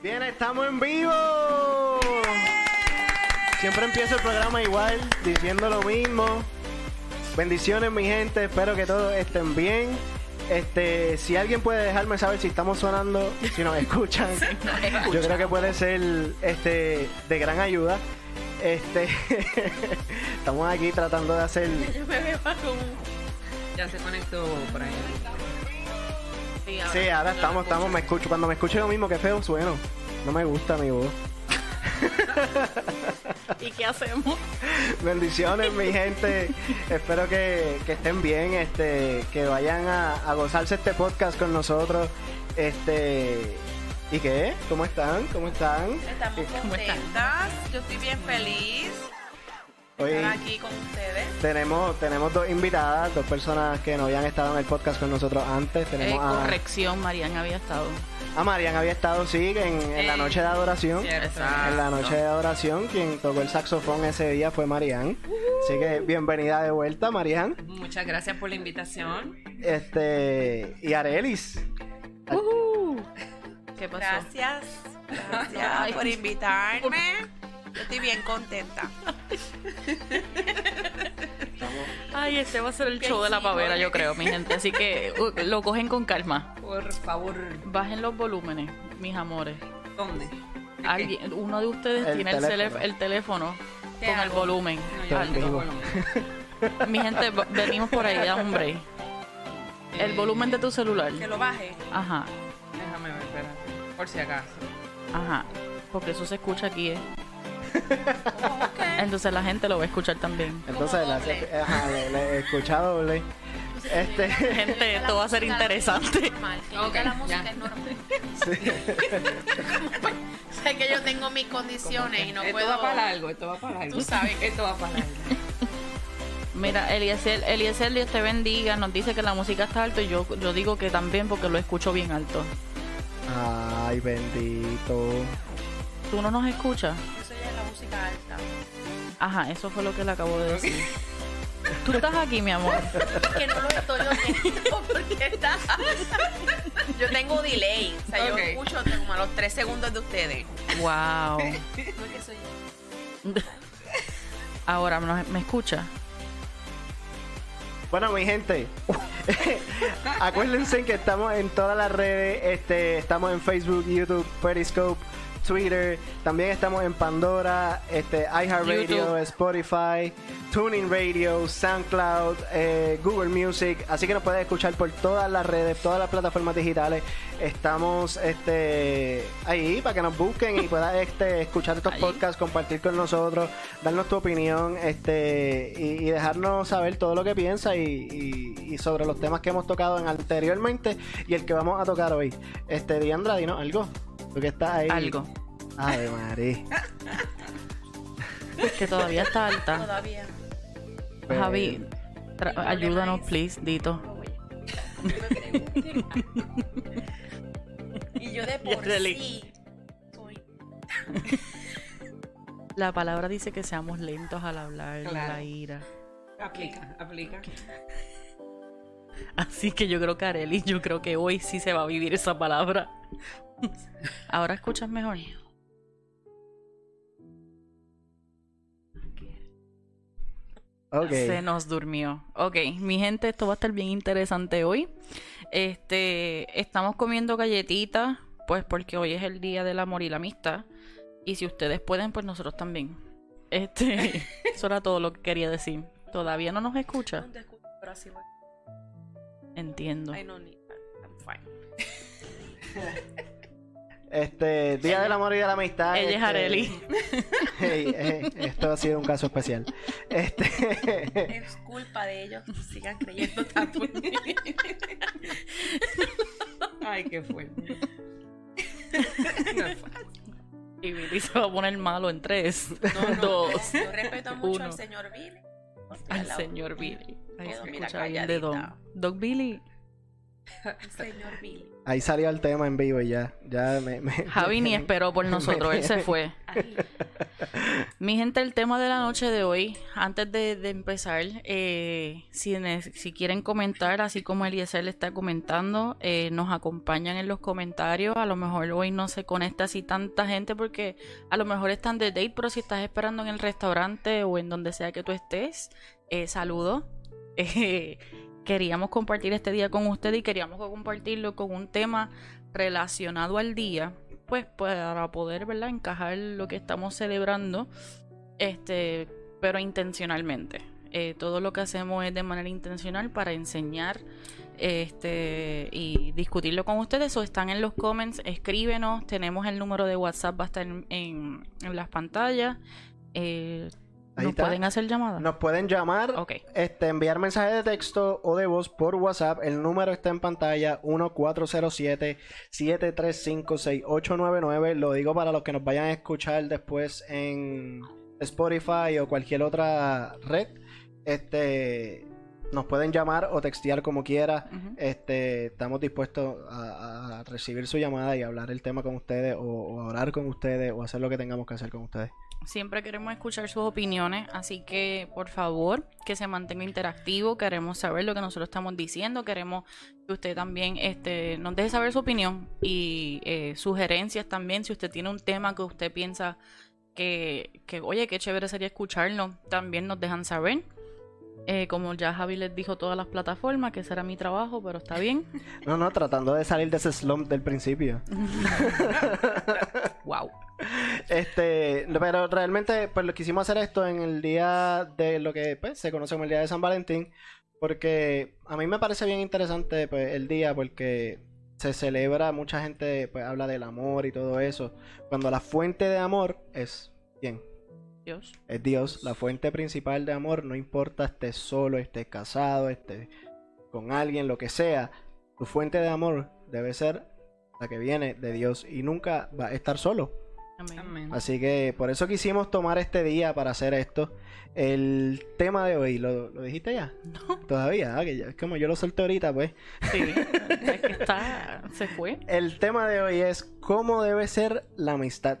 Bien, estamos en vivo. Siempre empiezo el programa igual, diciendo lo mismo. Bendiciones, mi gente. Espero que todos estén bien. Este, si alguien puede dejarme saber si estamos sonando, si nos escuchan, yo creo que puede ser este de gran ayuda. Este, estamos aquí tratando de hacer. Yo me veo como... Ya se conectó por ahí. Sí, ahora, Sí, ahora estamos, estamos, me escucho. Cuando me escucho lo mismo, que feo sueno. No me gusta mi voz. ¿Y qué hacemos? Bendiciones, mi gente. Espero que, que estén bien, este, que vayan a, a gozarse este podcast con nosotros. Este, ¿y qué? ¿Cómo están? ¿Cómo están? Estamos ¿Cómo están? contentas. Yo estoy bien feliz Hoy estar aquí con ustedes. tenemos, tenemos dos invitadas, dos personas que no habían estado en el podcast con nosotros antes. Eh, Tenemos a, corrección, Marian había estado. a Marian, había estado, sí, en, en la Eh, noche de adoración. Cierto. En la noche de adoración, quien tocó el saxofón ese día fue Marian. Así que bienvenida de vuelta, Marian. Muchas gracias por la invitación. Este, y Arelis. ¿Qué pasó? Gracias. Gracias por invitarme. Yo estoy bien contenta. Ay, este va a ser el show de la pavera, yo creo, mi gente. Así que uh, lo cogen con calma. Por favor, Bajen los volúmenes, mis amores. ¿dónde? Alguien, uno de ustedes El tiene el, teléfono. el teléfono ¿Qué con el volumen. No, volumen. Mi gente, venimos por ahí, da un break. El volumen de tu celular. Que lo baje. Ajá, Déjame ver, espera. Por si acaso. ajá. Porque eso se escucha aquí, ¿eh? ¿Cómo que? Entonces la gente lo va a escuchar también. Entonces, la, ajá, le, le he escuchado doble. Este, Gente, esto va a ser interesante. Normal, que la música ya. es normal. sí. Sé que yo tengo mis condiciones y no esto puedo. va para largo, esto va para largo. Tú sabes. Esto va para largo. Mira, Eliezer, Eliezer, Dios te bendiga, nos dice que la música está alto y yo, yo digo que también porque lo escucho bien alto. Ay, bendito. ¿Tú no nos escuchas? Es la música alta. Ajá, eso fue lo que le acabo de decir. Tú estás aquí, mi amor. que no lo estoy oyendo porque está yo tengo delay o sea Ok. yo escucho como a los tres segundos de ustedes Wow. no es que soy yo Ahora, ¿me, me escucha? Bueno, mi gente, acuérdense que estamos en todas las redes. Este, estamos en Facebook, YouTube, Periscope, Twitter. También estamos en Pandora, este, iHeartRadio. Spotify, Tuning Radio, SoundCloud, eh, Google Music. Así que nos puedes escuchar por todas las redes, todas las plataformas digitales. Estamos este, ahí para que nos busquen y puedas este, escuchar estos Ahí. podcasts, compartir con nosotros, darnos tu opinión este, y, y dejarnos saber todo lo que piensas y, y- y sobre los temas que hemos tocado en anteriormente y el que vamos a tocar hoy. Este, Diandra, dinos algo. Tú que estás ahí. Algo. Ave María. Que todavía está alta. todavía Pues, Javi, tra- problema ayúdanos, es- please, Dito. y yo de por Really. sí soy La palabra dice que seamos lentos al hablar, Claro. la ira. Aplica, aplica. Así que yo creo que Arely, yo creo que hoy sí se va a vivir esa palabra. Ahora escuchas mejor. Ok. Se nos durmió. Ok, mi gente, esto va a estar bien interesante hoy. Este, estamos comiendo galletitas, pues porque hoy es el día del amor y la amistad. Y si ustedes pueden, pues nosotros también. Este, eso era todo lo que quería decir. Todavía no nos escucha. no te escucho pero así voy Entiendo. I don't need that. I'm fine Este, Día del Amor y de la Amistad. Ella es este, Arely. hey, eh, esto ha sido un caso especial. Este, es culpa de ellos que sigan creyendo tanto en mí Ay, qué fuerte. No es fácil. Y Billy se va a poner malo en tres, No, no, dos, yo respeto mucho uno. al señor Billy al señor Billy. Ay, se escucha bien de Don. calladita. Doc Billy. Señor Billy. Ahí salió el tema en vivo y ya. ya me, me- Javi ni esperó por nosotros, él se fue. Ay, Mi gente, el tema de la noche de hoy, antes de, de empezar, eh, si quieren comentar, así como Eliezer le está comentando, eh, nos acompañan en los comentarios. A lo mejor hoy no se conecta así tanta gente porque a lo mejor están de date, pero si estás esperando en el restaurante o en donde sea que tú estés, eh, saludo. Eh, queríamos compartir este día con usted y queríamos compartirlo con un tema relacionado al día, pues para poder. Encajar lo que estamos celebrando, este, pero intencionalmente. Eh, todo lo que hacemos es de manera intencional para enseñar este y discutirlo con ustedes o están en los comments, escríbenos, tenemos el número de WhatsApp, va a estar en las pantallas. Eh, Ahí nos está. pueden hacer llamadas. Nos pueden llamar, Ok. este, enviar mensajes de texto o de voz por WhatsApp. El número está en pantalla 1407-735-6899. Lo digo para los que nos vayan a escuchar después en Spotify o cualquier otra red. Este, nos pueden llamar o textear como quiera. Este, estamos dispuestos a, a recibir su llamada y hablar el tema con ustedes o, o orar con ustedes o hacer lo que tengamos que hacer con ustedes. Siempre queremos escuchar sus opiniones, así que por favor que se mantenga interactivo. Queremos saber lo que nosotros estamos diciendo. Queremos que usted también este, nos deje saber su opinión y eh, sugerencias también. Si usted tiene un tema que usted piensa que, que, oye, qué chévere sería escucharlo, también nos dejan saber. Eh, como ya Javi les dijo todas las plataformas, que será mi trabajo, pero está bien. No, no, tratando de salir de ese slump del principio. wow. Este, pero realmente, pues lo quisimos hacer esto en el día de lo que pues, se conoce como el día de San Valentín, porque a mí me parece bien interesante pues, el día porque se celebra, mucha gente pues habla del amor y todo eso, cuando la fuente de amor es bien, Dios. es Dios, la fuente principal de amor, no importa estés solo, estés casado, estés con alguien, lo que sea, tu fuente de amor debe ser la que viene de Dios y nunca va a estar solo. Amén. Amén. Así que por eso quisimos tomar este día para hacer esto. El tema de hoy, ¿lo, lo dijiste ya? No, Todavía, ah, que ya- es como yo lo solté ahorita, pues. sí. Es que está, se fue. El tema de hoy es cómo debe ser la amistad.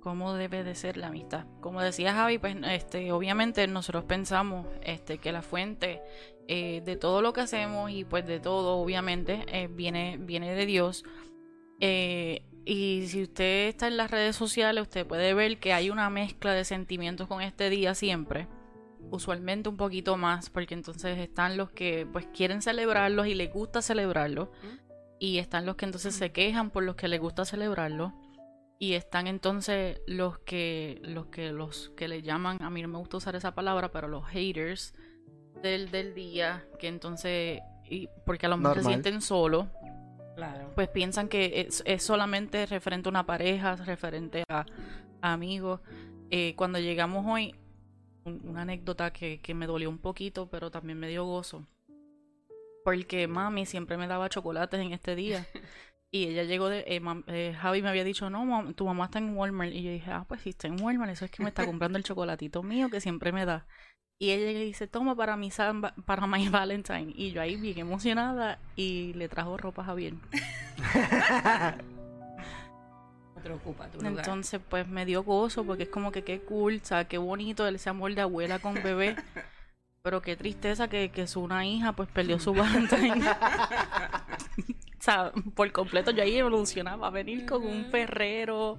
Cómo debe de ser la amistad. Como decía Javi, pues este, obviamente nosotros pensamos este, que la fuente eh, de todo lo que hacemos y pues de todo, obviamente, eh, viene, viene de Dios. Eh, y si usted está en las redes sociales, usted puede ver que hay una mezcla de sentimientos con este día siempre. Usualmente un poquito más, porque entonces están los que pues quieren celebrarlos y les gusta celebrarlo. Y están los que entonces se quejan por los que les gusta celebrarlo. Y están entonces los que los que los que le llaman, a mí no me gusta usar esa palabra, pero los haters del, del día, que entonces, y porque a lo mejor se sienten solos, Claro. pues piensan que es, es solamente referente a una pareja, referente a, a amigos. Eh, cuando llegamos hoy, un- una anécdota que, que me dolió un poquito, pero también me dio gozo. Porque mami siempre me daba chocolates en este día. Y ella llegó de. eh, mam- eh, Javi me había dicho, no, mam- tu mamá está en Walmart. Y yo dije, ah, pues si está en Walmart, eso es que me está comprando el chocolatito mío que siempre me da. Y ella le dice, toma para mi, San para my Valentine. Y yo ahí bien emocionada y le trajo ropa a Javier. Preocupa, tu. Entonces, pues me dio gozo porque es como que qué cool, o sea, qué bonito ese amor de abuela con bebé. Pero qué tristeza que, que su una hija pues perdió su Valentine. o sea, por completo yo ahí evolucionaba venir con un ferrero.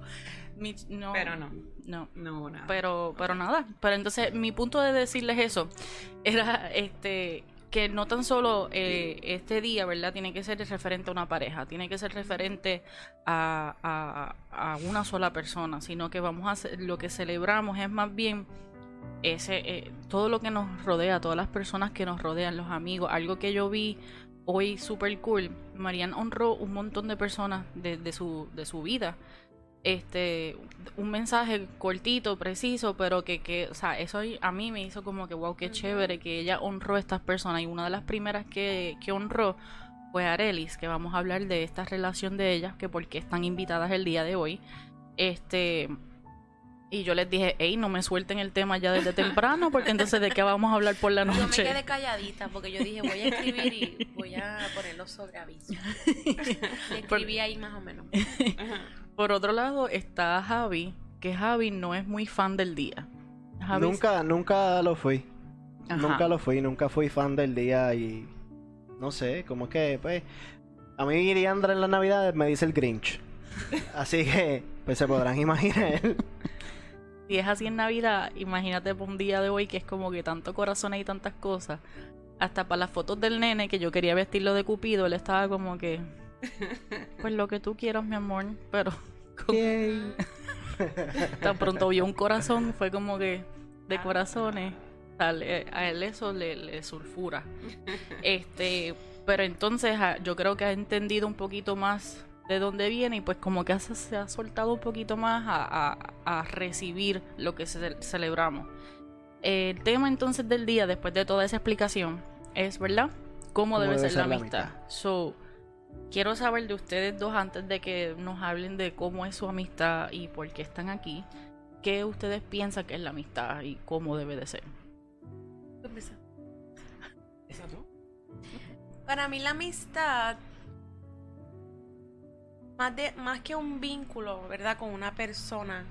mi- no, Pero no. No. No, nada. Pero, pero nada. Pero entonces mi punto de decirles eso era este que no tan solo eh, este día, ¿verdad? Tiene que ser referente a una pareja, tiene que ser referente a, a, a una sola persona, sino que vamos a hacer, lo que celebramos es más bien ese eh, todo lo que nos rodea, todas las personas que nos rodean, los amigos, algo que yo vi hoy super cool. Marian honró un montón de personas de, de su, de su vida este un mensaje cortito, preciso, pero que, que o sea, eso a mí me hizo como que wow, qué chévere que ella honró a estas personas y una de las primeras que, que honró fue Arelis, que vamos a hablar de esta relación de ellas, que por qué están invitadas el día de hoy. Este Y yo les dije, hey, no me suelten el tema ya desde temprano, porque entonces de qué vamos a hablar por la Yo me noche. quedé calladita porque yo dije, voy a escribir y voy a ponerlo sobre aviso. Y escribí ahí más o menos. Por otro lado está Javi, que Javi no es muy fan del día. Javi- Nunca, nunca lo fui. Ajá. Nunca lo fui, nunca fui fan del día y no sé, como que pues a mí Iriandra en las navidades me dice el Grinch. Así que pues se podrán imaginar. Si es así en Navidad, imagínate por un día de hoy que es como que tanto corazones y tantas cosas. Hasta para las fotos del nene que yo quería vestirlo de Cupido, él estaba como que. Pues lo que tú quieras, mi amor. Pero Yay. tan pronto vio un corazón, fue como que de corazones. A él, a él eso le, le sulfura. Este, pero entonces ah, yo creo que ha entendido un poquito más de dónde viene y pues como que se, se ha soltado un poquito más a, a- a recibir lo que ce- celebramos. El tema entonces del día, después de toda esa explicación, es, ¿verdad? ¿Cómo, debe, ser, la amistad? So, quiero saber de ustedes dos antes de que nos hablen de cómo es su amistad y por qué están aquí. ¿Qué ustedes piensan que es la amistad y cómo debe de ser? ¿Esa tú? Para mí la amistad, más, de, más que un vínculo, ¿verdad? Con una persona,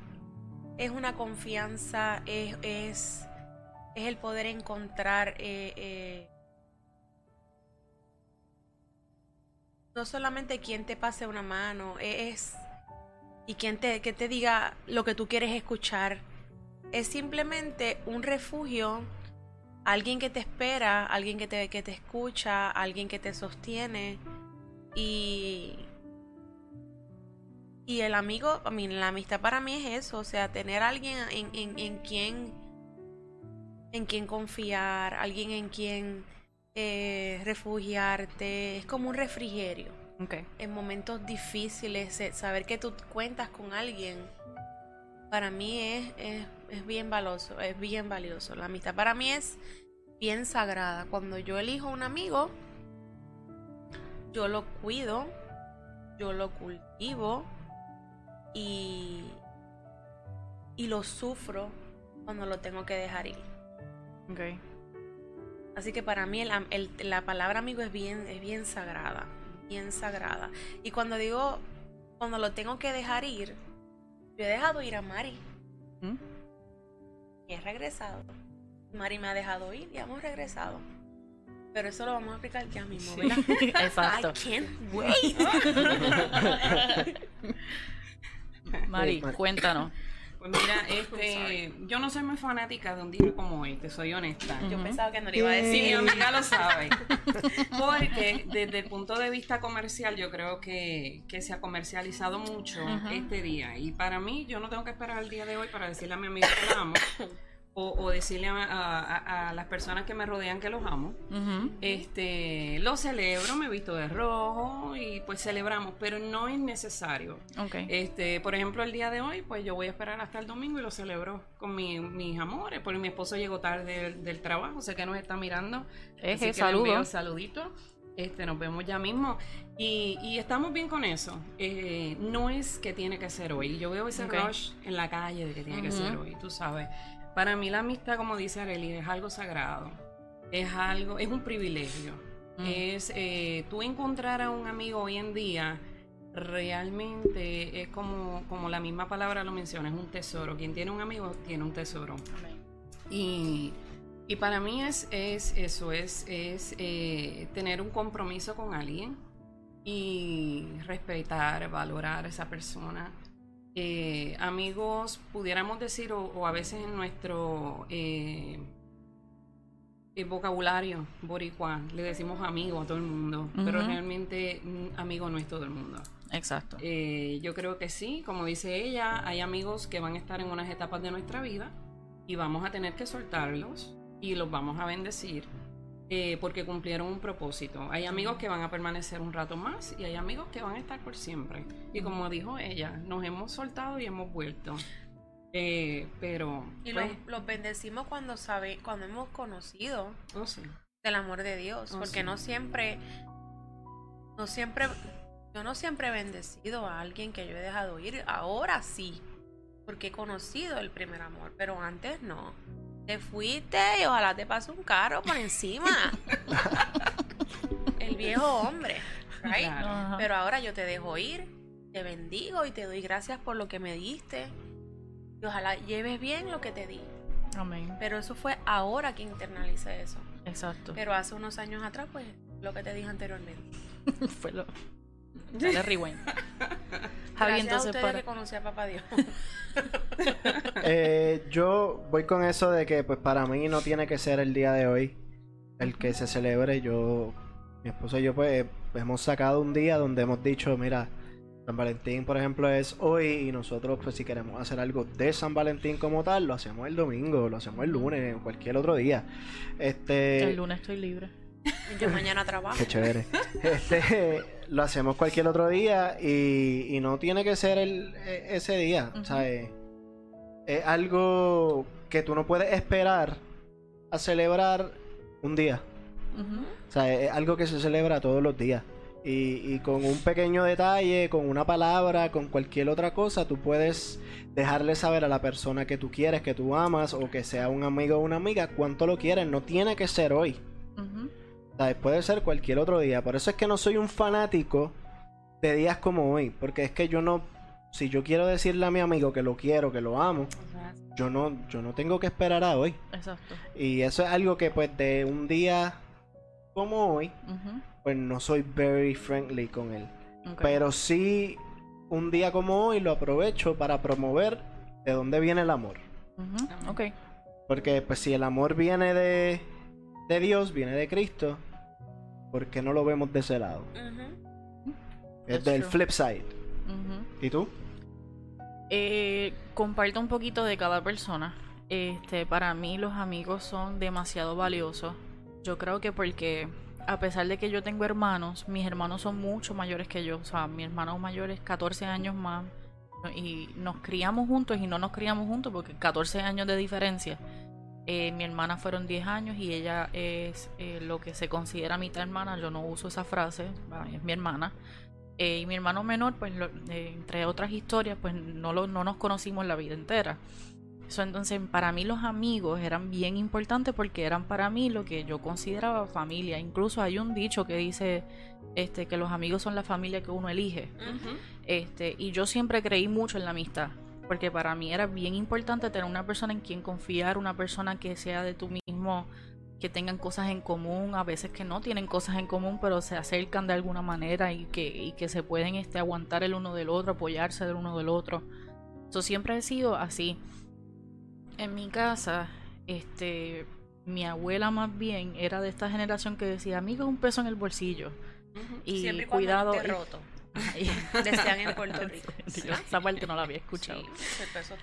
es una confianza, es, es, es el poder encontrar eh, eh, no solamente quien te pase una mano, es y quien te, que te diga lo que tú quieres escuchar. Es simplemente un refugio alguien que te espera, alguien que te, que te escucha, alguien que te sostiene y y el amigo, a mí, la amistad para mí es eso, o sea, tener alguien en, en, en quien en quien confiar, alguien en quien eh, refugiarte, es como un refrigerio. Okay. En momentos difíciles, saber que tú cuentas con alguien, para mí es, es, es bien valioso, es bien valioso. La amistad para mí es bien sagrada. Cuando yo elijo un amigo, yo lo cuido, yo lo cultivo y, y lo sufro cuando lo tengo que dejar ir. Okay. Así que para mí el la palabra amigo es bien, es bien sagrada, bien sagrada. Y cuando digo, cuando lo tengo que dejar ir, yo he dejado ir a Mari ¿Mm? y he regresado. Mari me ha dejado ir y hemos regresado. Pero eso lo vamos a explicar ya mismo, ¿verdad? Exacto. I can't wait. Mari, Sí, cuéntanos. Pues mira, este, yo no soy muy fanática de un día como hoy, te soy honesta. Yo pensaba que no le iba a Sí, mi decir. amiga lo sabe. Porque desde el punto de vista comercial, yo creo que, que se ha comercializado mucho Ajá. este día. Y para mí, yo no tengo que esperar el día de hoy para decirle a mi amiga que la amo. O, o decirle a, a- a las personas que me rodean que los amo. Este, lo celebro, me visto de rojo y pues celebramos, pero no es necesario. Okay. Este, por ejemplo, el día de hoy, pues yo voy a esperar hasta el domingo y lo celebro con mi- mis amores, porque mi esposo llegó tarde del, del trabajo, sé que nos está mirando. Eje, así que le saludo. envío saludito. Este, nos vemos ya mismo. Y, y estamos bien con eso. Eh, no es que tiene que ser hoy. Yo veo ese Ok. rush en la calle de que tiene que ser hoy, tú sabes. Para mí la amistad, como dice Arely, es algo sagrado. Es algo, es un privilegio. Mm. Es eh, tú encontrar a un amigo hoy en día realmente es como, como la misma palabra lo menciona, es un tesoro. Quien tiene un amigo tiene un tesoro. Y, y para mí es, es eso, es, es eh, tener un compromiso con alguien y respetar, valorar a esa persona. Eh, amigos, pudiéramos decir, o, o a veces en nuestro eh, eh, vocabulario boricua le decimos amigo a todo el mundo, pero realmente mm, amigo no es todo el mundo. Exacto. Eh, yo creo que sí, como dice ella, hay amigos que van a estar en unas etapas de nuestra vida y vamos a tener que soltarlos y los vamos a bendecir eh, porque cumplieron un propósito. Hay amigos que van a permanecer un rato más y hay amigos que van a estar por siempre. Y como dijo ella, nos hemos soltado y hemos vuelto. Eh, pero, Y pues, los, los bendecimos cuando sabe, cuando hemos conocido no sé. del amor de Dios, Oh, porque sí. no siempre, no siempre, yo no siempre he bendecido a alguien que yo he dejado ir. Ahora sí, porque he conocido el primer amor, pero antes no. Te fuiste y ojalá te pase un carro por encima. el viejo hombre, right? Claro. Ajá. Pero ahora yo te dejo ir, te bendigo y te doy gracias por lo que me diste. Y ojalá lleves bien lo que te di. Amén. Pero eso fue ahora que internalicé eso. Exacto. Pero hace unos años atrás, pues, lo que te dije anteriormente. Fue lo. Dale rewind. Javi, Gracias a entonces ustedes para. que conocí a papá Dios. Eh, yo voy con eso de que pues para mí no tiene que ser el día de hoy el que se celebre. Yo, mi esposa y yo pues hemos sacado un día donde hemos dicho, mira, San Valentín por ejemplo es hoy y nosotros pues si queremos hacer algo de San Valentín como tal, lo hacemos el domingo, lo hacemos el lunes, o cualquier otro día. Este... El lunes estoy libre. Yo mañana trabajo. Qué chévere. Este, lo hacemos cualquier otro día y, y no tiene que ser el, e- ese día. O sea, es, es algo que tú no puedes esperar a celebrar un día. O sea, es algo que se celebra todos los días. Y, y con un pequeño detalle, con una palabra, con cualquier otra cosa, tú puedes dejarle saber a la persona que tú quieres, que tú amas, o que sea un amigo o una amiga, cuánto lo quieres. No tiene que ser hoy. ¿Sabes? Puede ser cualquier otro día. Por eso es que no soy un fanático de días como hoy. Porque es que yo no. Si yo quiero decirle a mi amigo que lo quiero, que lo amo, yo no, yo no tengo que esperar a hoy. Exacto. Y eso es algo que, pues, de un día como hoy, pues no soy very friendly con él. Ok. Pero sí, un día como hoy lo aprovecho para promover de dónde viene el amor. Ok. Porque, pues, si el amor viene de, de Dios, viene de Cristo, ¿por qué no lo vemos de ese lado? Es That's del true. flip side. ¿Y tú? Eh, comparto un poquito de cada persona. Este, para mí los amigos son demasiado valiosos. Yo creo que porque a pesar de que yo tengo hermanos, mis hermanos son mucho mayores que yo. O sea, mi hermano mayor es 14 años más. Y nos criamos juntos y no nos criamos juntos porque 14 años de diferencia. Eh, mi hermana fueron 10 años y ella es eh, lo que se considera mitad hermana. Yo no uso esa frase, es mi hermana. Eh, y mi hermano menor, pues lo- entre otras historias, pues no, lo, no nos conocimos la vida entera. So, entonces, para mí los amigos eran bien importantes porque eran para mí lo que yo consideraba familia. Incluso hay un dicho que dice este, que los amigos son la familia que uno elige. Este, y yo siempre creí mucho en la amistad, porque para mí era bien importante tener una persona en quien confiar, una persona que sea de tu mismo, que tengan cosas en común, a veces que no tienen cosas en común, pero se acercan de alguna manera y que, y que se pueden este, aguantar el uno del otro, apoyarse del uno del otro. Eso siempre he sido así. En mi casa, este, mi abuela más bien era de esta generación que decía, amigo, un peso en el bolsillo. Y Siempre y cuando cuidado. esté roto. Decían en Puerto Rico. Yo esa parte no la había escuchado. Sí, el peso.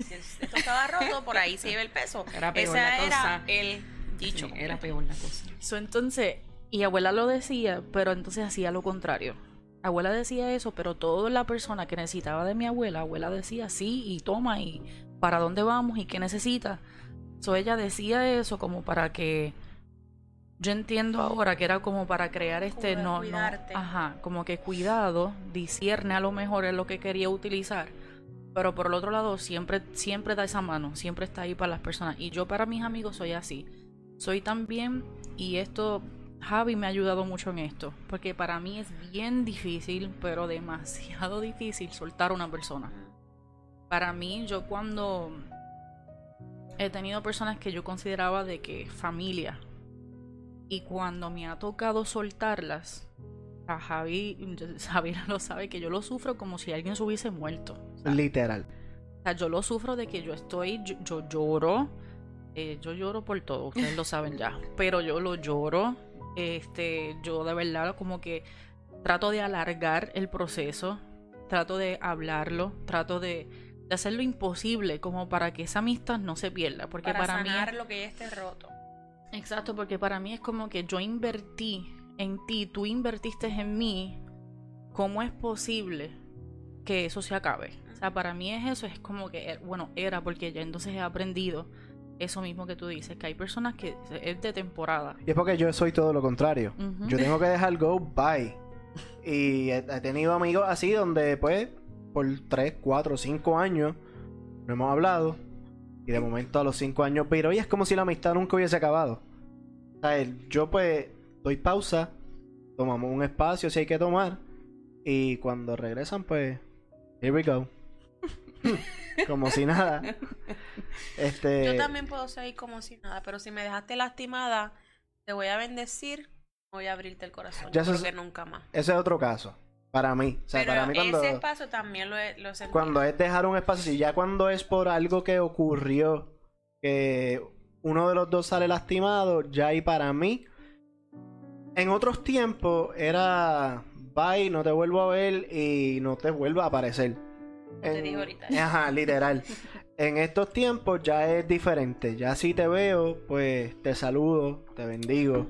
Si el- esto estaba roto, por ahí se lleva el peso. Era peor Ese la era cosa. el dicho. Sí, era peor la cosa. So, entonces, y abuela lo decía, pero entonces hacía lo contrario. Abuela decía eso, pero toda la persona que necesitaba de mi abuela, abuela decía sí y toma y para dónde vamos y qué necesita. So, ella decía eso como para que yo entiendo ahora que era como para crear este Como no, no, ajá, como que cuidado, discierne a lo mejor es lo que quería utilizar. Pero por el otro lado, siempre, siempre da esa mano, siempre está ahí para las personas. Y yo para mis amigos soy así. Soy también, y esto, Javi me ha ayudado mucho en esto, porque para mí es bien difícil, pero demasiado difícil soltar a una persona. Para mí, yo cuando he tenido personas que yo consideraba de que familia, y cuando me ha tocado soltarlas, a Javi, Javi lo sabe que yo lo sufro como si alguien se hubiese muerto. O sea, Literal. o sea, yo lo sufro de que yo estoy, yo, yo lloro, eh, yo lloro por todo, ustedes lo saben ya, pero yo lo lloro, este, yo de verdad como que trato de alargar el proceso, trato de hablarlo, trato de, de hacer lo imposible como para que esa amistad no se pierda, porque para, para, mí... sanar lo que ya esté roto. Exacto, porque para mí es como que yo invertí en ti, tú invertiste en mí, ¿cómo es posible que eso se acabe? O sea, para mí es eso, es como que, eh, bueno, era porque ya entonces he aprendido eso mismo que tú dices, que hay personas que es de temporada. Y es porque yo soy todo lo contrario. Yo tengo que dejar go, bye. Y he, he tenido amigos así donde, pues, por 3, 4, 5 años, no hemos hablado, y de momento a los 5 años pero y es como si la amistad nunca hubiese acabado. Yo pues doy pausa, tomamos un espacio si hay que tomar, y cuando regresan pues, here we go. como si nada. Este, Yo también puedo seguir como si nada, pero si me dejaste lastimada, te voy a bendecir, voy a abrirte el corazón. Ya Yo eso creo es- que nunca más. ese es otro caso. Para mí. O sea, pero para mí cuando... ese espacio también lo he, lo sentido. Cuando es dejar un espacio, si ya cuando es por algo que ocurrió, que uno de los dos sale lastimado, ya ahí para mí. En otros tiempos era bye, no te vuelvo a ver y no te vuelvo a aparecer. Te En- digo ahorita. Ajá, literal. en estos tiempos ya es diferente. Ya si te veo, pues te saludo, te bendigo.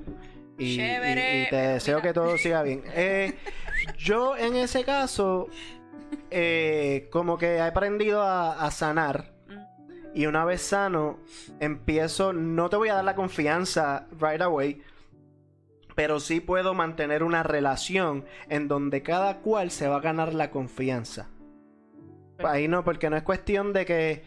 Y, y- Chévere. y te deseo Mira. que todo siga bien. Eh, yo en ese caso, eh, como que he aprendido a, a sanar. Y una vez sano, empiezo, no te voy a dar la confianza right away, pero sí puedo mantener una relación en donde cada cual se va a ganar la confianza. Ahí no, porque no es cuestión de que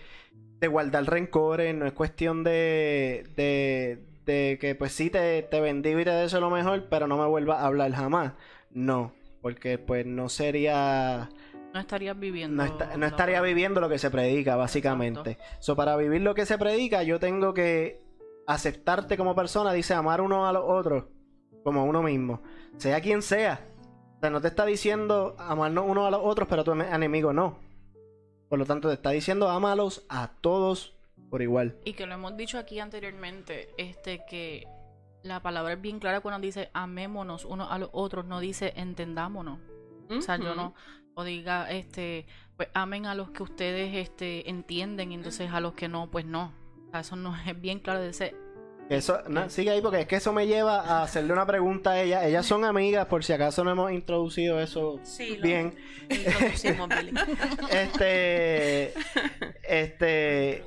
de guardar rencores, no es cuestión de, de, de que pues sí te, te bendigo y te deseo lo mejor, pero no me vuelvas a hablar jamás. No, porque pues no sería No estarías viviendo. no, la- estaría viviendo lo que se predica, básicamente. So, para vivir lo que se predica, yo tengo que aceptarte como persona, dice amar uno a los otros, como a uno mismo, sea quien sea. O sea, no te está diciendo amarnos uno a los otros, pero tu ene- enemigo no. Por lo tanto, te está diciendo ámalos a todos por igual. Y que lo hemos dicho aquí anteriormente, este que la palabra es bien clara cuando dice amémonos unos a los otros, no dice entendámonos. O sea, yo no, o diga, este, pues amen a los que ustedes este, entienden, y entonces a los que no, pues no. O sea, eso no es bien claro de ese. Eso, no, sigue ahí porque es que eso me lleva a hacerle una pregunta a ella. Ellas son amigas, por si acaso no hemos introducido eso Sí, lo bien. introducimos, Billy. Este. Este.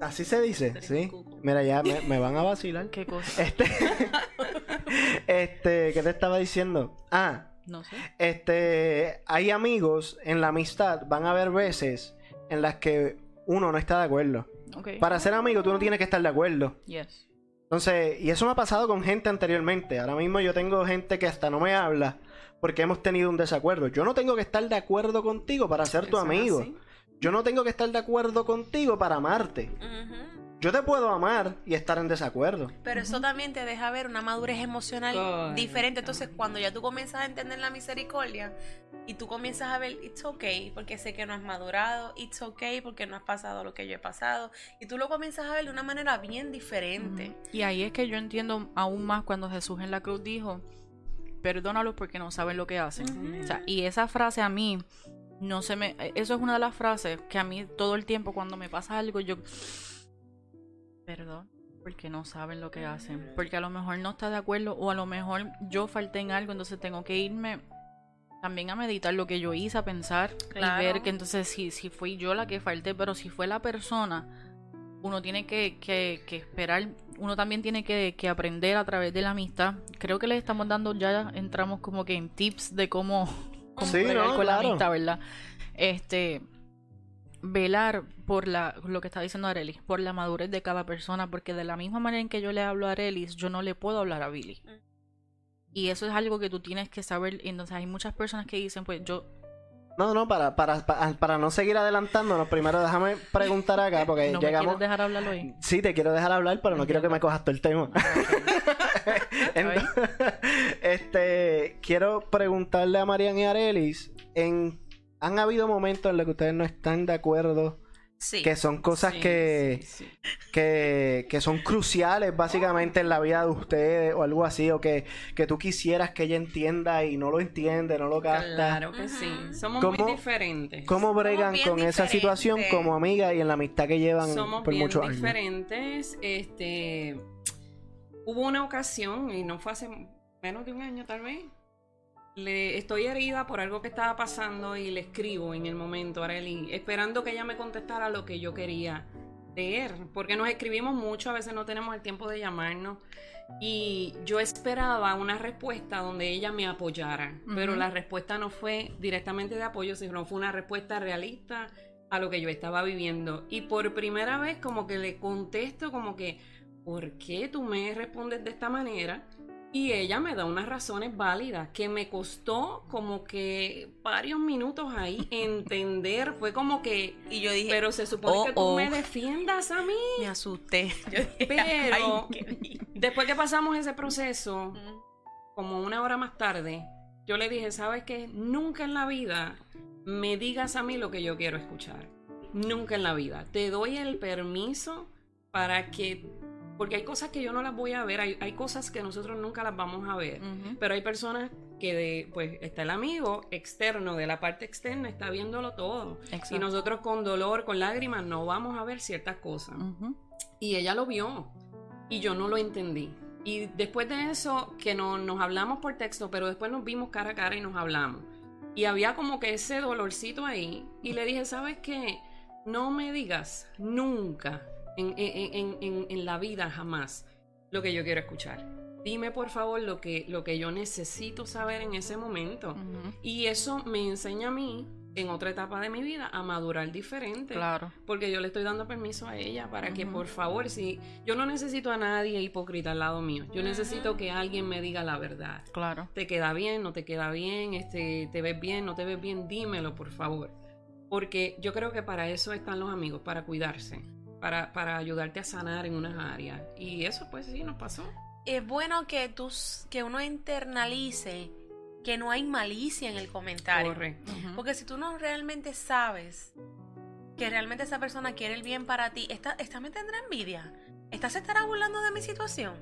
Así se dice, ¿sí? Mira, ya me, me van a vacilar. ¿Qué cosa? Este. Este. ¿Qué te estaba diciendo? Ah, No sé. este. Hay amigos en la amistad, van a haber veces en las que uno no está de acuerdo. Ok. Para ser amigo, tú no tienes que estar de acuerdo. Yes. Entonces, y eso me ha pasado con gente anteriormente. Ahora mismo yo tengo gente que hasta no me habla porque hemos tenido un desacuerdo. Yo no tengo que estar de acuerdo contigo para ser tu amigo. así. Yo no tengo que estar de acuerdo contigo para amarte. Yo te puedo amar y estar en desacuerdo. Pero eso también te deja ver una madurez emocional Correcto. diferente. Entonces, cuando ya tú comienzas a entender la misericordia y tú comienzas a ver, it's okay, porque sé que no has madurado, it's okay, porque no has pasado lo que yo he pasado, y tú lo comienzas a ver de una manera bien diferente. Y ahí es que yo entiendo aún más cuando Jesús en la cruz dijo, perdónalos porque no saben lo que hacen. O sea, y esa frase a mí, no se me... Eso es una de las frases que a mí todo el tiempo cuando me pasa algo, yo... Perdón, porque no saben lo que hacen. Porque a lo mejor no está de acuerdo o a lo mejor yo falté en algo, entonces tengo que irme también a meditar lo que yo hice, a pensar Claro. y ver que entonces si, si fui yo la que falté, pero si fue la persona, uno tiene que, que, que esperar, uno también tiene que, que aprender a través de la amistad. Creo que le estamos dando, ya entramos como que en tips de cómo, cómo Sí, bregar no, con la amistad, ¿verdad? Este, velar por la, lo que está diciendo Arelis, por la madurez de cada persona, porque de la misma manera en que yo le hablo a Arelis, yo no le puedo hablar a Billy. Y eso es algo que tú tienes que saber. y Entonces hay muchas personas que dicen, pues yo, No, no, para, para, para, para no seguir adelantándonos, primero déjame preguntar acá porque no llegamos... quieres dejar hablar hoy. Sí, te quiero dejar hablar, pero no quiero que me cojas todo el tema. Entonces, este, quiero preguntarle a Marian y Arelis, en, ¿han habido momentos en los que ustedes no están de acuerdo? Sí. Que son cosas Sí, que, sí, sí. que, que son cruciales básicamente en la vida de ustedes o algo así, o que, que tú quisieras que ella entienda y no lo entiende, no lo capta. Claro que sí. Somos ¿Cómo- muy diferentes. ¿Cómo bregan con esa situación como amiga y en la amistad que llevan Somos por bien muchos años? diferentes. Este, hubo una ocasión, y no fue hace menos de un año tal vez. Le estoy herida por algo que estaba pasando y le escribo en el momento a Arely, esperando que ella me contestara lo que yo quería leer, porque nos escribimos mucho, a veces no tenemos el tiempo de llamarnos. Y yo esperaba una respuesta donde ella me apoyara, pero la respuesta no fue directamente de apoyo, sino fue una respuesta realista a lo que yo estaba viviendo. Y por primera vez como que le contesto como que, ¿por qué tú me respondes de esta manera? Y ella me da unas razones válidas que me costó como que varios minutos ahí entender. Fue como que, Y yo dije, pero se supone oh, que tú oh. me defiendas a mí. me asusté. Yo dije, Pero-. Después que pasamos ese proceso, Mm. como una hora más tarde, yo le dije, ¿sabes qué? Nunca en la vida me digas a mí lo que yo quiero escuchar. Nunca en la vida. Te doy el permiso para que... Porque hay cosas que yo no las voy a ver, hay, hay cosas que nosotros nunca las vamos a ver. Pero hay personas que, de, pues, está el amigo externo, de la parte externa, está viéndolo todo. Exacto. Y nosotros con dolor, con lágrimas, no vamos a ver ciertas cosas. Y ella lo vio y yo no lo entendí. Y después de eso, que no, nos hablamos por texto, pero después nos vimos cara a cara y nos hablamos. Y había como que ese dolorcito ahí. Y le dije, ¿sabes qué? No me digas nunca en, en- en- en- la vida jamás lo que yo quiero escuchar. Dime por favor lo que, lo que yo necesito saber en ese momento. Y eso me enseña a mí, en otra etapa de mi vida, a madurar diferente. Claro. Porque yo le estoy dando permiso a ella para que, por favor, si yo no necesito a nadie hipócrita al lado mío, yo necesito que alguien me diga la verdad. Claro. ¿Te queda bien? ¿No te queda bien? Este, ¿Te ves bien? ¿No te ves bien? Dímelo, por favor. Porque yo creo que para eso están los amigos, para cuidarse, para, para ayudarte a sanar en unas áreas. Y eso, pues sí, nos pasó. Es bueno que, tú, que uno internalice que no hay malicia en el comentario. Correcto. Porque si tú no realmente sabes que realmente esa persona quiere el bien para ti, esta, esta me tendrá envidia. Esta se estará burlando de mi situación.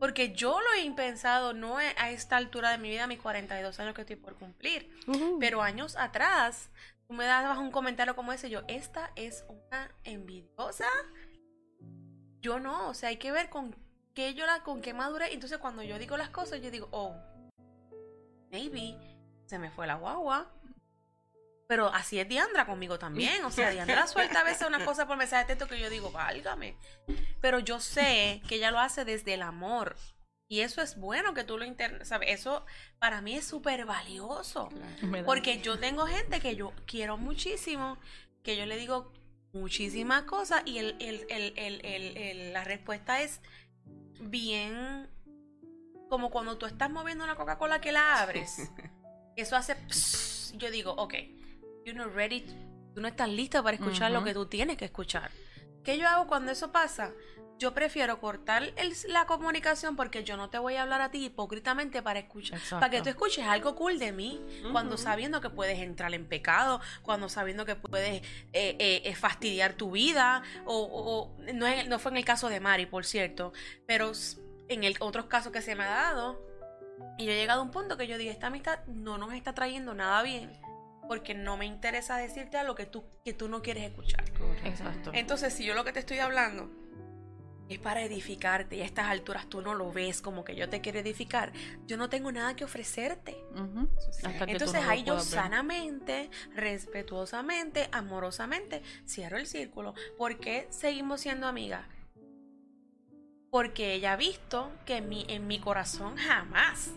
Porque yo lo he pensado no a esta altura de mi vida, mis 42 años que estoy por cumplir. Pero años atrás, tú me dabas un comentario como ese, yo, esta es una envidiosa. Yo no, o sea, hay que ver con qué yo la, con qué madurez. Entonces cuando yo digo las cosas, yo digo, oh, maybe se me fue la guagua. Pero así es Diandra conmigo también. O sea, Diandra suelta a veces una cosa por mensaje de texto que yo digo, válgame. Pero yo sé que ella lo hace desde el amor. Y eso es bueno que tú lo internes, ¿sabes? Eso para mí es súper valioso. Porque yo tengo gente que yo quiero muchísimo, que yo le digo muchísimas cosas y el, el- el- el- el- el- la respuesta es bien como cuando tú estás moviendo una Coca-Cola que la abres. Eso hace... pss, yo digo, ok, you're not ready, tú no estás lista para escuchar lo que tú tienes que escuchar. ¿Qué yo hago cuando eso pasa? Yo prefiero cortar el- la comunicación porque yo no te voy a hablar a ti hipócritamente para escuchar, Exacto. para que tú escuches algo cool de mí, cuando sabiendo que puedes entrar en pecado, cuando sabiendo que puedes eh, eh, eh, fastidiar tu vida, o, o- o- no, es- no fue en el caso de Mari, por cierto, pero en el otros casos que se me ha dado, y yo he llegado a un punto que yo digo, esta amistad no nos está trayendo nada bien, porque no me interesa decirte a lo que tú, que tú no quieres escuchar. Exacto. Entonces, si yo lo que te estoy hablando es para edificarte y a estas alturas tú no lo ves como que yo te quiero edificar, yo no tengo nada que ofrecerte. Entonces no ahí yo ver. sanamente, respetuosamente, amorosamente cierro el círculo. ¿Por qué seguimos siendo amigas? Porque ella ha visto que en mi, en mi corazón jamás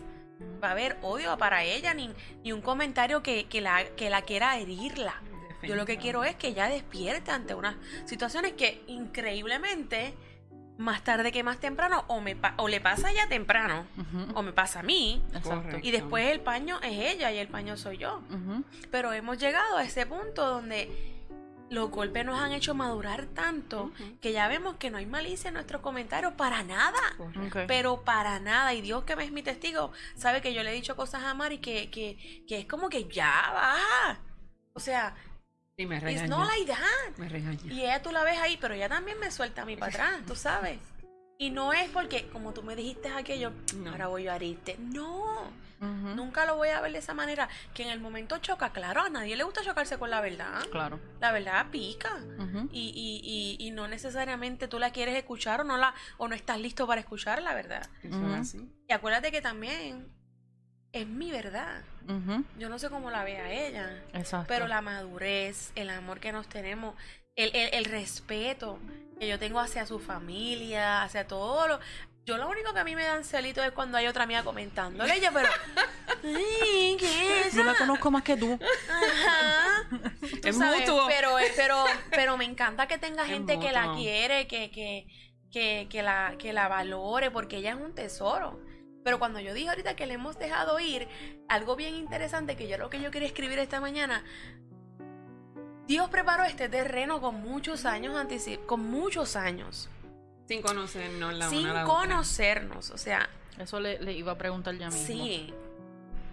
va a haber odio para ella ni, ni un comentario que, que la, que la quiera herirla. Yo lo que quiero es que ella despierte ante unas situaciones que increíblemente, más tarde que más temprano, o, me, pa- o le pasa a ella temprano, o me pasa a mí, Exacto. Y después el paño es ella y el paño soy yo. Pero hemos llegado a ese punto donde los golpes nos han hecho madurar tanto que ya vemos que no hay malicia en nuestros comentarios para nada. Pero para nada, y Dios que me es mi testigo, sabe que yo le he dicho cosas a Mari que, que, que es como que ya baja. O sea, Sí, me it's regaña. not like that. Me regaña. Y ella tú la ves ahí, pero ella también me suelta a mí para atrás, tú sabes. Y no es porque, como tú me dijiste aquello, No. ahora voy a herirte. No, nunca lo voy a ver de esa manera. Que en el momento choca, claro, a nadie le gusta chocarse con la verdad. Claro. La verdad pica. Y, y, y, y no necesariamente tú la quieres escuchar o no la o no estás listo para escuchar la verdad. Eso es así. Y acuérdate que también es mi verdad. Yo no sé cómo la vea ella. Exacto. Pero la madurez, el amor que nos tenemos, el, el- el respeto que yo tengo hacia su familia, hacia todo lo... Yo lo único que a mí me dan celito es cuando hay otra amiga comentándole ella, pero... ¿qué es Yo la conozco más que tú. Ajá. Tú Es sabes, mutuo. Pero, pero, pero me encanta que tenga Es gente que la quiere, que, que, que, que la, que la valore, porque ella es un tesoro. Pero cuando yo dije ahorita que le hemos dejado ir, algo bien interesante que yo lo que yo quería escribir esta mañana, Dios preparó este terreno con muchos años anteci- con muchos años, Sin conocernos la sin una la conocernos, o sea, Eso le, le iba a preguntar ya mismo. sí.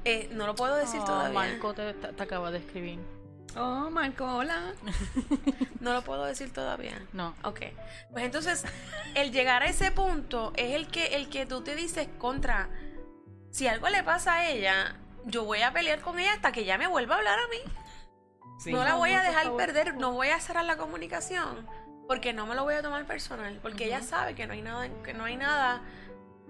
Eh, no lo puedo decir Oh, todavía. Marco te, te- te acaba de escribir. Oh, Marco, hola. No lo puedo decir todavía. No. Ok. Pues entonces, el llegar a ese punto es el que, el que tú te dices contra. Si algo le pasa a ella, yo voy a pelear con ella hasta que ella me vuelva a hablar a mí. Sí. No la voy a dejar favor. perder, no voy a cerrar la comunicación, porque no me lo voy a tomar personal, porque ella sabe que no hay nada, que no hay nada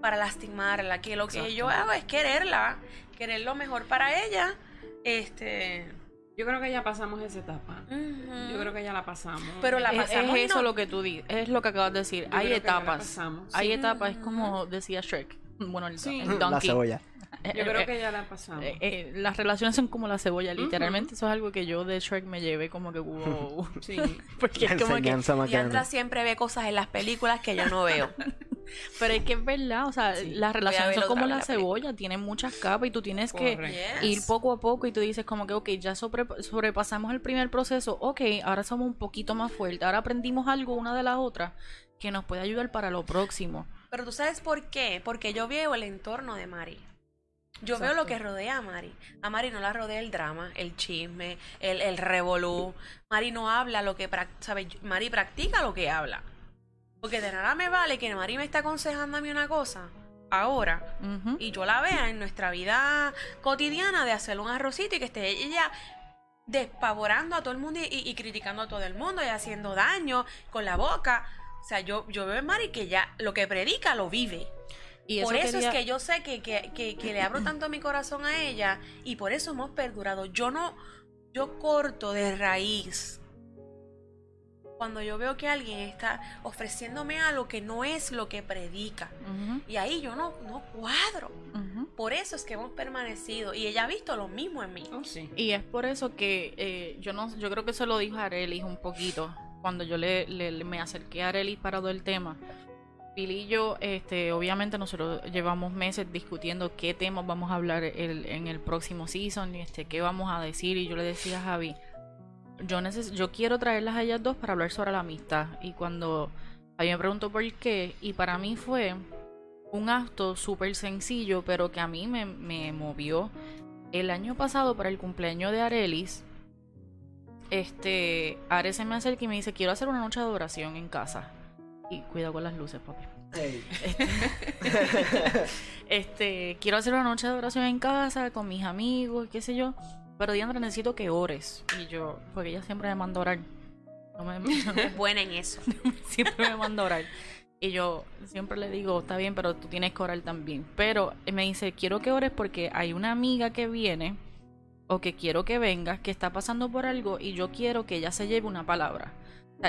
para lastimarla, que lo que Exacto. yo hago es quererla, querer lo mejor para ella. Este. Yo creo que ya pasamos esa etapa. Yo creo que ya la pasamos. Pero la pasamos es eso no- lo que tú dices, es lo que acabas de decir. Yo Hay creo que ya la etapas. pasamos. Hay Sí. etapas, es como decía Shrek. Bueno, el, Sí. el La donkey. cebolla. Eh, Yo creo eh, que ya la pasamos. eh, eh, las relaciones son como la cebolla, literalmente. Eso es algo que yo de Shrek me llevé como que wow. Sí. Porque es como Enseñanza siempre ve cosas en las películas que yo no veo. Pero es que es verdad, o sea, Sí. las relaciones son otra como la la cebolla, tienen muchas capas y tú tienes que ir poco a poco y tú dices como que, ok, ya sobre- sobrepasamos el primer proceso, ok, ahora somos un poquito más fuertes, ahora aprendimos algo una de las otras que nos puede ayudar para lo próximo. Pero tú sabes por qué? Porque yo veo el entorno de Mari. Yo veo lo que rodea a Mari. A Mari no la rodea el drama, el chisme, el, el revolú. Mari no habla lo que ¿sabes? Mari practica lo que habla. Porque de nada me vale que Mari me está aconsejando a mí una cosa ahora y yo la vea en nuestra vida cotidiana de hacer un arrocito y que esté ella despavorando a todo el mundo y, y- y criticando a todo el mundo y haciendo daño con la boca. O sea, yo, yo veo en Mari que ya lo que predica lo vive. Y por eso quería- es que yo sé que, que, que- que le abro tanto mi corazón a ella y por eso hemos perdurado. Yo no, yo corto de raíz. Cuando yo veo que alguien está ofreciéndome algo que no es lo que predica. Y ahí yo no, no cuadro. Por eso es que hemos permanecido. Y ella ha visto lo mismo en mí. Oh, sí. Y es por eso que eh, yo no yo creo que se lo dijo a Arelis un poquito cuando yo le, le- le- me acerqué a Arelis para todo el tema. Pili y yo, este, obviamente nosotros llevamos meses discutiendo qué temas vamos a hablar en el próximo season este, qué vamos a decir. Y yo le decía a Javi, yo, neces yo quiero traerlas a ellas dos para hablar sobre la amistad. Y cuando Javi me preguntó por qué, y para mí fue un acto súper sencillo, pero que a mí me, me movió. El año pasado, para el cumpleaños de Arelis, este, Are se me acerca y me dice, quiero hacer una noche de adoración en casa. Y cuidado con las luces, papi. Este, quiero hacer una noche de adoración en casa con mis amigos, qué sé yo. Pero Diandra, necesito que ores. Y yo, porque ella siempre me manda a orar. No me, Es buena en eso. siempre me manda a orar. Y yo siempre le digo, está bien, pero tú tienes que orar también. Pero me dice, quiero que ores porque hay una amiga que viene o que quiero que venga, que está pasando por algo y yo quiero que ella se lleve una palabra.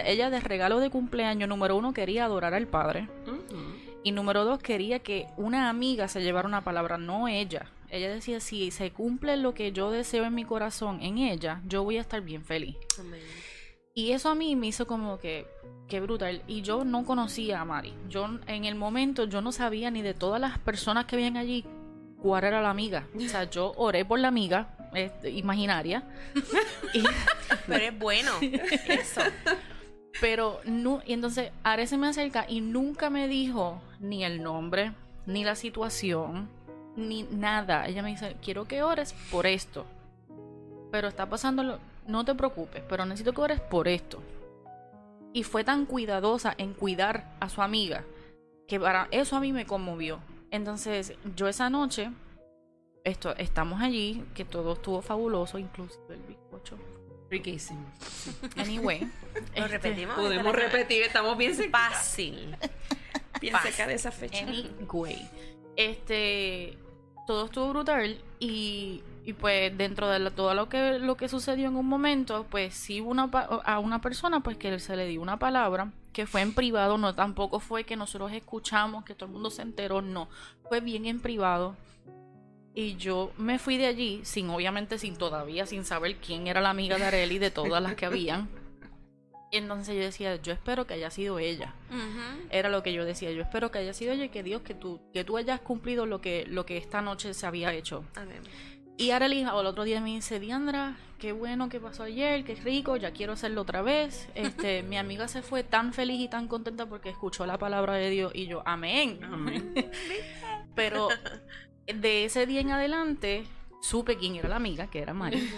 Ella de regalo de cumpleaños, número uno, quería adorar al Padre. Y número dos, quería que una amiga se llevara una palabra, no ella. Ella decía, si se cumple lo que yo deseo en mi corazón, en ella, yo voy a estar bien feliz. Amén. Y eso a mí me hizo como que, qué brutal. Y yo no conocía a Mari. Yo en el momento, yo no sabía ni de todas las personas que habían allí cuál era la amiga. O sea, yo oré por la amiga este, imaginaria. Y- Pero es bueno. Eso. Pero no, y entonces Are se me acerca y nunca me dijo ni el nombre, ni la situación, ni nada. Ella me dice, quiero que ores por esto. Pero está pasando, no te preocupes, pero necesito que ores por esto. Y fue tan cuidadosa en cuidar a su amiga que para eso a mí me conmovió. Entonces, yo esa noche, esto, estamos allí, que todo estuvo fabuloso, inclusive el bizcocho. Riquísimo. Anyway. Lo este, repetimos. Podemos repetir, estamos bien cerca, Fácil. bien fácil. cerca de esa fecha. Anyway. Este. Todo estuvo brutal y, Y pues dentro de todo lo que, lo que sucedió en un momento, pues sí hubo una, pa- a una persona pues que se le dio una palabra que fue en privado, no tampoco fue que nosotros escuchamos, que todo el mundo se enteró, no, fue bien en privado. Y yo me fui de allí, sin obviamente, sin todavía, sin saber quién era la amiga de Areli de todas las que habían. Y entonces yo decía, yo espero que haya sido ella. Era lo que yo decía, yo espero que haya sido ella y que Dios, que tú, que tú hayas cumplido lo que, lo que esta noche se había hecho. Amén. Y Arely al otro día me dice, Diandra, qué bueno que pasó ayer, qué rico, ya quiero hacerlo otra vez. Este, mi amiga se fue tan feliz y tan contenta porque escuchó la palabra de Dios y yo, amén. Amén. Pero de ese día en adelante supe quién era la amiga, que era Mari.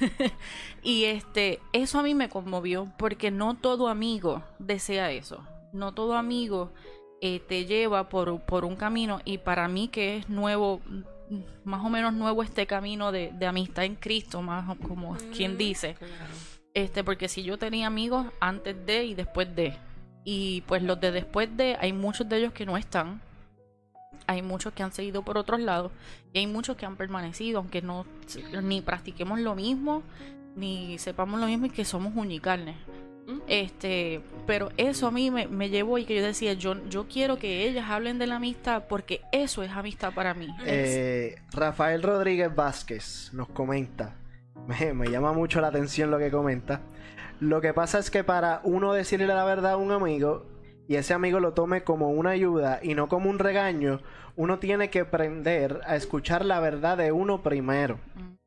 y este, eso a mí me conmovió porque no todo amigo desea eso. No todo amigo eh, te lleva por, por un camino y para mí que es nuevo, mm, más o menos nuevo este camino de, de amistad en Cristo, más como quien dice. Claro. Este, porque si yo tenía amigos antes de y después de. Y pues los de después de, hay muchos de ellos que no están. Hay muchos que han seguido por otros lados. Y hay muchos que han permanecido, aunque no ni practiquemos lo mismo, ni sepamos lo mismo y que somos unicarnes. Este, pero eso a mí me, me llevó y que yo decía, yo, yo quiero que ellas hablen de la amistad porque eso es amistad para mí. Eh, Rafael Rodríguez Vázquez nos comenta. Me, me llama mucho la atención lo que comenta. Lo que pasa es que para uno decirle la verdad a un amigo y ese amigo lo tome como una ayuda y no como un regaño, uno tiene que aprender a escuchar la verdad de uno primero.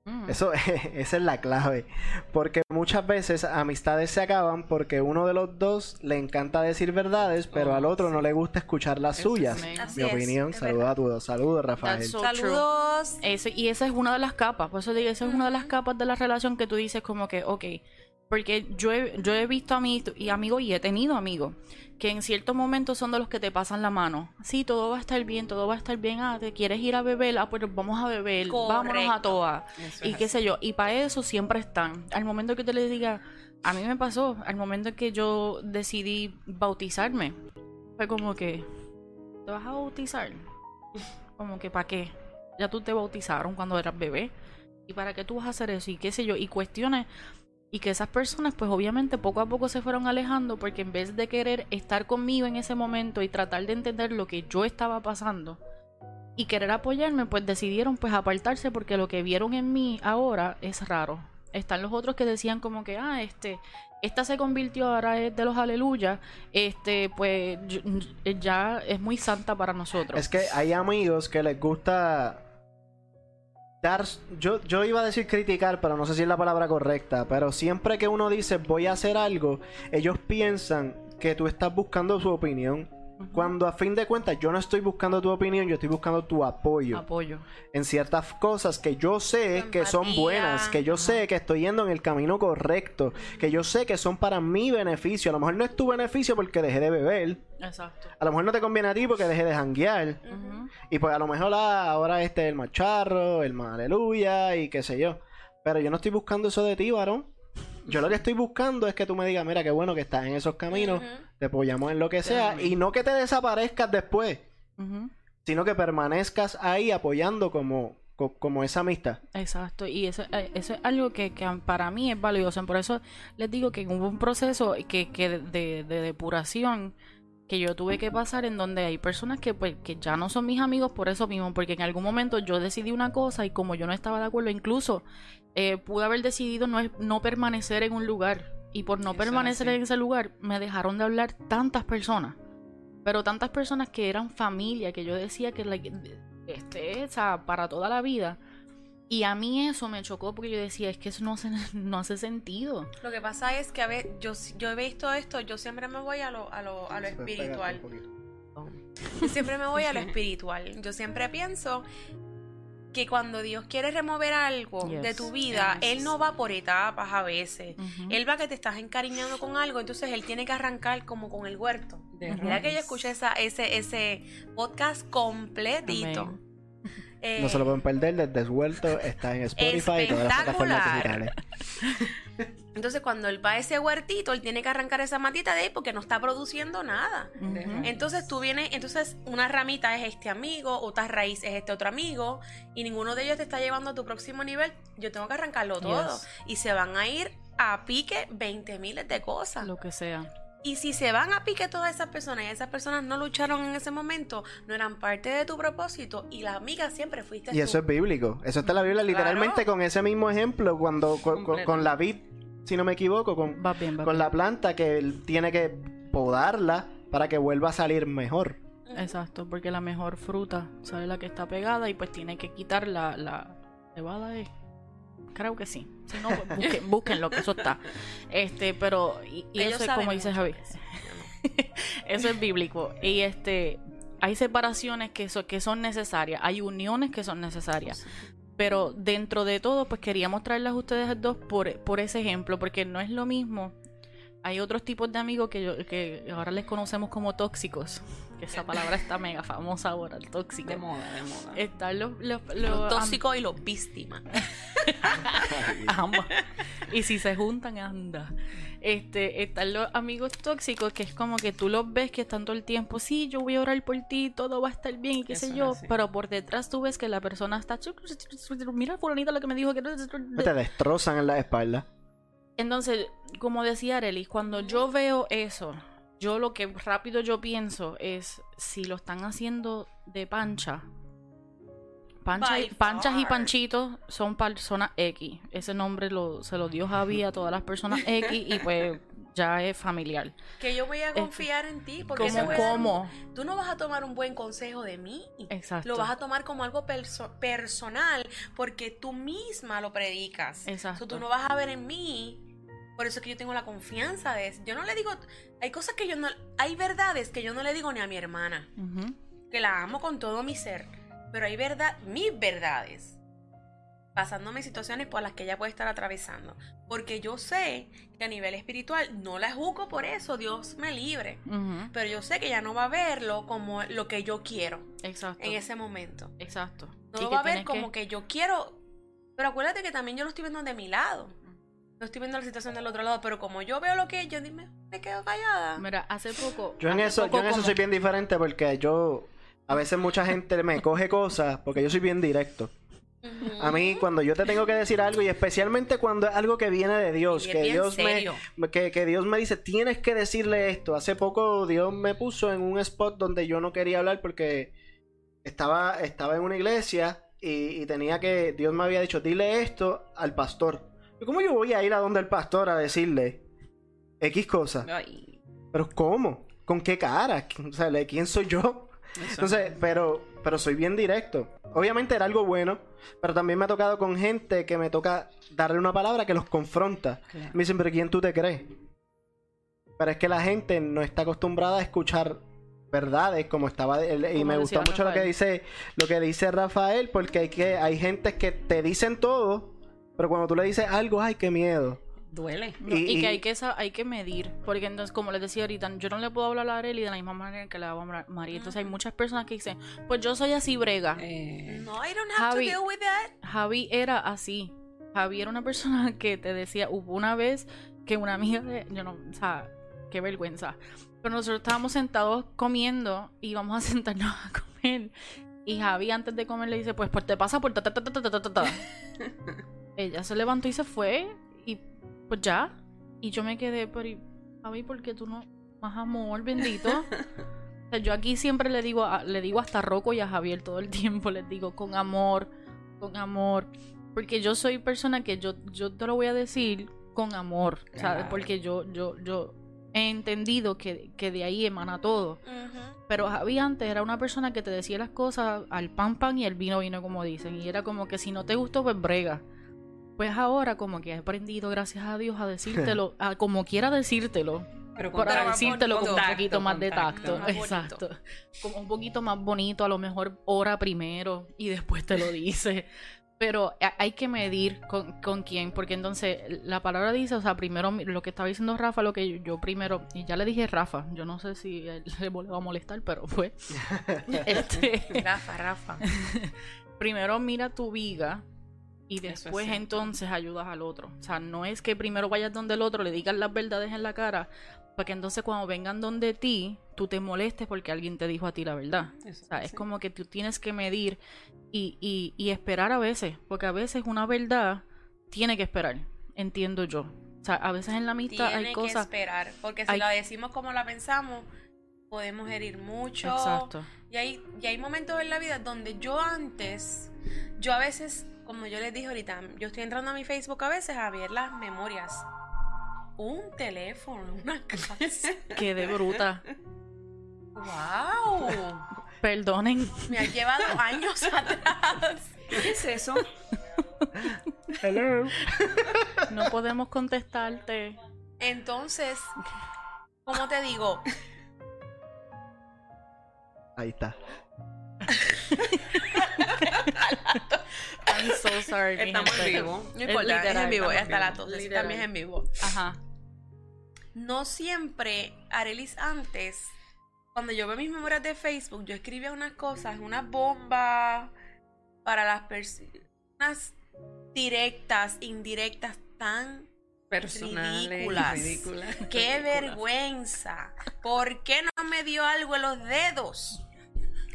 Mm. Eso, esa es la clave. Porque muchas veces amistades se acaban porque uno de los dos le encanta decir verdades, pero Oh, al otro sí. no le gusta escuchar las Eso suyas. Así Mi es, opinión, es saludos a todos. Saludos, Rafael. So. Saludos. Eso- y esa es una de las capas, por eso digo, esa es una de las capas de la relación que tú dices como que, ok, porque yo he, yo he visto a mí y amigos y he tenido amigos que en ciertos momentos son de los que te pasan la mano. Sí, todo va a estar bien, todo va a estar bien. Ah, ¿te quieres ir a beber? Ah, pues vamos a beber, vámonos a Correcto. todas. Y qué así. sé yo, y para eso siempre están. Al momento que te les diga, a mí me pasó, al momento que yo decidí bautizarme, fue como que, ¿te vas a bautizar? Como que, ¿para qué? Ya tú te bautizaron cuando eras bebé. ¿Y para qué tú vas a hacer eso? Y qué sé yo, y cuestiones. Y que esas personas, pues obviamente poco a poco se fueron alejando porque en vez de querer estar conmigo en ese momento y tratar de entender lo que yo estaba pasando y querer apoyarme, pues decidieron pues apartarse porque lo que vieron en mí ahora es raro. Están los otros que decían como que, ah, este, esta se convirtió ahora es de los aleluya, este, pues ya es muy santa para nosotros. Es que hay amigos que les gusta dar. Yo, yo iba a decir criticar, pero no sé si es la palabra correcta. Pero siempre que uno dice voy a hacer algo, ellos piensan que tú estás buscando su opinión. Cuando a fin de cuentas yo no estoy buscando tu opinión, yo estoy buscando tu apoyo Apoyo. en ciertas cosas que yo sé que son buenas, que yo sé que estoy yendo en el camino correcto, que yo sé que son para mi beneficio. A lo mejor no es tu beneficio porque dejé de beber, Exacto. a lo mejor no te conviene a ti porque dejé de janguear. Y pues a lo mejor ah, ahora este es el macharro, el más aleluya y qué sé yo. Pero yo no estoy buscando eso de ti, varón. Yo lo que estoy buscando es que tú me digas, mira, qué bueno que estás en esos caminos, te apoyamos en lo que sea, y no que te desaparezcas después, sino que permanezcas ahí apoyando como, co- como esa amistad. Exacto, y eso, eh, eso es algo que, que para mí es valioso. Por eso les digo que hubo un proceso que, que de, de- de depuración que yo tuve que pasar en donde hay personas que pues que ya no son mis amigos por eso mismo, porque en algún momento yo decidí una cosa y como yo no estaba de acuerdo, incluso eh, pude haber decidido no, no permanecer en un lugar y por no Eso permanecer en ese lugar me dejaron de hablar tantas personas, pero tantas personas que eran familia, que yo decía que like, este, o sea, para toda la vida. Y a mí eso me chocó porque yo decía, es que eso no hace, no hace sentido. Lo que pasa es que a ver, yo, yo he visto esto, yo siempre me voy a lo, a lo, a lo espiritual. Yo siempre me voy a lo espiritual. Yo siempre pienso que cuando Dios quiere remover algo Yes. de tu vida, Yes. Él no va por etapas a veces. Él va que te estás encariñando con algo, entonces Él tiene que arrancar como con el huerto. Mira que yo escuché esa, ese, ese podcast completito. Amén. Eh, No se lo pueden perder, desde Desvuelto está en Spotify y todas las plataformas digitales. Entonces, cuando él va a ese huertito, él tiene que arrancar esa matita de ahí porque no está produciendo nada. Entonces tú vienes, entonces una ramita es este amigo, otra raíz es este otro amigo, y ninguno de ellos te está llevando a tu próximo nivel. Yo tengo que arrancarlo todo. Yes. Y se van a ir a pique 20 miles de cosas. Lo que sea. Y si se van a pique todas esas personas y esas personas no lucharon en ese momento, no eran parte de tu propósito y la amiga siempre fuiste Y eso es bíblico. Eso está en la Biblia literalmente con ese mismo ejemplo cuando con, con- Completo. con la vid, si no me equivoco, con, Va bien, va con bien. la planta que él tiene que podarla para que vuelva a salir mejor. Exacto, porque la mejor fruta sale la que está pegada y pues tiene que quitar la, la cebada. eh. Creo que sí. Si no, pues busquen, búsquenlo, que eso está. Este, pero, y, y eso es como dice mucho Javi. de eso, yo no. Eso es bíblico. Y este, hay separaciones que, so- que son necesarias, hay uniones que son necesarias. Pero dentro de todo, pues queríamos traerlas a ustedes dos por, por ese ejemplo, porque no es lo mismo. Hay otros tipos de amigos que, yo, que ahora les conocemos como tóxicos. Que esa palabra está mega famosa ahora, el tóxico. De moda, de moda. Están los, los, los tóxicos y los víctimas. Ambas. Y si se juntan, anda. Este, están los amigos tóxicos que es como que tú los ves que están todo el tiempo, sí, yo voy a orar por ti, todo va a estar bien y qué Eso sé yo, así. pero por detrás tú ves que la persona está, mira fulanita lo que me dijo que Te destrozan en la espalda. Entonces, como decía Arelis, cuando yo veo eso, yo lo que rápido yo pienso es si lo están haciendo de pancha. Pancha y- panchas y panchitos son personas X. Ese nombre lo, se lo dio Javi a todas las personas X y pues ya es familiar. Que yo voy a confiar en ti. Porque ¿Cómo? voy a ¿Cómo? Tú no vas a tomar un buen consejo de mí. Exacto. Lo vas a tomar como algo perso- personal porque tú misma lo predicas. Exacto. Tú no vas a ver en mí. Por eso es que yo tengo la confianza de eso. Yo no le digo. Hay cosas que yo no. Hay verdades que yo no le digo ni a mi hermana. Que la amo con todo mi ser. Pero hay verdad. Mis verdades. Pasándome situaciones por las que ella puede estar atravesando. Porque yo sé que a nivel espiritual no la juzgo por eso. Dios me libre. Pero yo sé que ella no va a verlo como lo que yo quiero Exacto. en ese momento. Exacto. No lo va a ver como que... yo quiero. Pero acuérdate que también yo lo estoy viendo de mi lado. No estoy viendo la situación del otro lado. Pero como yo veo lo que yo dime, me quedo callada. Mira, hace poco. Yo en eso, poco yo en eso como- soy bien diferente porque yo a veces mucha gente me coge cosas porque yo soy bien directo. A mí cuando yo te tengo que decir algo y especialmente cuando es algo que viene de Dios, que Dios serio. me que, que Dios me dice, "Tienes que decirle esto." Hace poco Dios me puso en un spot donde yo no quería hablar porque estaba estaba en una iglesia y, y tenía que Dios me había dicho, "Dile esto al pastor." ¿Y ¿Cómo yo voy a ir a donde el pastor a decirle X cosas? Ay, Pero ¿cómo? ¿Con qué cara? O sea, ¿de ¿quién soy yo? Entonces, pero, pero soy bien directo. Obviamente era algo bueno, pero también me ha tocado con gente que me toca darle una palabra que los confronta. Claro. Me dicen, pero ¿quién tú te crees? Pero es que la gente no está acostumbrada a escuchar verdades como estaba él- y Como me gustó mucho lo que dice lo que dice Rafael porque hay que hay gente que te dicen todo pero cuando tú le dices algo ay qué miedo Duele. Y- y, y- que hay que hay que medir, porque entonces, como les decía ahorita, yo no le puedo hablar a Arely de la misma manera que le hago a María. Entonces hay muchas personas que dicen, pues yo soy así brega. Eh, No, I don't have Javi. to deal with that. Javi era así. Javi era una persona que te decía, hubo una vez que una amiga de, yo no, o sea, qué vergüenza. Pero nosotros estábamos sentados comiendo y íbamos a sentarnos a comer. Y Javi antes de comer le dice, pues, pues te pasa por ta ta ta ta ta ta ta, ta". Ella se levantó y se fue y pues ya. Y yo me quedé, pero y, Javi, ¿por qué tú no más amor, bendito? O sea, yo aquí siempre le digo, a- le digo hasta a Rocco y a Javier todo el tiempo, les digo con amor, con amor. Porque yo soy persona que yo, yo te lo voy a decir con amor, ¿sabes? Claro. Porque yo, yo, yo he entendido que, que de ahí emana todo. Pero Javi antes era una persona que te decía las cosas al pan pan y el vino vino, como dicen. Y era como que si no te gustó, pues brega. Pues ahora como que he aprendido, gracias a Dios, a decírtelo, a como quiera decírtelo. pero Para decírtelo con un poquito más de tacto. Más. Exacto. Como un poquito más bonito, a lo mejor ora primero y después te lo dice. Pero ha- hay que medir con, con quién, porque entonces la palabra dice, o sea, primero lo que estaba diciendo Rafa, lo que yo, yo primero, y ya le dije Rafa, yo no sé si él le va a molestar, pero fue. este, Rafa, Rafa. primero mira tu viga y es después entonces ayudas al otro. O sea, no es que primero vayas donde el otro, le digas las verdades en la cara, para que entonces cuando vengan donde ti, tú te molestes porque alguien te dijo a ti la verdad. Eso O sea, es como que tú tienes que medir y, y, y esperar a veces, porque a veces una verdad tiene que esperar, entiendo yo. O sea, a veces en la amistad Tiene hay que cosas... esperar, porque si hay- la decimos como la pensamos, podemos herir mucho. Exacto. Y hay, y hay momentos en la vida donde yo antes, yo a veces, como yo les dije ahorita, yo estoy entrando a mi Facebook a veces a ver las memorias. Un teléfono, una casa. Que de bruta. ¡Wow! Perdonen. Me ha llevado años atrás. ¿Qué es eso? Hello. No podemos contestarte. Entonces, ¿cómo te digo? Ahí está. I'm so sorry, mi Estamos en vivo. No importa, es literal, en vivo, estamos hasta la tos, también es en vivo. Ajá. No siempre, Arelis antes, cuando yo veo mis memorias de Facebook, yo escribía unas cosas, unas bombas para las personas directas, indirectas, tan Personales, Ridículas. ridículas. ¡Qué ridículas. vergüenza! ¿Por qué no me dio algo en los dedos?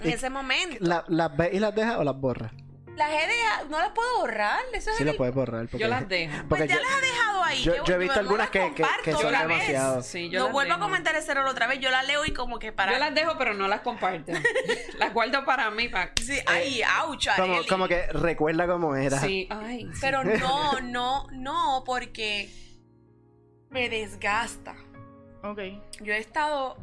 En ese momento. La- ¿Las ves y las dejas o las borras? Las he dejado, no las puedo borrar. Eso es Sí, el- las puedes borrar. Porque, Yo las dejo. Pues porque ya yo- las he dejado ahí. yo- ¿qué- yo he visto algunas las que- que- comparto que son otra vez. demasiado. Sí, yo no las vuelvo dejo. a comentar ese error otra vez. Yo la leo y como que para. Yo las dejo, pero no las comparto. las guardo para mí. Para... Sí, ay, ouch, como, que recuerda cómo era. Sí, ay. sí. Pero no, no, no, porque me desgasta. Ok. Yo he estado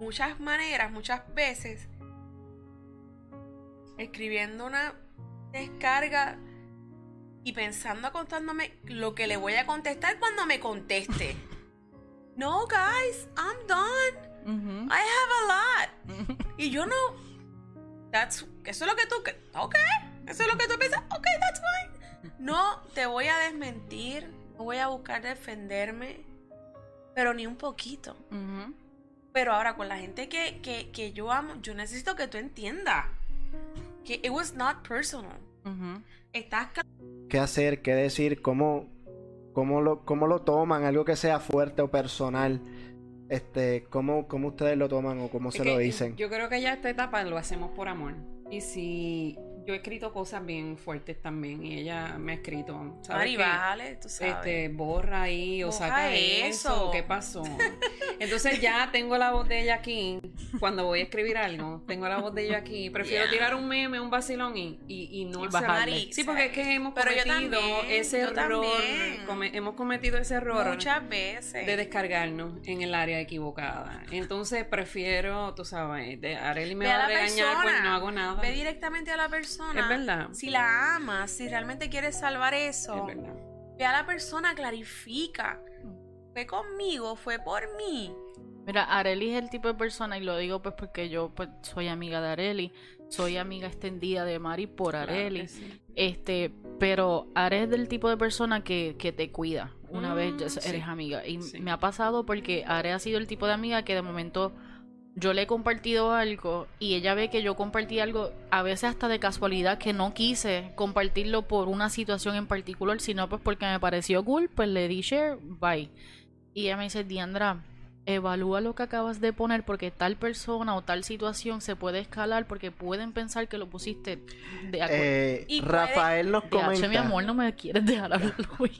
muchas maneras, muchas veces, escribiendo una descarga y pensando, acostándome lo que le voy a contestar cuando me conteste. No, guys, I'm done. I have a lot. Y yo no. That's, eso es lo que tú. Ok. Eso es lo que tú piensas. Ok, that's fine. No te voy a desmentir. No voy a buscar defenderme. Pero ni un poquito. Ujú. Pero ahora con la gente que, que, que yo amo, yo necesito que tú entiendas. Que it was not personal. Ujú. Estás cla- ¿Qué hacer? ¿Qué decir? ¿Cómo, cómo, lo, ¿Cómo lo toman? Algo que sea fuerte o personal. Este, ¿cómo, cómo ustedes lo toman o cómo Es se lo dicen? Yo creo que ya esta etapa lo hacemos por amor. Y si yo he escrito cosas bien fuertes también y ella me ha escrito, ¿sabes Mari, bájale, tú sabes. Este, borra ahí o saca eso. eso. ¿Qué pasó? Entonces ya tengo la voz de ella aquí. Cuando voy a escribir algo, tengo la voz de ella aquí. Prefiero Yeah. tirar un meme, un vacilón y, y, y no Y bajarle. Sí, porque es que hemos Pero cometido también, ese error. come- hemos cometido ese error Muchas veces. de descargarnos en el área equivocada. Entonces prefiero, tú sabes, de Areli me Ve va a regañar, pues no hago nada. Ve directamente a la persona. Es verdad. Si la amas, si realmente quieres salvar eso, Es verdad. ve a la persona, clarifica. Fue conmigo, fue por mí. Mira, Areli es el tipo de persona, y lo digo pues porque yo pues, soy amiga de Areli, soy amiga extendida de Mari por Areli. sí. Este, pero Are es del tipo de persona que, que te cuida una Mm, vez ya sí. eres amiga. Y Sí. me ha pasado porque Are ha sido el tipo de amiga que de momento yo le he compartido algo y ella ve que yo compartí algo, a veces hasta de casualidad, que no quise compartirlo por una situación en particular, sino pues porque me pareció cool, pues le di share, bye. Y ella me dice, Diandra, evalúa lo que acabas de poner porque tal persona o tal situación se puede escalar porque pueden pensar que lo pusiste de acuerdo. Eh, Rafael nos comenta. mi amor, no me quieres dejar hablar hoy.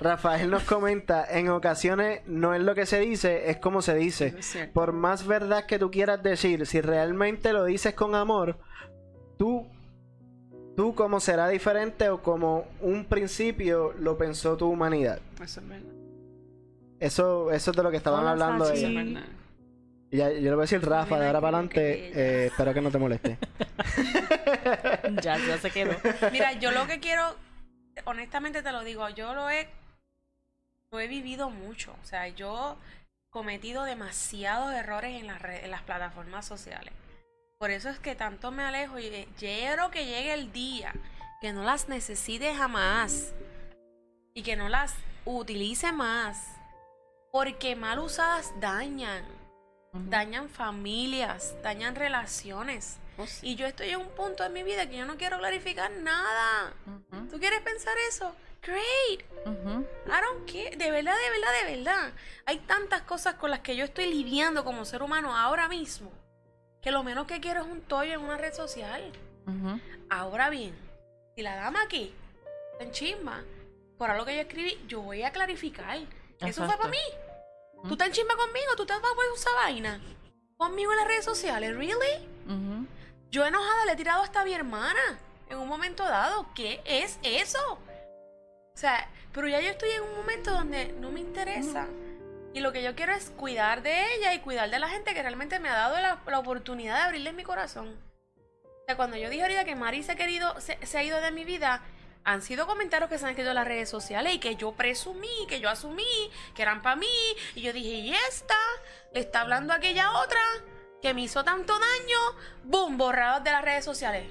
Rafael nos comenta, en ocasiones no es lo que se dice, es como se dice. Por más verdad que tú quieras decir, si realmente lo dices con amor, tú, tú como será diferente o como un principio lo pensó tu humanidad. Eso es verdad. Eso, eso es de lo que estaban Hola, hablando. Sachi. Eso es verdad. Ya, yo le voy a decir Rafa, de ahora para adelante, eh, espero que no te moleste. ya, ya se quedó. Mira, yo lo que quiero, honestamente te lo digo, yo lo he, lo he vivido mucho. O sea, yo he cometido demasiados errores en las, re- en las plataformas sociales. Por eso es que tanto me alejo y eh, quiero que llegue el día que no las necesite jamás y que no las utilice más. Porque mal usadas dañan. dañan familias, dañan relaciones. Oh, y yo estoy en un punto de mi vida que yo no quiero clarificar nada. ¿Tú quieres pensar eso? Great. I don't care. De verdad, de verdad, de verdad. Hay tantas cosas con las que yo estoy lidiando como ser humano ahora mismo que lo menos que quiero es un toyo en una red social. Ahora bien, si la dama aquí está en chisma por algo que yo escribí, yo voy a clarificar. Eso fue para mí. Tú estás en chisma conmigo, tú te vas a usar vaina conmigo en las redes sociales, ¿really? Yo enojada le he tirado hasta a mi hermana en un momento dado. ¿Qué es eso? O sea, pero ya yo estoy en un momento donde no me interesa. Y lo que yo quiero es cuidar de ella y cuidar de la gente que realmente me ha dado la, oportunidad de abrirle mi corazón. O sea, cuando yo dije ahorita que Mari se ha, querido, se, ha ido de mi vida, han sido comentarios que se han escrito en las redes sociales y que yo presumí, que yo asumí, que eran para mí. Y yo dije, ¿y esta? Le está hablando a aquella otra que me hizo tanto daño. ¡Boom! Borrados de las redes sociales.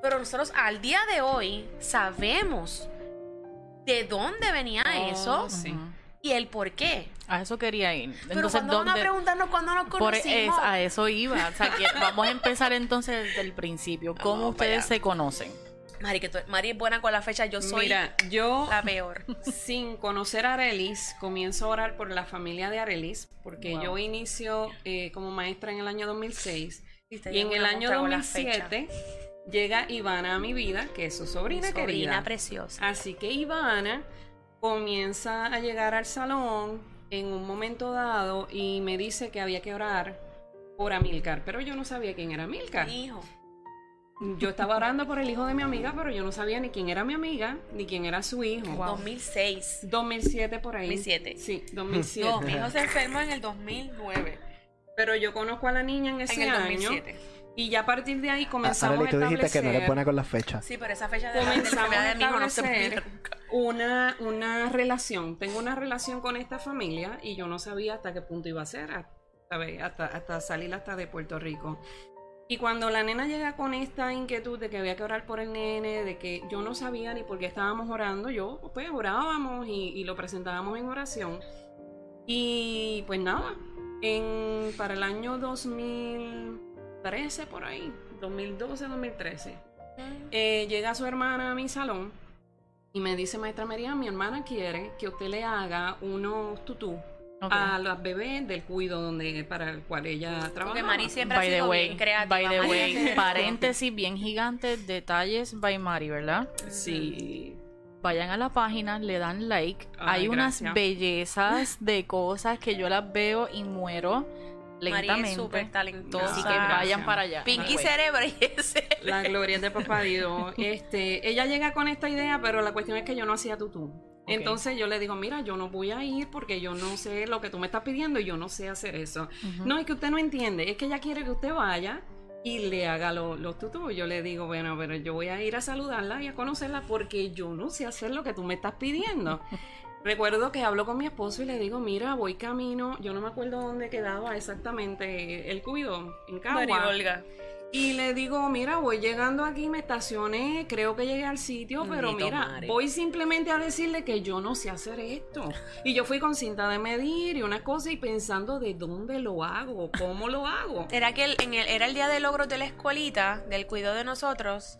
Pero nosotros al día de hoy sabemos de dónde venía oh, eso. Sí y el por qué. A eso quería ir. Pero cuando van a preguntarnos cuándo nos conocimos. a eso iba. O sea, vamos a empezar entonces desde el principio. ¿Cómo ustedes se conocen? Mari, que Mari es buena con la fecha, yo soy Mira, yo, la peor. Sin conocer a Arelis, comienzo a orar por la familia de Arelis, porque yo inicio eh, como maestra en el año 2006. Y, en el año 2007 llega Ivana a mi vida, que es su sobrina, sobrina querida. preciosa. Así que Ivana comienza a llegar al salón en un momento dado y me dice que había que orar por Amilcar, pero yo no sabía quién era Amilcar. hijo. Yo estaba orando por el hijo de mi amiga, pero yo no sabía ni quién era mi amiga, ni quién era su hijo. 2006. 2007 por ahí. 2007. Sí, 2007. No, mi hijo se enfermó en el 2009. Pero yo conozco a la niña en ese en el 2007. Y ya a partir de ahí comenzamos a, tú dijiste que no le pone con las fechas. Sí, pero esa fecha de comenzamos a establecer una, una relación. Tengo una relación con esta familia y yo no sabía hasta qué punto iba a ser, hasta, hasta salir hasta de Puerto Rico. Y cuando la nena llega con esta inquietud de que había que orar por el nene, de que yo no sabía ni por qué estábamos orando, yo pues orábamos y, y lo presentábamos en oración. Y pues nada, en, para el año 2000 13 por ahí, 2012, 2013. Eh, llega su hermana a mi salón y me dice, maestra María, mi hermana quiere que usted le haga unos tutú a las bebés del cuido donde para el cual ella trabaja. Porque Mari siempre ha sido bien creativa. By the way, paréntesis bien gigante, detalles by Mari, ¿verdad? Sí. Vayan a la página, le dan like. Hay unas bellezas de cosas que yo las veo y muero lentamente. María es súper talentosa. Así que vayan para allá. Pinky cerebro y ese. La gloria de papá Dios. Este, ella llega con esta idea, pero la cuestión es que yo no hacía tutú. Entonces yo le digo, mira, yo no voy a ir porque yo no sé lo que tú me estás pidiendo y yo no sé hacer eso. No, es que usted no entiende, es que ella quiere que usted vaya y le haga los lo tutú. Yo le digo, bueno, pero yo voy a ir a saludarla y a conocerla porque yo no sé hacer lo que tú me estás pidiendo. Recuerdo que hablo con mi esposo y le digo, mira, voy camino, yo no me acuerdo dónde quedaba exactamente el cuido, en Cagua. Y le digo, mira, voy llegando aquí, me estacioné, creo que llegué al sitio, pero mira, voy simplemente a decirle que yo no sé hacer esto. Y yo fui con cinta de medir y una cosa y pensando de dónde lo hago, cómo lo hago. Era que en el, era el día de logros de la escuelita, del cuidado de nosotros,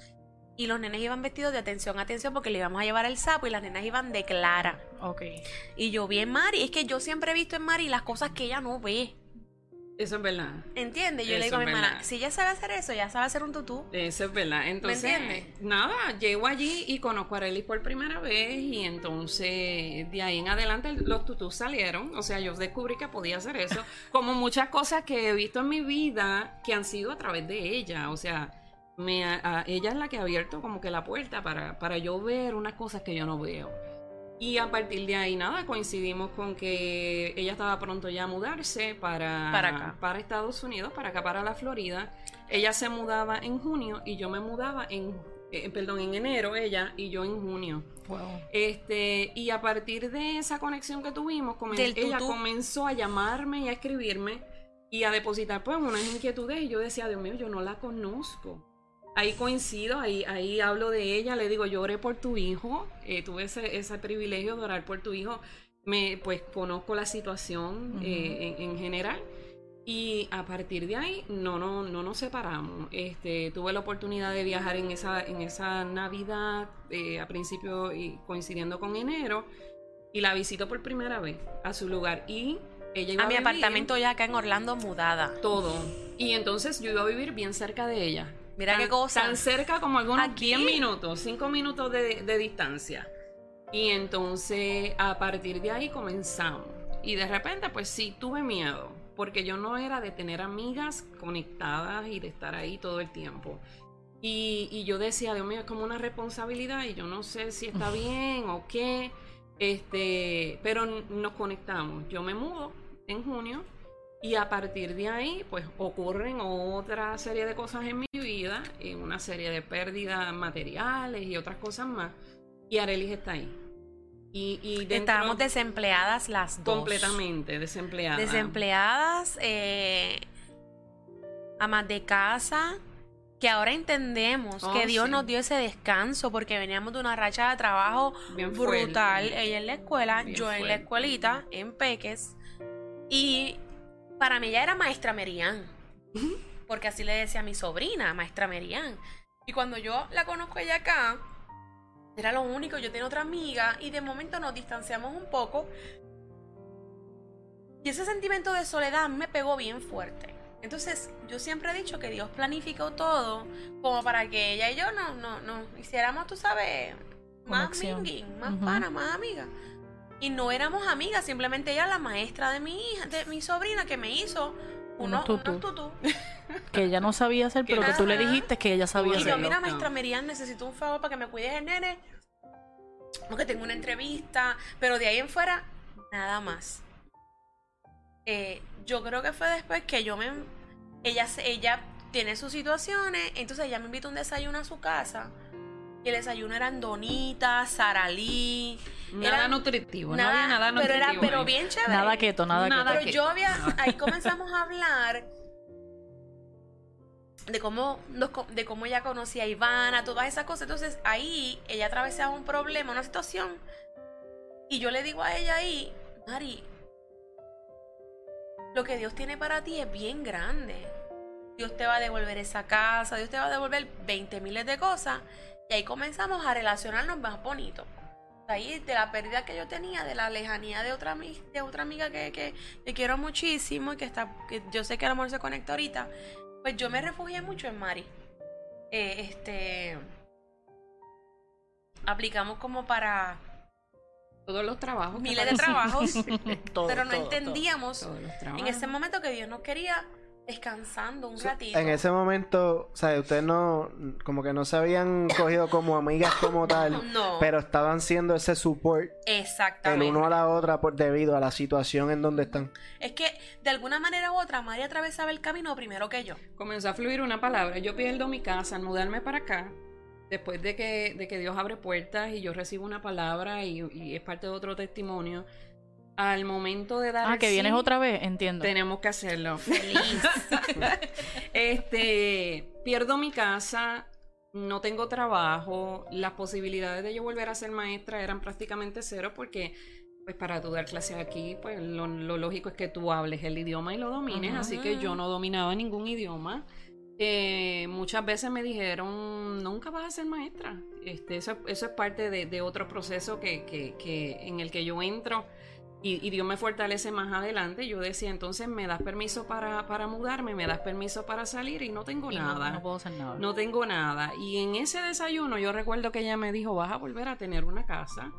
y los nenes iban vestidos de atención, atención, porque le íbamos a llevar el sapo y las nenas iban de clara. Ok. Y yo vi en Mari, es que yo siempre he visto en Mari las cosas que ella no ve. Eso es verdad. ¿Entiendes? Yo le digo a mi hermana, si ella sabe hacer eso, ya sabe hacer un tutú. Eso es verdad. Entonces, nada, llego allí y conozco a Arelis por primera vez y entonces de ahí en adelante los tutús salieron. O sea, yo descubrí que podía hacer eso. como muchas cosas que he visto en mi vida que han sido a través de ella. O sea, me, ella es la que ha abierto como que la puerta para, para yo ver unas cosas que yo no veo. Y a partir de ahí, nada, coincidimos con que ella estaba pronto ya a mudarse para, para, para Estados Unidos, para acá, para la Florida. Ella se mudaba en junio y yo me mudaba en, eh, perdón, en enero, ella y yo en junio. Este, y a partir de esa conexión que tuvimos, ella comenzó a llamarme y a escribirme y a depositar pues unas inquietudes y yo decía, Dios mío, yo no la conozco ahí coincido, ahí, ahí hablo de ella, le digo, yo oré por tu hijo, eh, tuve ese, ese, privilegio de orar por tu hijo, me, pues conozco la situación eh, en, general. Y a partir de ahí no, no, no nos separamos. Este, tuve la oportunidad de viajar en esa, en esa Navidad eh, a principio y coincidiendo con enero. Y la visito por primera vez a su lugar. Y ella iba A mi vivir apartamento ya acá en Orlando mudada. Todo. Y entonces yo iba a vivir bien cerca de ella. Mira Tan- qué cosa. Tan cerca como algunos Aquí. 10 minutos, 5 minutos de, de distancia. Y entonces a partir de ahí comenzamos. Y de repente, pues sí, tuve miedo. Porque yo no era de tener amigas conectadas y de estar ahí todo el tiempo. Y, y yo decía, Dios mío, es como una responsabilidad y yo no sé si está bien o qué. Este, pero nos conectamos. Yo me mudo en junio y a partir de ahí, pues ocurren otra serie de cosas en mi vida, y una serie de pérdidas materiales y otras cosas más. Y Arelis está ahí. Y, y dentro- Estábamos desempleadas las dos. completamente desempleada. Desempleadas, eh, amas de casa, que ahora entendemos Oh, que Dios sí. nos dio ese descanso porque veníamos de una racha de trabajo Bien brutal. fuerte. Ella en la escuela, Bien yo en la escuelita, en Peques. Y para mí ella era maestra Merian. Porque así le decía a mi sobrina, maestra Merian. Y cuando yo la conozco ella acá, era lo único, yo tenía otra amiga y de momento nos distanciamos un poco. Y ese sentimiento de soledad me pegó bien fuerte. Entonces, yo siempre he dicho que Dios planificó todo como para que ella y yo no, no, no hiciéramos, tú sabes, más minging, más Ujú. pana, más amigas. Y no éramos amigas, simplemente ella la maestra de mi hija, de mi sobrina que me hizo unos, Unos tutú. unos tutú. Que ella no sabía hacer, pero que tú le dijiste que ella sabía Y yo, hacerlo. mira, maestra Miriam, necesito un favor para que me cuides el nene. Porque tengo una entrevista. Pero de ahí en fuera, nada más. Eh, yo creo que fue después que yo me. Ella, se- ella tiene sus situaciones. Entonces ella me invitó a un desayuno a su casa. Y el desayuno eran donitas, saralí. Nada Era- nutritivo, no había nada pero nutritivo. era pero bien chévere. Nada keto, nada, Nada keto. Pero yo había, ahí comenzamos a hablar de cómo, de cómo ella conocía a Ivana, todas esas cosas. Entonces ahí ella atravesaba un problema, una situación. Y yo le digo a ella ahí, Mari, lo que Dios tiene para ti es bien grande. Dios te va a devolver esa casa, Dios te va a devolver 20 miles de cosas. Y ahí comenzamos a relacionarnos más bonito. Ahí de la pérdida que yo tenía, de la lejanía de otra, de otra amiga que, que, que quiero muchísimo y que está, que yo sé que a lo mejor se conecta ahorita, pues yo me refugié mucho en Mari. Eh, este aplicamos como para Todos los trabajos. miles de trabajos, Todo, pero no todo, entendíamos en ese momento que Dios nos quería descansando un ratito. En ese momento, o sea, ustedes no, como que no se habían cogido como amigas como tal, No, pero estaban siendo ese support el exactamente. uno a la otra por debido a la situación en donde están. Es que de alguna manera u otra, Mari atravesaba el camino primero que yo. Comenzó a fluir una palabra. Yo pierdo mi casa al mudarme para acá. Después de que, de que Dios abre puertas y yo recibo una palabra y, y es parte de otro testimonio. Al momento de dar Ah, el que vienes sí, otra vez, entiendo. Tenemos que hacerlo. Feliz. este, pierdo mi casa, no tengo trabajo, las posibilidades de yo volver a ser maestra eran prácticamente cero porque pues para tú dar clases aquí, pues lo, lo lógico es que tú hables el idioma y lo domines, así que yo no dominaba ningún idioma. Eh, muchas veces me dijeron, nunca vas a ser maestra. Este, eso, eso es parte de, de otro proceso que, que, que en el que yo entro y, y Dios me fortalece más adelante. Yo decía, entonces me das permiso para, para mudarme, me das permiso para salir y no tengo Y nada. No, puedo hacer nada. No tengo nada. Y en ese desayuno yo recuerdo que ella me dijo, vas a volver a tener una casa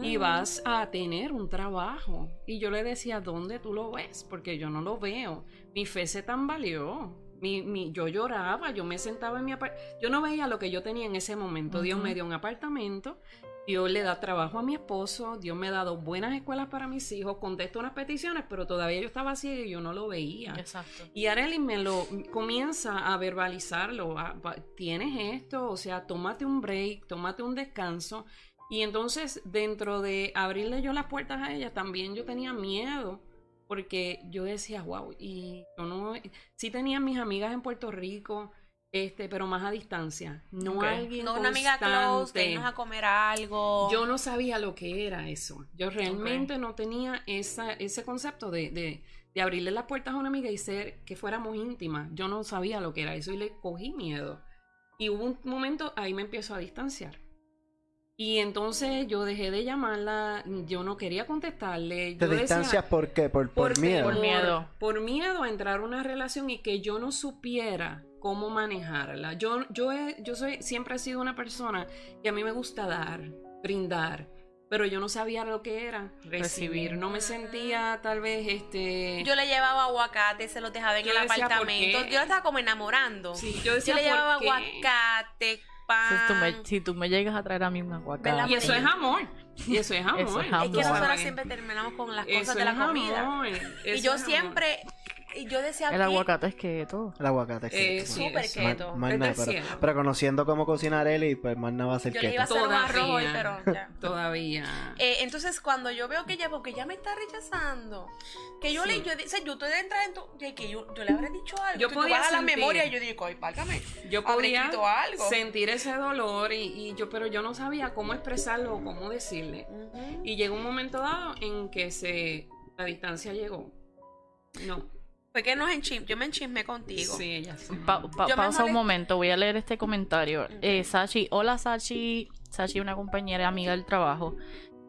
y vas a tener un trabajo. Y yo le decía, ¿dónde tú lo ves? Porque yo no lo veo. Mi fe se tambaleó. Mi, mi, yo lloraba, yo me sentaba en mi apartamento. Yo no veía lo que yo tenía en ese momento. Dios me dio un apartamento. Dios le da trabajo a mi esposo. Dios me ha dado buenas escuelas para mis hijos. Contesto unas peticiones, pero todavía yo estaba ciega y yo no lo veía. Exacto. Y Arely me lo comienza a verbalizarlo. a- va- Tienes esto, o sea, tómate un break, tómate un descanso. Y entonces, dentro de abrirle yo las puertas a ella, también yo tenía miedo. Porque yo decía, wow, y yo no. Sí tenía mis amigas en Puerto Rico, este, pero más a distancia. No Ok. alguien No una amiga close, de irnos a comer algo. Yo no sabía lo que era eso. Yo realmente no tenía esa, ese concepto de, de, de abrirle las puertas a una amiga y ser que fuéramos íntimas. Yo no sabía lo que era eso y le cogí miedo. Y hubo un momento, ahí me empiezo a distanciar. Y entonces yo dejé de llamarla, yo no quería contestarle. ¿Te yo decía- distancias por qué? Por, por, por miedo. Por miedo. Por miedo a entrar a una relación y que yo no supiera cómo manejarla. Yo, yo, he- yo soy, siempre he sido una persona que a mí me gusta dar, brindar, pero yo no sabía lo que era recibir. Recibir. No me sentía tal vez este... Yo le llevaba aguacate, se los dejaba en Yo el decía, ¿por apartamento. Yo la estaba como enamorando. Sí, yo decía, le ¿por llevaba qué? aguacate, Si tú, me, pan. si tú me llegas a traer a mí un aguacate. ¿Verdad? Y eso es amor. Y eso es amor. Eso es Es amor. que tú nosotros siempre terminamos con las Eso cosas de es la comida. amor, Y yo es amor. Siempre, y yo decía El aguacate es keto. El aguacate es Eh, keto, man. Súper keto. Pero, conociendo cómo cocinar Eli, pues más nada va a ser Yo le iba a keto. hacer un arroz hoy, Todavía. pero ya. Todavía. Eh, entonces cuando yo veo que ella, porque ella me está rechazando, que yo Sí. le, yo, o sea, yo estoy de entrar en tu, que yo, yo le habré dicho algo, Yo que tú podía vas a la sentir. memoria y yo digo, ay, válgame, yo podía algo. sentir ese dolor y, y yo pero yo no sabía cómo expresarlo o cómo decirle y llegó un momento dado en que se la distancia llegó no Fue que nos enchim, yo me enchismé contigo. sí ella sí Pa- Yo pausa un momento, voy a leer este comentario. Eh, Sachi, hola Sachi, Sachi una compañera amiga del trabajo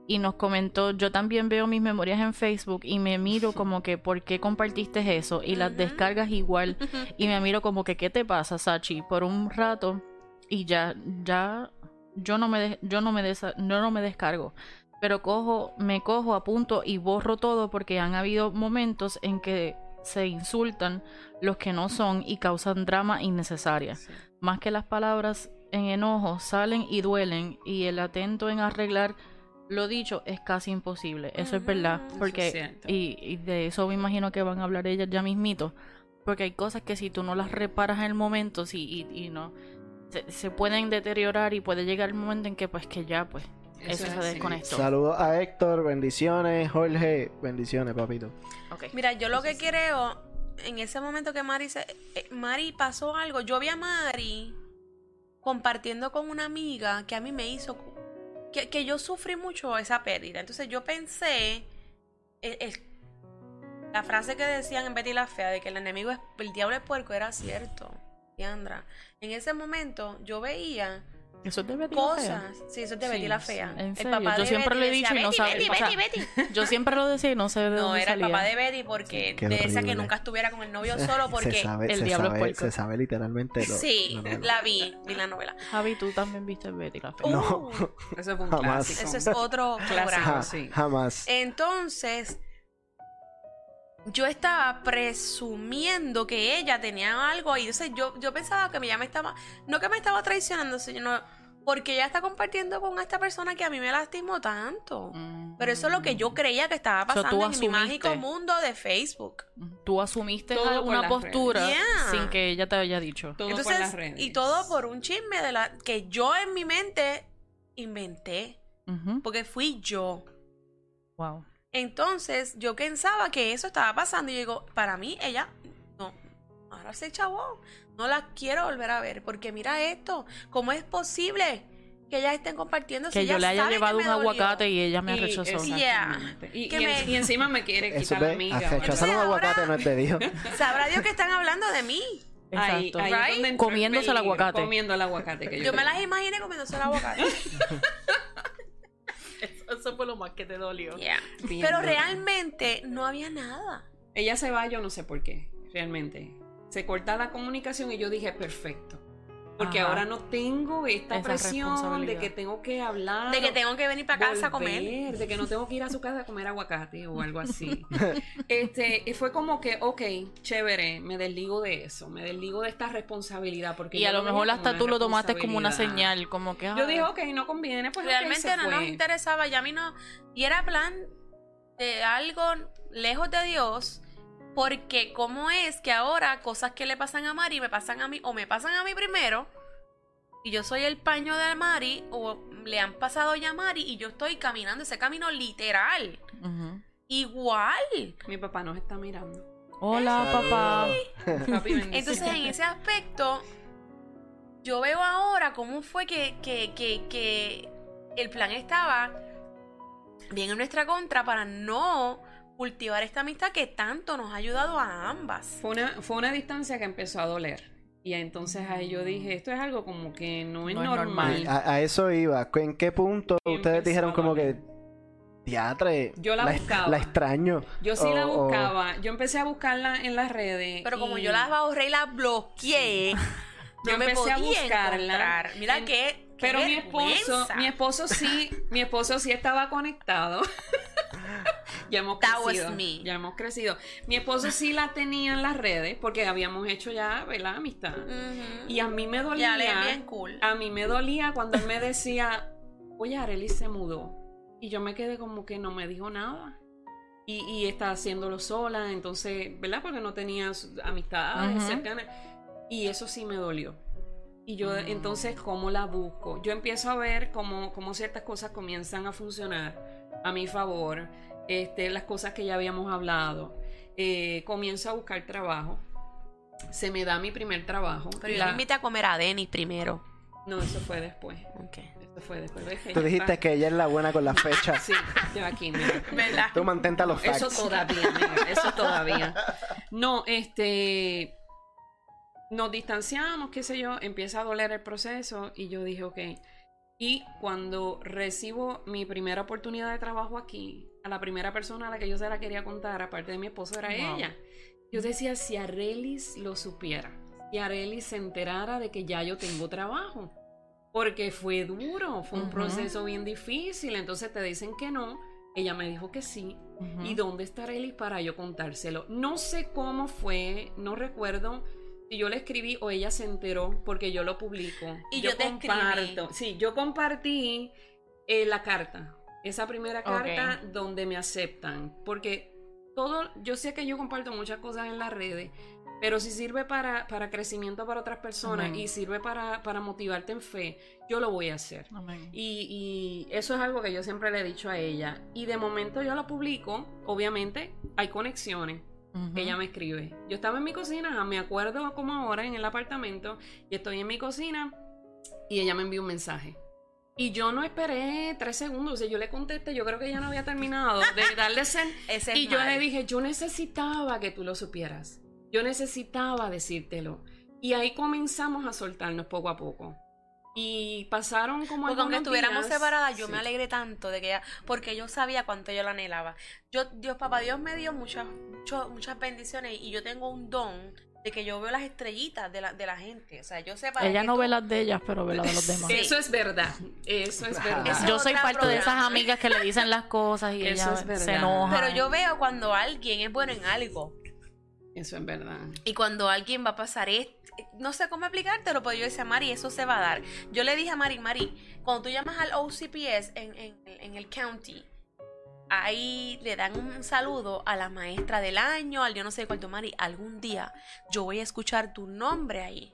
y nos comentó, yo también veo mis memorias en Facebook y me miro como que, ¿por qué compartiste eso? Y las descargas igual y me miro como que, ¿qué te pasa Sachi? Por un rato y ya, ya, yo no me, de- yo no me, no, no me descargo. Pero cojo, me cojo, apunto y borro todo porque han habido momentos en que se insultan los que no son y causan drama innecesaria. Sí. Más que las palabras en enojo salen y duelen y el atento en arreglar lo dicho es casi imposible. Eso es verdad. Porque, y, y de eso me imagino que van a hablar ellas ya mismito. Porque hay cosas que si tú no las reparas en el momento, sí, y, y no, se, se pueden deteriorar y puede llegar el momento en que pues que ya pues eso, es se desconectó. Saludos a Héctor, bendiciones. Jorge, bendiciones, papito. Ok. Mira, yo lo que creo, en ese momento que Mari se, eh, Mari pasó algo, yo vi a Mari compartiendo con una amiga que a mí me hizo que, que yo sufrí mucho esa pérdida. Entonces yo pensé el- el- la frase que decían en Betty la Fea de que el enemigo es el diablo es puerco era cierto. Diandra. En ese momento yo veía Eso es de Betty la Fea. cosas. Sí, eso es de Sí, Betty la sí. Fea. ¿En El serio? papá Yo de siempre Betty lo he decía, dicho y no "Betty, sabe- Betty, o sea, Betty, Betty". Yo siempre lo decía y no sé de No, dónde era el papá de Betty porque Qué decía que horrible. nunca estuviera con el novio solo porque se sabe, el se diablo es sabe, puerco. se sabe literalmente lo, sí, la la vi, vi la novela. Javi, tú también viste Betty la Fea. No. Uh, eso fue un Jamás. clásico eso es otro Clásico. Ja- sí. Jamás. Entonces, yo estaba presumiendo que ella tenía algo y entonces yo, yo pensaba que ella me estaba, no que me estaba traicionando, sino porque ella está compartiendo con esta persona que a mí me lastimó tanto. Mm. Pero eso es lo que yo creía que estaba pasando en mi mágico mundo de Facebook. Tú asumiste Todo por una las postura. Yeah. sin que ella te haya dicho. todo por Entonces, las redes y todo por un chisme de la que yo en mi mente inventé, porque fui yo. Wow. Entonces, yo pensaba que eso estaba pasando y yo digo, para mí ella no, ahora se chavó, no la quiero volver a ver, porque mira esto, ¿cómo es posible que ellas estén compartiendo si Que yo ella le haya llevado me un dolió? aguacate y ella me Y- rechazó. Yeah. Y, Que y me- y encima me quiere Eso quitar la amiga rechazar un aguacate no es de Dios. Sabrá Dios que están hablando de mí. Ahí, Exacto. ahí es Right? el Comiéndose el peligro, aguacate. comiendo el aguacate que yo, Yo me las imaginé comiéndose el aguacate. Eso fue lo más que te dolió. Yeah. Pero realmente no había nada. Ella se va, yo no sé por qué, realmente. Se corta la comunicación y yo dije, perfecto. Porque Ajá. ahora no tengo esta Esa presión de que tengo que hablar. De que tengo que venir para casa a comer. De que no tengo que ir a su casa a comer aguacate o algo así. este, y fue como que, ok, chévere, me desligo de eso, me desligo de esta responsabilidad. Porque Y a lo mejor hasta tú lo tomaste como una señal, como que... Yo dije, ok, no conviene, pues Realmente no nos interesaba, ya a mí no. Y era plan de algo lejos de Dios, porque cómo es que ahora cosas que le pasan a Mari me pasan a mí, o me pasan a mí primero, y yo soy el paño de Mari, o le han pasado ya a Mari, y yo estoy caminando ese camino literal. Igual. Mi papá nos está mirando. Hola, papá. Entonces, en ese aspecto, yo veo ahora cómo fue que, que, que, que el plan estaba bien en nuestra contra para no cultivar esta amistad que tanto nos ha ayudado a ambas. Fue una, fue una distancia que empezó a doler. Y entonces ahí yo dije, esto es algo como que no es No es normal. A, a eso iba. ¿En qué punto Y ustedes empezó dijeron a como que teatre? Yo la buscaba. La extraño. Yo sí la buscaba. Yo empecé a buscarla en las redes. Pero como yo las ahorré y las bloqueé, Yo no me empecé a podía buscarla. encontrar. Mira En- qué, qué Pero mi esposo, mi esposo sí, mi esposo sí estaba conectado. ya hemos That was crecido. me. Ya hemos crecido. Mi esposo sí la tenía en las redes porque habíamos hecho ya, ¿verdad? Amistad. Ujú. Y a mí me Ya dolía. le bien cool. A mí me dolía cuando él me decía, oye, Arely se mudó. Y yo me quedé como que no me dijo nada. Y, y está haciéndolo sola, entonces, ¿verdad? Porque no tenía amistades Ujú. cercanas. Y eso sí me dolió. Y yo, Mm. entonces, ¿cómo la busco? Yo empiezo a ver cómo, cómo ciertas cosas comienzan a funcionar a mi favor. Este, las cosas que ya habíamos hablado. Eh, comienzo a buscar trabajo. Se me da mi primer trabajo. Pero yo La- le invité a comer a Denis primero. No, eso fue después. Ok. Eso fue después. ¿ves? Tú dijiste está- que ella es la buena con las fechas. Sí, yo aquí, mira. ¿Verdad? Tú mantente a los facts. Eso todavía, nega, eso todavía. No, este. Nos distanciamos, qué sé yo, empieza a doler el proceso y yo dije, ok. Y cuando recibo mi primera oportunidad de trabajo aquí, a la primera persona a la que yo se la quería contar, aparte de mi esposo, era Wow. ella. Yo decía, si Arelis lo supiera, si Arelis se enterara de que ya yo tengo trabajo. Porque fue duro, fue un proceso bien difícil, entonces te dicen que no. Ella me dijo que sí. ¿Y dónde está Arelis para yo contárselo? No sé cómo fue, no recuerdo si yo le escribí o ella se enteró porque yo lo publico. Y yo te escribí. Sí, yo compartí eh, la carta, esa primera carta donde me aceptan, porque todo, yo sé que yo comparto muchas cosas en las redes, pero si sirve para, para crecimiento para otras personas Amén. y sirve para, para motivarte en fe, yo lo voy a hacer. Amén. Y, y eso es algo que yo siempre le he dicho a ella. Y de momento yo lo publico, obviamente hay conexiones. Ella me escribe. Yo estaba en mi cocina, me acuerdo como ahora en el apartamento, y estoy en mi cocina y ella me envió un mensaje. Y yo no esperé tres segundos, o sea, yo le contesté, yo creo que ella no había terminado de darle. Ese es Y yo mal. le dije, yo necesitaba que tú lo supieras. Yo necesitaba decírtelo. Y ahí comenzamos a soltarnos poco a poco. Y pasaron como Porque aunque estuviéramos días- separadas, yo Sí. me alegré tanto de que ella, porque yo sabía cuánto yo la anhelaba. Yo, Dios, papá Dios me dio muchas, mucho- muchas bendiciones y yo tengo un don de que yo veo las estrellitas de la, de la gente. O sea, yo sé para Ella no tú- ve las de ellas, pero ve las de los demás. Sí. Eso es verdad. Eso es verdad. Eso- Yo soy parte de esas amigas que le dicen las cosas y Eso ella es verdad. se enoja. Pero yo veo cuando alguien es bueno en algo Eso es verdad. y cuando alguien va a pasar esto. No sé cómo explicártelo, pero yo decía, Mari, eso se va a dar. Yo le dije a Mari, Mari, cuando tú llamas al OCPS en, en- en el county, ahí le dan un saludo a la maestra del año, al yo no sé cuánto, Mari, algún día yo voy a escuchar tu nombre ahí.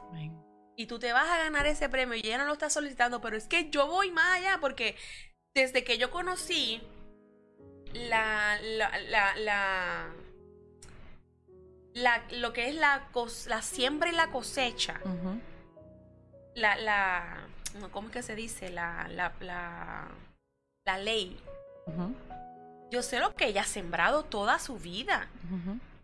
Amén. Y tú te vas a ganar ese premio y ella no lo está solicitando, pero es que yo voy más allá porque desde que yo conocí la, la, la, la, la- lo que es la, siembra y la cosecha, la, la, ¿cómo es que se dice? La, la, la, la ley. Yo sé lo que ella ha sembrado toda su vida.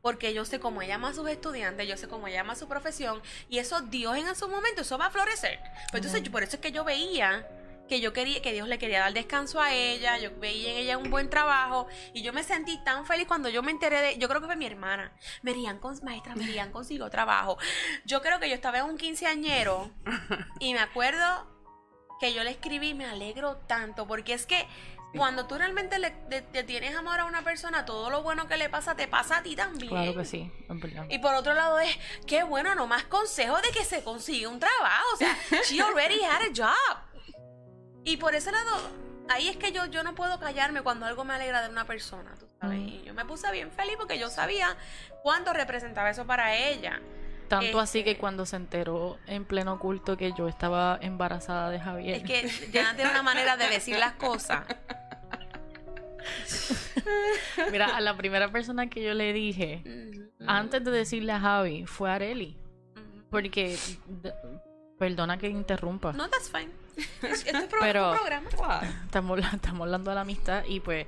Porque yo sé cómo ella ama a sus estudiantes, yo sé cómo ella ama a su profesión, y eso Dios en su momento, eso va a florecer. Pues entonces, por eso es que yo veía que yo quería, que Dios le quería dar descanso a ella, yo veía en ella un buen trabajo, y yo me sentí tan feliz cuando yo me enteré de, yo creo que fue mi hermana, Merian con maestra, Merian consiguió trabajo. Yo creo que yo estaba en un quinceañero, y me acuerdo que yo le escribí, me alegro tanto, porque es que cuando tú realmente le, te, te tienes amor a una persona, todo lo bueno que le pasa te pasa a ti también. Claro que sí, verdad. Y por otro lado es, qué bueno, no más consejos de que se consigue un trabajo. O sea, she already had a job. Y por ese lado, ahí es que yo, yo no puedo callarme cuando algo me alegra de una persona, tú sabes. Mm. Y yo me puse bien feliz porque yo sabía cuánto representaba eso para ella. Tanto así este- que cuando se enteró en pleno culto que yo estaba embarazada de Javier. Es que ya tiene una manera de decir las cosas. Mira, a la primera persona que yo le dije, antes de decirle a Javi, fue a Areli. Porque Perdona que interrumpa. No, that's fine. Esto es pro- Pero- un programa. Estamos, habla- estamos hablando de la amistad y pues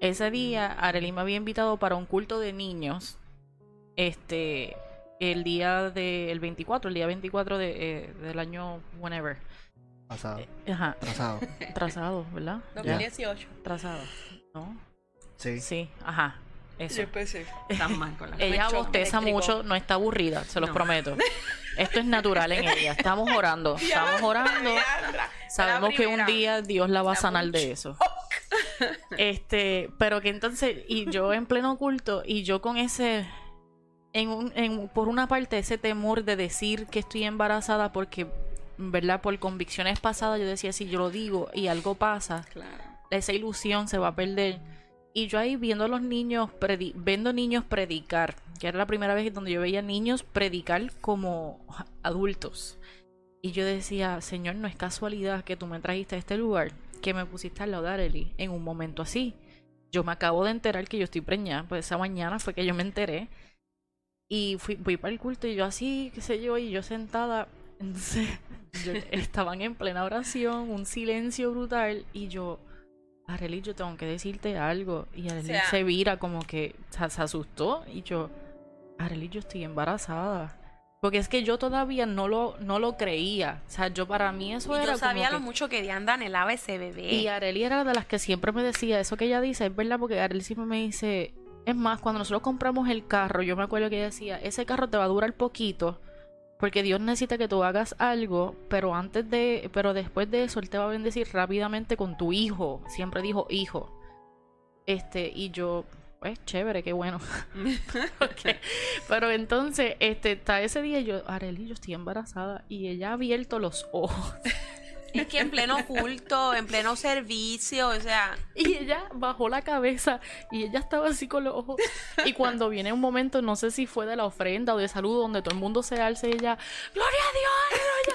ese día Arely me había invitado para un culto de niños. Este, el día del 24, el día 24 de, eh, del año whenever. Pasado. Ajá, Trazado. trazado, ¿verdad? Ya, 2018. trazado. ¿No? Sí. Sí, ajá. Eso. Están mal con la Ella bosteza mucho, no está aburrida, se los No. prometo. Esto es natural en ella. Estamos orando, estamos orando. Sabemos que un día Dios la va a sanar de eso. Este, pero que entonces, y yo en pleno culto, y yo con ese, en un, en, por una parte, ese temor de decir que estoy embarazada, porque, ¿verdad? Por convicciones pasadas, yo decía, si yo lo digo y algo pasa, Claro. esa ilusión se va a perder. Y yo ahí viendo a los niños, predi- viendo niños predicar, que era la primera vez donde yo veía niños predicar como adultos. Y yo decía, Señor, no es casualidad que tú me trajiste a este lugar, que me pusiste al lado de Arely en un momento así. Yo me acabo de enterar que yo estoy preñada, pues esa mañana fue que yo me enteré. Y fui, fui para el culto y yo así, qué sé yo, y yo sentada, entonces, yo- estaban en plena oración, un silencio brutal, y yo, Arely, yo tengo que decirte algo. Y Arely sea- se vira como que se, se asustó, y yo, Arely, yo estoy embarazada. Porque es que yo todavía no lo, no lo creía. O sea, yo para mí eso Y era yo sabía como lo que- mucho que Dianda anhelaba ese bebé. y Arely era de las que siempre me decía, eso que ella dice, es verdad, porque Arely siempre me dice, es más, cuando nosotros compramos el carro, yo me acuerdo que ella decía, ese carro te va a durar poquito, porque Dios necesita que tú hagas algo, pero antes de, pero después de eso, Él te va a bendecir rápidamente con tu hijo. Siempre dijo hijo. Este, y yo, pues chévere, qué bueno. Pero entonces, este, está ese día yo, Arely, yo estoy embarazada. Y ella ha abierto los ojos. Es que en pleno culto, en pleno servicio, o sea, Y ella bajó la cabeza y ella estaba así con los ojos. Y cuando viene un momento, no sé si fue de la ofrenda o de salud, donde todo el mundo se alza y ella, ¡Gloria a Dios!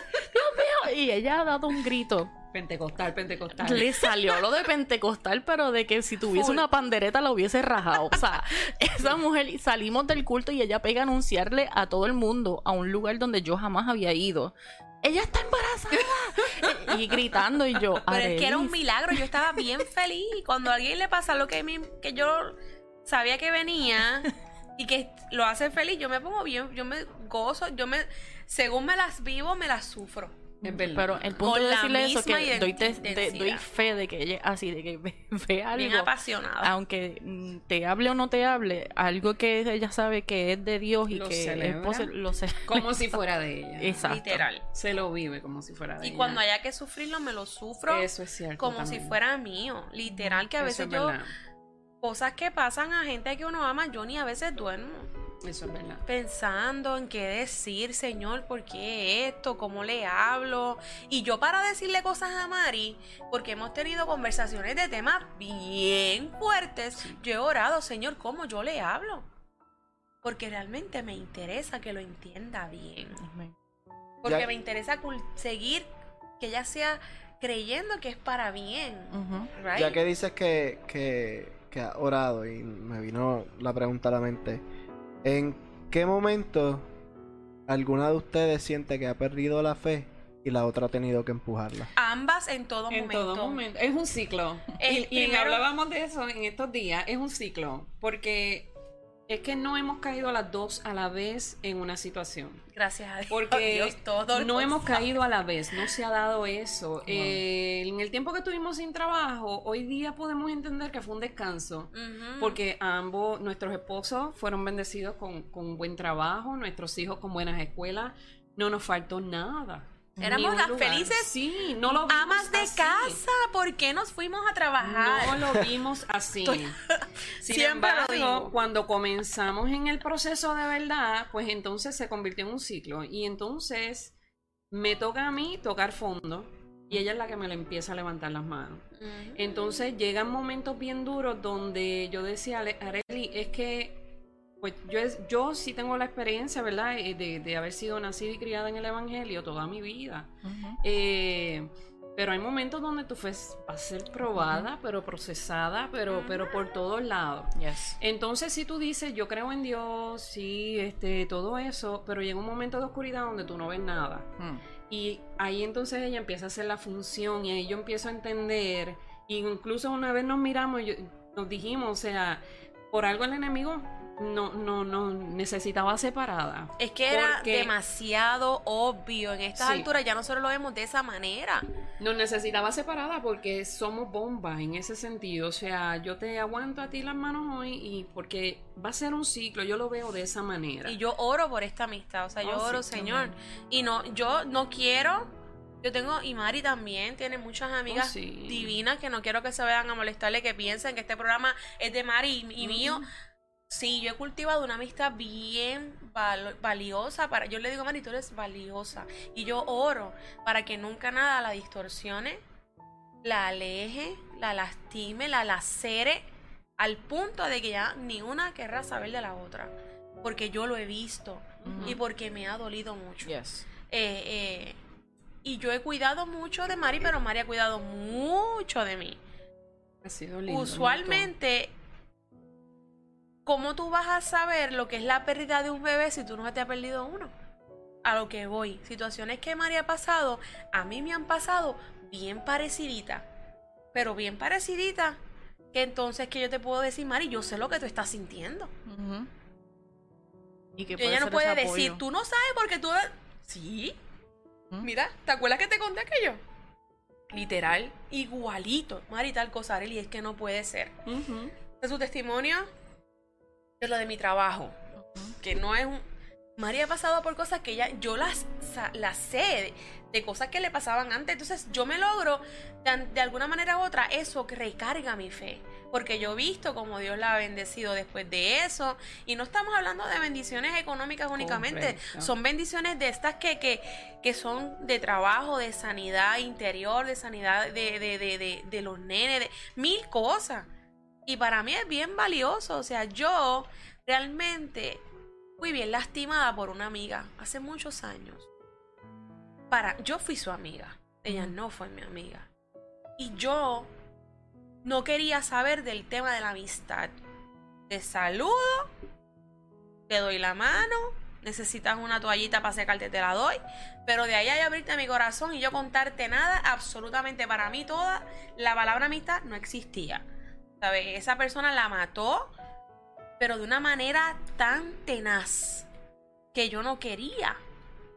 Y ella ha dado un grito. Pentecostal, pentecostal. Le salió lo de pentecostal, pero de que si tuviese Full. una pandereta la hubiese rajado. O sea, esa mujer, salimos del culto y ella pega a anunciarle a todo el mundo a un lugar donde yo jamás había ido. Ella está embarazada. y gritando y yo. pero es que era un milagro, yo estaba bien feliz. Y cuando a alguien le pasa lo que, mí- que yo sabía que venía y que lo hace feliz, yo me pongo bien, yo me gozo, yo me, según me las vivo, me las sufro. Es verdad. Pero el punto Con de decirle eso que doy, te- identi- te- doy intensidad. fe de que ella es así, de que ve, ve algo, Bien apasionada. aunque mm, te hable o no te hable, algo que ella sabe que es de Dios y Lo que es celebra. posi- lo sé. Como si fuera de ella. Exacto. Literal. Se lo vive como si fuera de Y ella. cuando haya que sufrirlo, me lo sufro Eso es cierto. como si fuera mío. Literal, que a Eso veces es yo, verdad. Cosas que pasan a gente que uno ama, yo ni a veces duermo. Eso es verdad. pensando en qué decir, Señor, ¿por qué esto? ¿Cómo le hablo? Y yo para decirle cosas a Mari, porque hemos tenido conversaciones de temas bien fuertes, yo he orado, Señor, ¿cómo yo le hablo? Porque realmente me interesa que lo entienda bien. Amén. Porque Ya- me interesa seguir que ella sea creyendo que es para bien. Right? Ya que dices que, que, que has orado y me vino la pregunta a la mente, ¿en qué momento alguna de ustedes siente que ha perdido la fe y la otra ha tenido que empujarla? Ambas en todo En momento. todo momento. Es un ciclo. El y, hablábamos de eso en estos días. Es un ciclo. Porque es que no hemos caído las dos a la vez en una situación. Gracias a Dios. Porque Dios, todo no hemos caído a la vez, no se ha dado eso. Eh, en el tiempo que estuvimos sin trabajo, hoy día podemos entender que fue un descanso. Porque ambos, nuestros esposos fueron bendecidos con, buen trabajo, nuestros hijos con buenas escuelas, no nos faltó nada. Éramos las felices Sí, no lo vimos amas de así. casa, ¿por qué nos fuimos a trabajar? No lo vimos así. Sin Siempre lo embargo, digo. cuando comenzamos en el proceso de verdad, pues entonces se convirtió en un ciclo. Y entonces me toca a mí tocar fondo y ella es la que me le empieza a levantar las manos. Entonces llegan momentos bien duros donde yo decía, "Ale- Areli, es que pues yo, es- yo sí tengo la experiencia, ¿verdad? Eh, De, de haber sido nacida y criada en el Evangelio toda mi vida. Eh, Pero hay momentos donde tu fe va a ser probada, pero procesada, pero, pero por todos lados. Yes. Entonces, si tú dices, yo creo en Dios, sí, este, todo eso, pero llega un momento de oscuridad donde tú no ves nada. Y ahí entonces ella empieza a hacer la función y ahí yo empiezo a entender. Incluso una vez nos miramos, yo- nos dijimos, o sea, por algo el enemigo no, no, no necesitaba separada. Es que era Porque demasiado obvio. En estas Sí. alturas ya nosotros lo vemos de esa manera. Nos necesitaba separada porque somos bombas en ese sentido. O sea, yo te aguanto a ti las manos hoy y porque va a ser un ciclo, yo lo veo de esa manera. Y yo oro por esta amistad. O sea, yo Oh, oro, Señor. Y no, yo no quiero. Yo tengo, y Mari también tiene muchas amigas Oh, sí. divinas que no quiero que se vayan a molestarle, que piensen que este programa es de Mari y, y mío. Sí, yo he cultivado una amistad bien val- valiosa para. Yo le digo, Mari, tú eres valiosa. Y yo oro para que nunca nada la distorsione, la aleje, la lastime, la lacere, al punto de que ya ni una querrá saber de la otra. Porque yo lo he visto y porque me ha dolido mucho. Yes. Eh, eh, y yo he cuidado mucho de Mari, pero Mari ha cuidado mucho de mí. Ha sido lindo, Usualmente, ¿cómo tú vas a saber lo que es la pérdida de un bebé si tú no te has perdido uno? A lo que voy. Situaciones que Mari ha pasado, a mí me han pasado bien pareciditas. Pero bien pareciditas. Que entonces que yo te puedo decir, Mari, yo sé lo que tú estás sintiendo. Y que ella no puede decir, tú no sabes porque tú... Sí. ¿Mm? Mira, ¿te acuerdas que te conté aquello? Literal, igualito. Mari, tal cosa, Arely, es que no puede ser. De Este su testimonio de lo de mi trabajo. Que no es un. María ha pasado por cosas que ella, yo las, las sé de, cosas que le pasaban antes. Entonces yo me logro, de, de alguna manera u otra, eso que recarga mi fe. Porque yo he visto como Dios la ha bendecido después de eso. Y no estamos hablando de bendiciones económicas únicamente. Son bendiciones de estas que, que, que son de trabajo, de sanidad interior, de sanidad de, de, de, de, de los nenes, de mil cosas. Y para mí es bien valioso. O sea, yo realmente fui bien lastimada por una amiga hace muchos años. Para, yo fui su amiga. Ella no fue mi amiga. Y yo no quería saber del tema de la amistad. Te saludo, te doy la mano, necesitas una toallita para secarte, te la doy. Pero de ahí a abrirte mi corazón y yo contarte nada, absolutamente para mí toda, la palabra amistad no existía. ¿Sabes? Esa persona la mató, pero de una manera tan tenaz que yo no quería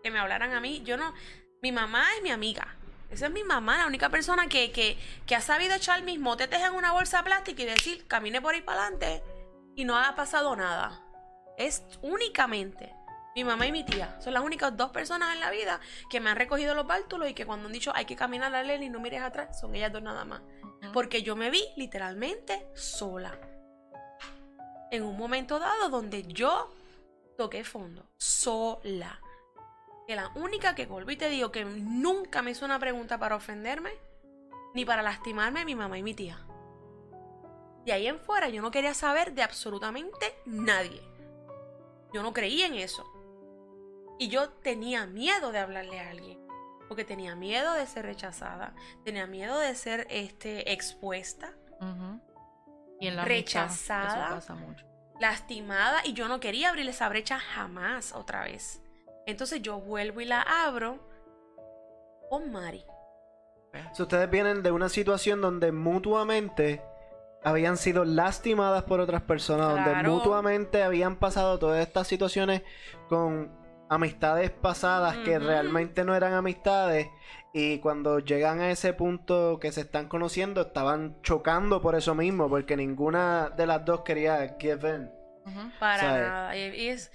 que me hablaran a mí. Yo no. Mi mamá es mi amiga. Esa es mi mamá, la única persona que, que, que ha sabido echar mis motetes en una bolsa plástica y decir, camine por ahí para adelante y no ha pasado nada. Es únicamente mi mamá y mi tía. Son las únicas dos personas en la vida que me han recogido los bártulos y que cuando han dicho hay que caminar a Lely y no mires atrás, son ellas dos nada más. Porque yo me vi literalmente sola. En un momento dado donde yo toqué fondo. Sola. Que la única que volví y te digo que nunca me hizo una pregunta para ofenderme. Ni para lastimarme mi mamá y mi tía. De ahí en fuera yo no quería saber de absolutamente nadie. Yo no creía en eso. Y yo tenía miedo de hablarle a alguien. Porque tenía miedo de ser rechazada. Tenía miedo de ser este, expuesta. Y en la Rechazada. Eso pasa mucho. lastimada. Y yo no quería abrir esa brecha jamás otra vez. Entonces yo vuelvo y la abro. Con Mari. Si ustedes vienen de una situación donde mutuamente habían sido lastimadas por otras personas, donde mutuamente habían pasado todas estas situaciones con amistades pasadas que realmente no eran amistades y cuando llegan a ese punto que se están conociendo estaban chocando por eso mismo, porque ninguna de las dos quería give in. Para y es,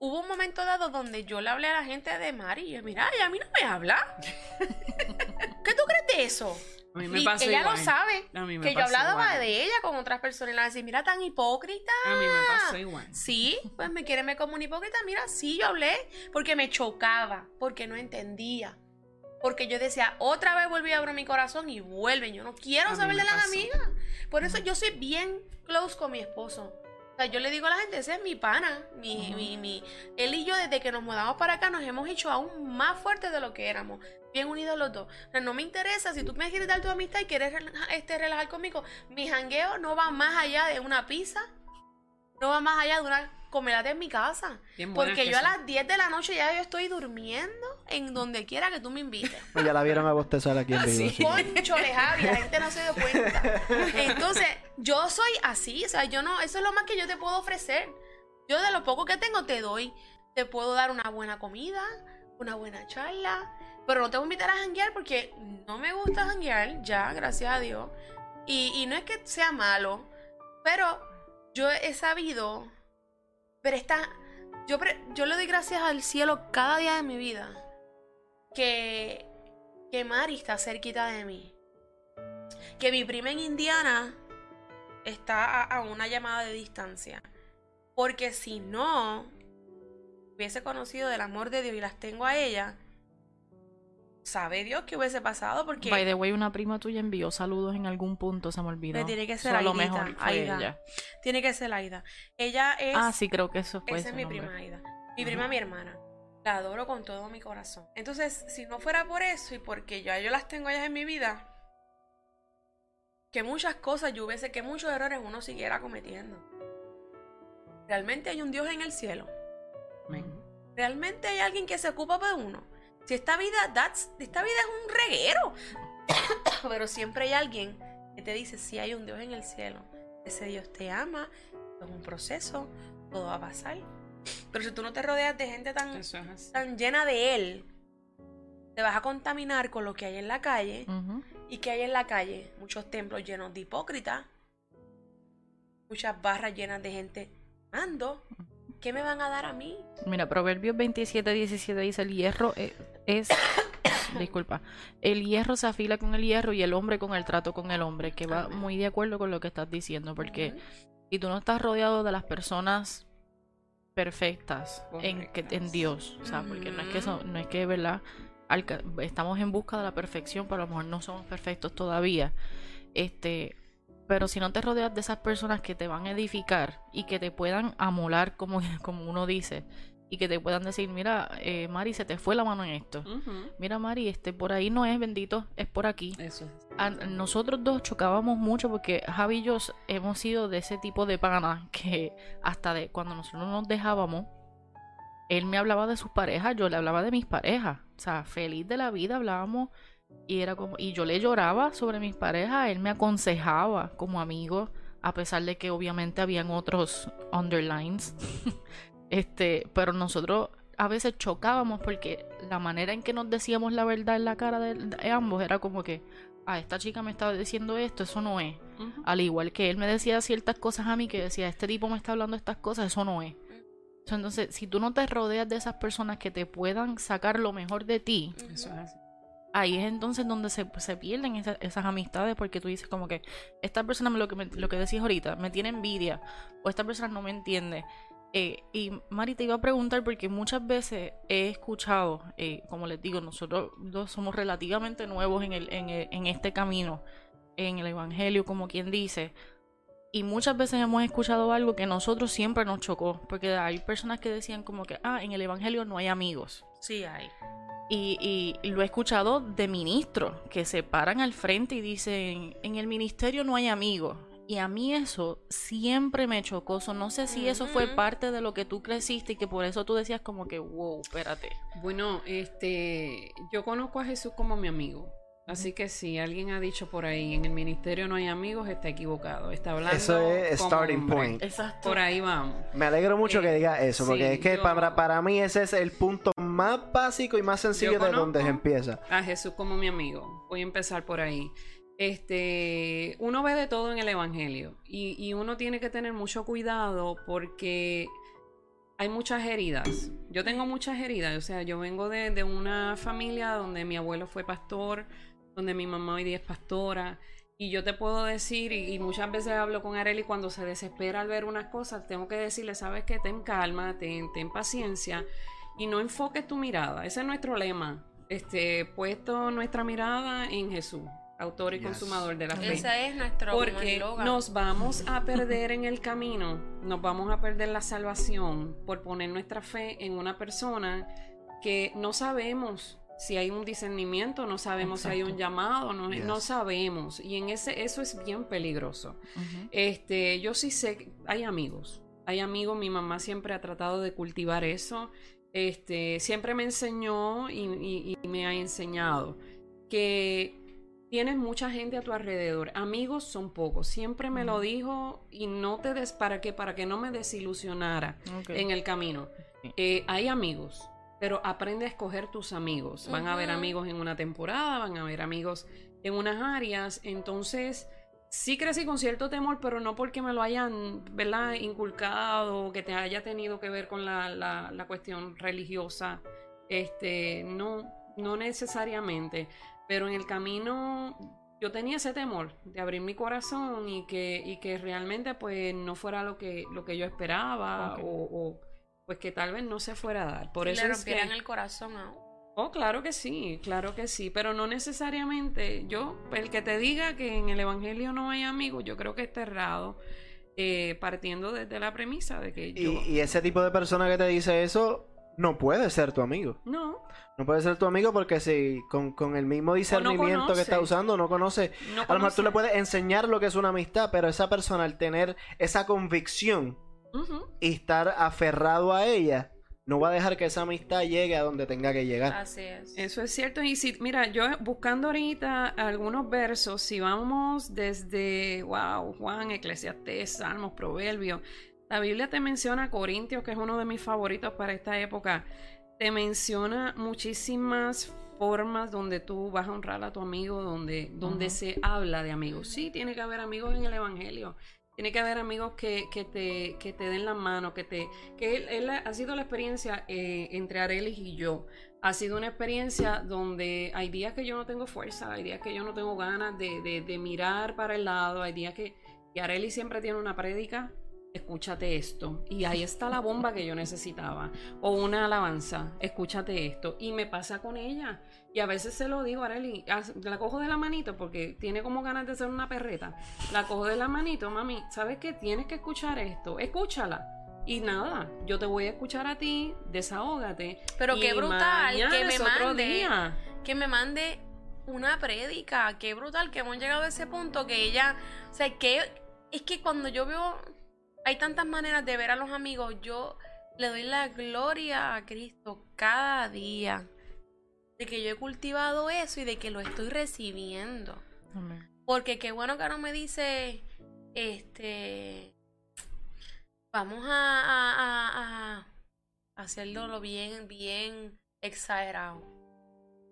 hubo un momento dado donde yo le hablé a la gente de Mari y yo, mira, ella a mí no me habla. ¿Qué tú crees de eso? A mí me Y pasó ella igual. lo sabe. A mí me Que yo hablaba igual. de ella con otras personas y le decía, mira, tan hipócrita. A mí me pasó igual. Sí, pues me quiere me como una hipócrita. Mira, sí, yo hablé porque me chocaba, porque no entendía. Porque yo decía, otra vez volví a abrir mi corazón y vuelven. Yo no quiero A saber de las pasó. amigas. Por eso yo soy bien close con mi esposo. O sea, yo le digo a la gente, ese es mi pana. Mi, Ujú. mi, mi- Él y yo, desde que nos mudamos para acá, nos hemos hecho aún más fuertes de lo que éramos. bien unidos los dos. O sea, no me interesa si tú me quieres dar tu amistad y quieres este, relajar conmigo. Mi jangueo no va más allá de una pizza, no va más allá de una comelata en mi casa. Bien Porque que yo a las 10 de la noche ya yo estoy durmiendo en donde quiera que tú me invites. Pues ya la vieron a bostezar aquí en vivo. Sí. Concho, Javi, la gente no se dio cuenta. Entonces, yo soy así, o sea, yo no, eso es lo más que yo te puedo ofrecer. Yo de lo poco que tengo te doy. Te puedo dar una buena comida, una buena charla, pero no te voy a invitar a janguear porque no me gusta janguear, ya, gracias a Dios. Y, y no es que sea malo, pero yo he sabido, pero está, yo, yo le doy gracias al cielo cada día de mi vida que, que Mari está cerquita de mí. Que mi prima en Indiana está a, a una llamada de distancia. Porque si no hubiese conocido del amor de Dios y las tengo a ella, sabe Dios qué hubiese pasado porque By the way, una prima tuya envió saludos en algún punto, se me olvidó. Me tiene que ser So, a lo mejor fue Aida. ella. tiene que ser Aida. Ella es Ah, sí, creo que eso fue Esa es mi nombre. prima Aida. Mi prima, mi hermana. La adoro con todo mi corazón. Entonces, si no fuera por eso y porque ya yo las tengo ellas en mi vida, que muchas cosas yo hubiese, que muchos errores uno siguiera cometiendo. Realmente hay un Dios en el cielo. Amén. Realmente hay alguien que se ocupa de uno. Si esta vida, that's- esta vida es un reguero. Pero siempre hay alguien que te dice, si hay un Dios en el cielo. Ese Dios te ama, es un proceso, todo va a pasar. Pero si tú no te rodeas de gente tan, es tan llena de Él, te vas a contaminar con lo que hay en la calle. ¿Y que hay en la calle? Muchos templos llenos de hipócritas, muchas barras llenas de gente mando. ¿Qué me van a dar a mí? Mira, Proverbios 27, 17 dice, el hierro e- es... Disculpa. El hierro se afila con el hierro y el hombre con el trato con el hombre, que va muy de acuerdo con lo que estás diciendo, porque si tú no estás rodeado de las personas perfectas en, que, en Correctas. Dios, o sea, porque no es que no es que, ¿verdad? Alca- estamos en busca de la perfección, pero a lo mejor no somos perfectos todavía. Este, pero si no te rodeas de esas personas que te van a edificar y que te puedan amolar, como, como uno dice, y que te puedan decir, mira, eh, Mari, se te fue la mano en esto. Mira, Mari, este por ahí no es bendito, es por aquí. Eso es. A- nosotros dos chocábamos mucho porque Javi y yo hemos sido de ese tipo de pana que hasta de cuando nosotros nos dejábamos, él me hablaba de sus parejas, yo le hablaba de mis parejas. O sea, feliz de la vida hablábamos y era como y yo le lloraba sobre mis parejas, él me aconsejaba como amigo, a pesar de que obviamente habían otros underlines. este, pero nosotros a veces chocábamos porque la manera en que nos decíamos la verdad en la cara de, de ambos era como que, ah, esta chica me estaba diciendo esto, eso no es. Al igual que él me decía ciertas cosas a mí que decía, este tipo me está hablando estas cosas, eso no es. Entonces, si tú no te rodeas de esas personas que te puedan sacar lo mejor de ti, Eso es así. Ahí es entonces donde se, se pierden esa- esas amistades porque tú dices como que esta persona, lo que, me- lo que decías ahorita, me tiene envidia o esta persona no me entiende. Eh, y Mari te iba a preguntar porque muchas veces he escuchado, eh, como les digo, nosotros dos somos relativamente nuevos en, el- en este camino, en el Evangelio, como quien dice. Y muchas veces hemos escuchado algo que nosotros siempre nos chocó, porque hay personas que decían como que, ah, en el Evangelio no hay amigos. Sí hay. Y, lo he escuchado de ministros que se paran al frente y dicen, en el ministerio no hay amigos. Y a mí eso siempre me chocó. So, no sé si eso fue parte de lo que tú creciste y que por eso tú decías como que, wow, espérate. Bueno, este, yo conozco a Jesús como mi amigo. Así que si alguien ha dicho por ahí en el ministerio no hay amigos, está equivocado. Está hablando. Eso es como starting hombre. point. Exacto. Por ahí vamos. Me alegro mucho Eh, que diga eso, porque sí, es que yo- para, para mí ese es el punto más básico y más sencillo de donde se empieza. A Jesús como mi amigo. Voy a empezar por ahí. Este, uno ve de todo en el Evangelio y, y uno tiene que tener mucho cuidado porque hay muchas heridas. Yo tengo muchas heridas, o sea, yo vengo de, de una familia donde mi abuelo fue pastor, donde mi mamá hoy día es pastora. Y yo te puedo decir, y, y muchas veces hablo con Areli cuando se desespera al ver unas cosas, tengo que decirle, sabes que ten calma, ten, ten paciencia y no enfoques tu mirada. Ese es nuestro lema. Este, puesto nuestra mirada en Jesús, autor y Yes. consumador de la fe. Ese es nuestro Porque nos vamos a perder en el camino, nos vamos a perder la salvación por poner nuestra fe en una persona que no sabemos si hay un discernimiento, no sabemos si hay un llamado, no, sabemos. Y en ese, eso es bien peligroso. Este, yo sí sé, que hay amigos, hay amigos, mi mamá siempre ha tratado de cultivar eso. Este, siempre me enseñó y, y- y me ha enseñado que tienes mucha gente a tu alrededor. Amigos son pocos. Siempre me lo dijo y no te des para que para que no me desilusionara en el camino. Eh, hay amigos, pero aprende a escoger tus amigos. Van a haber amigos en una temporada, van a haber amigos en unas áreas. Entonces, sí crecí con cierto temor, pero no porque me lo hayan, ¿verdad?, inculcado, que te haya tenido que ver con la, la- la cuestión religiosa. Este, no, no necesariamente. Pero en el camino yo tenía ese temor de abrir mi corazón y que, y que realmente pues no fuera lo que, lo que yo esperaba o, pues que tal vez no se fuera a dar. Por Y eso le es que... rompieran el corazón a uno. Oh, claro que sí, claro que sí, pero no necesariamente. Yo, el que te diga que en el Evangelio no hay amigos, yo creo que está errado, eh, partiendo desde la premisa de que yo... Y, y ese tipo de persona que te dice eso no puede ser tu amigo. No, No puede ser tu amigo porque si con, con el mismo discernimiento que está conoce. usando no conoce. no A lo mejor tú le conoce- puedes enseñar lo que es una amistad, pero esa persona al tener esa convicción Y estar aferrado a ella, no va a dejar que esa amistad llegue a donde tenga que llegar. Así es. Eso es cierto. Y si, mira, yo buscando ahorita algunos versos, si vamos desde, wow, Juan, Eclesiastés, Salmos, Proverbios, la Biblia te menciona Corintios, que es uno de mis favoritos para esta época. Te menciona muchísimas formas donde tú vas a honrar a tu amigo, donde, donde se habla de amigos. Sí, tiene que haber amigos en el Evangelio. Tiene que haber amigos que, que te, que te den la mano, que te... Que él, ha sido la experiencia eh, entre Arelis y yo. Ha sido una experiencia donde hay días que yo no tengo fuerza, hay días que yo no tengo ganas de, de- mirar para el lado, hay días que... Y Arelis siempre tiene una prédica, escúchate esto. Y ahí está la bomba que yo necesitaba. O una alabanza, escúchate esto. Y me pasa con ella. Y a veces se lo digo, haz- la cojo de la manito porque tiene como ganas de ser una perreta. La cojo de la manito, mami, ¿sabes qué? Tienes que escuchar esto, escúchala. Y nada, yo te voy a escuchar a ti, desahógate. Pero qué brutal que me mande. que me mande una prédica. Qué brutal que hemos llegado a ese punto que ella, o sea, que es que cuando yo veo, hay tantas maneras de ver a los amigos, yo le doy la gloria a Cristo cada día de que yo he cultivado eso y de que lo estoy recibiendo. Amén. Porque qué bueno que no me dice, este, vamos a, a, a, a hacerlo lo bien, bien exagerado.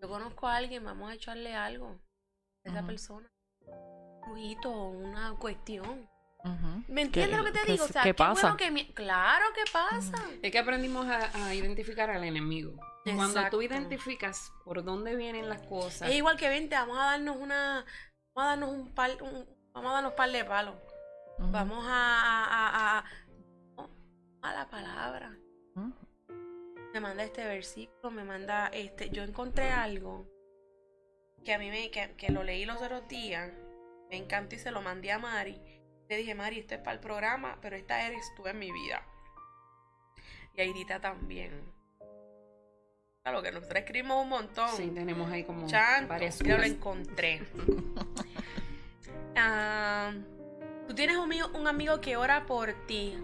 Yo conozco a alguien, vamos a echarle algo a esa persona. Un brujito, una cuestión. ¿Me entiendes lo que te qué- digo? O sea, qué qué pasa? bueno que mi- Claro que pasa. Es que aprendimos a, a identificar al enemigo. Cuando tú identificas por dónde vienen las cosas. Es igual que vente, vamos a darnos una, vamos a darnos un par, un- vamos a darnos un par de palos. Vamos a, a, a, a, a la palabra. Me manda este versículo, me manda este. Yo encontré algo que a mí me, que, que lo leí los otros días. Me encantó y se lo mandé a Mari. Le dije, Mari, esto es para el programa, pero esta eres tú en mi vida. Y Aidita también. Claro que nosotros escribimos un montón. Sí, tenemos ahí como Chanto, varias ya lo encontré. Ah, Tú tienes un amigo, un amigo que ora por ti.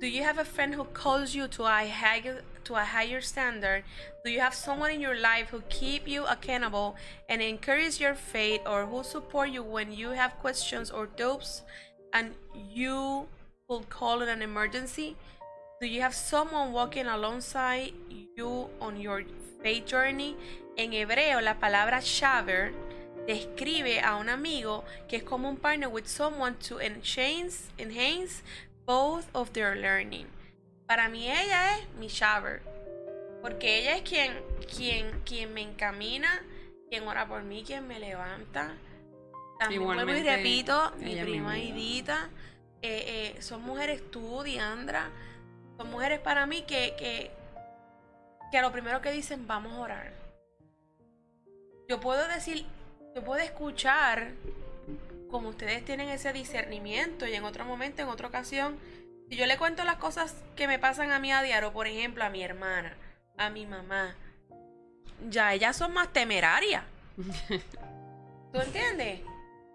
Do you have a friend who calls you to a higher to a higher standard? Do you have someone in your life who keep you accountable and encourage your faith or who support you when you have questions or doubts and you will call in an emergency? Do you have someone walking alongside you on your faith journey? En hebreo, la palabra shaver describe a un amigo que es como un partner with someone to enhance, enhance both of their learning. Para mí ella es mi shaver, porque ella es quien, quien, quien me encamina, quien ora por mí, quien me levanta. También vuelvo y repito, mi prima. Idita, eh, eh, son mujeres tú, Diandra, mujeres para mí que, que, que a lo primero que dicen, vamos a orar. Yo puedo decir, yo puedo escuchar como ustedes tienen ese discernimiento y en otro momento, en otra ocasión, si yo le cuento las cosas que me pasan a mí a diario, por ejemplo, a mi hermana, a mi mamá, ya ellas son más temerarias. ¿Tú entiendes?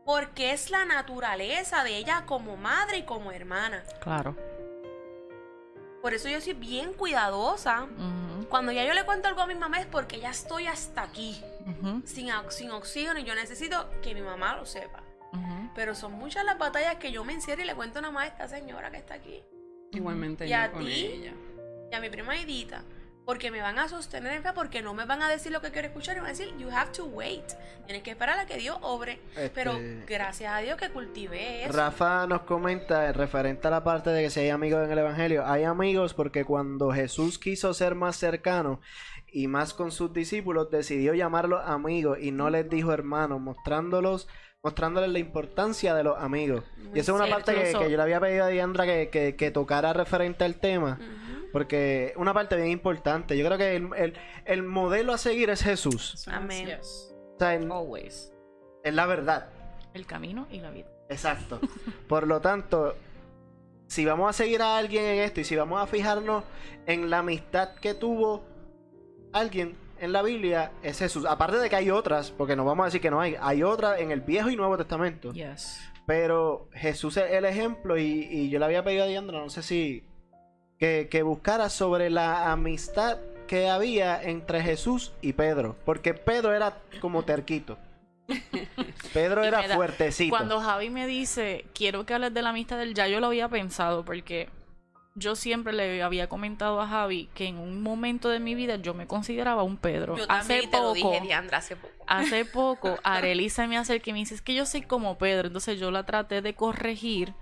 Porque es la naturaleza de ella como madre y como hermana. Claro. Por eso yo soy bien cuidadosa. Cuando ya yo le cuento algo a mi mamá es porque ya estoy hasta aquí, sin, sin oxígeno, y yo necesito que mi mamá lo sepa. Pero son muchas las batallas que yo me encierro y le cuento nada más a esta señora que está aquí. Igualmente ¿Y yo a ti? y a mi prima Edita, porque me van a sostener en fe, porque no me van a decir lo que quiero escuchar, y van a decir, you have to wait. Tienes que esperar a que Dios obre. Este- Pero gracias a Dios que cultivé eso. Rafa nos comenta, referente a la parte de que si hay amigos en el Evangelio, hay amigos porque cuando Jesús quiso ser más cercano y más con sus discípulos, decidió llamarlos amigos y no les dijo hermanos, mostrándolos, mostrándoles la importancia de los amigos. Muy y esa es una cierto, parte que, yo le había pedido a Diandra que, que, que tocara referente al tema, Ujú. Porque una parte bien importante. Yo creo que el, el- el modelo a seguir es Jesús. Amén. O sea, en- Always. es la verdad. El camino y la vida. Exacto. Por lo tanto, si vamos a seguir a alguien en esto y si vamos a fijarnos en la amistad que tuvo alguien en la Biblia, es Jesús. Aparte de que hay otras, porque no vamos a decir que no hay, hay otras en el Viejo y Nuevo Testamento. Yes. Pero Jesús es el ejemplo y, y yo le había pedido a Diandra, no sé si, que, que buscara sobre la amistad que había entre Jesús y Pedro. Porque Pedro era como terquito. Pedro era da- fuertecito. Cuando Javi me dice, quiero que hables de la amistad del ya, yo lo había pensado porque yo siempre le había comentado a Javi que en un momento de mi vida yo me consideraba un Pedro. Yo hace lo poco, dije, Diandra, hace poco. hace poco, Arely se me acerca y me dice, es que yo soy como Pedro. Entonces yo la traté de corregir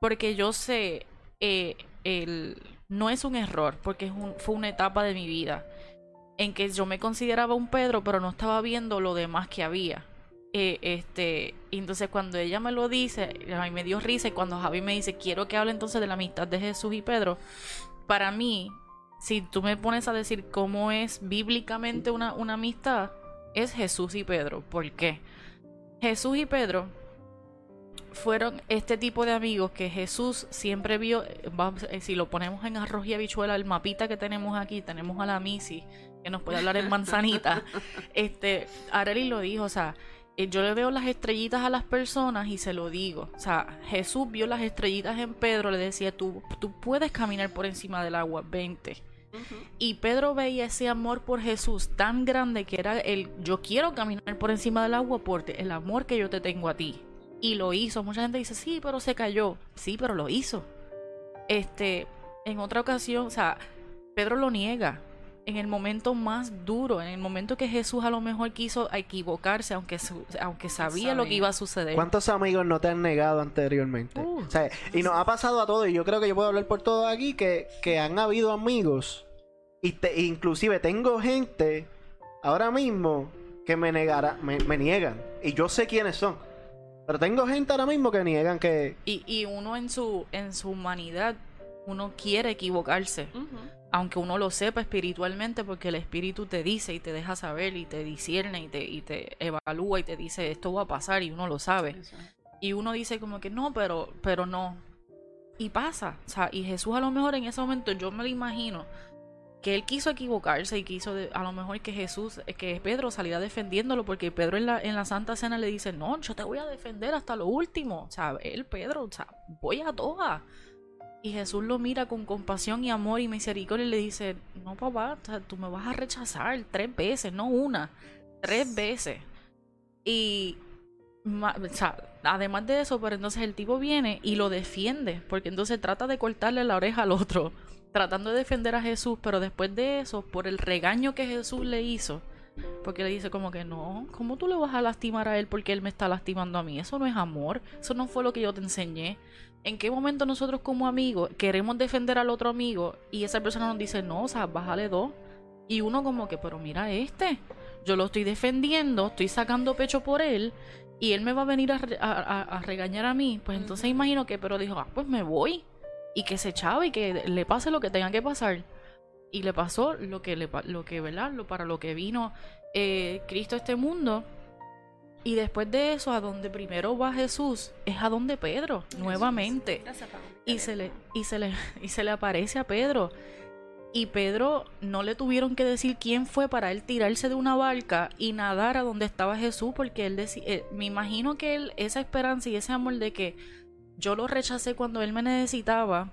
porque yo sé, eh, el, no es un error, porque fue una etapa de mi vida en que yo me consideraba un Pedro, pero no estaba viendo lo demás que había. Eh, este, entonces cuando ella me lo dice, a mí me dio risa y cuando Javi me dice, quiero que hable entonces de la amistad de Jesús y Pedro, para mí, si tú me pones a decir cómo es bíblicamente una, una amistad, es Jesús y Pedro. ¿Por qué? Jesús y Pedro fueron este tipo de amigos que Jesús siempre vio, eh, vamos, eh, si lo ponemos en arroz y habichuela, el mapita que tenemos aquí, tenemos a la Missy, que nos puede hablar en manzanita, este, Arely lo dijo, o sea, eh, yo le veo las estrellitas a las personas y se lo digo, o sea, Jesús vio las estrellitas en Pedro, le decía, tú, tú puedes caminar por encima del agua, vente. Y Pedro veía ese amor por Jesús tan grande que era el yo quiero caminar por encima del agua por el amor que yo te tengo a ti. Y lo hizo. Mucha gente dice, sí, pero se cayó. Sí, pero lo hizo. Este, en otra ocasión, o sea, Pedro lo niega. En el momento más duro, en el momento que Jesús a lo mejor quiso equivocarse, aunque, su- aunque sabía lo que iba a suceder. ¿Cuántos amigos no te han negado anteriormente? Uh. O sea, y nos ha pasado a todos, y yo creo que yo puedo hablar por todos aquí, que, que han habido amigos, y te- inclusive tengo gente ahora mismo que me negara, me, me niegan, y yo sé quiénes son. Pero tengo gente ahora mismo que niegan que... Y, y uno en su, en su humanidad, uno quiere equivocarse. aunque uno lo sepa espiritualmente, porque el espíritu te dice y te deja saber y te discierne y te, y te evalúa y te dice esto va a pasar y uno lo sabe. Eso. Y uno dice como que no, pero, pero no. Y pasa. O sea, y Jesús a lo mejor en ese momento yo me lo imagino que él quiso equivocarse y quiso a lo mejor que Jesús, eh, que Pedro saliera defendiéndolo, porque Pedro en la, en la Santa Cena le dice, no, yo te voy a defender hasta lo último. O sea, él, Pedro, o sea, voy a todas. Y Jesús lo mira con compasión y amor y misericordia y le dice, no papá, o sea, tú me vas a rechazar tres veces, no una, tres veces. Y, o sea, además de eso, pero entonces el tipo viene y lo defiende, porque entonces trata de cortarle la oreja al otro, tratando de defender a Jesús, pero después de eso, por el regaño que Jesús le hizo, porque le dice como que no, ¿cómo tú le vas a lastimar a él porque él me está lastimando a mí? Eso no es amor, eso no fue lo que yo te enseñé. ¿En qué momento nosotros como amigos queremos defender al otro amigo y esa persona nos dice, no, o sea, bájale dos? Y uno como que, pero mira este, yo lo estoy defendiendo, estoy sacando pecho por él y él me va a venir a, a regañar a mí. Pues entonces imagino que, pero dijo, ah, pues me voy y que se echaba y que le pase lo que tenga que pasar. Y le pasó lo que, le, lo que ¿verdad? Lo, para lo que vino eh, Cristo a este mundo. Y después de eso, a donde primero va Jesús, es a donde Pedro, nuevamente. Gracias. Y se le, y se le, y se le aparece a Pedro. Y Pedro no le tuvieron que decir quién fue para él tirarse de una barca y nadar a donde estaba Jesús, porque él decía, eh, me imagino que él, esa esperanza y ese amor de que yo lo rechacé cuando él me necesitaba,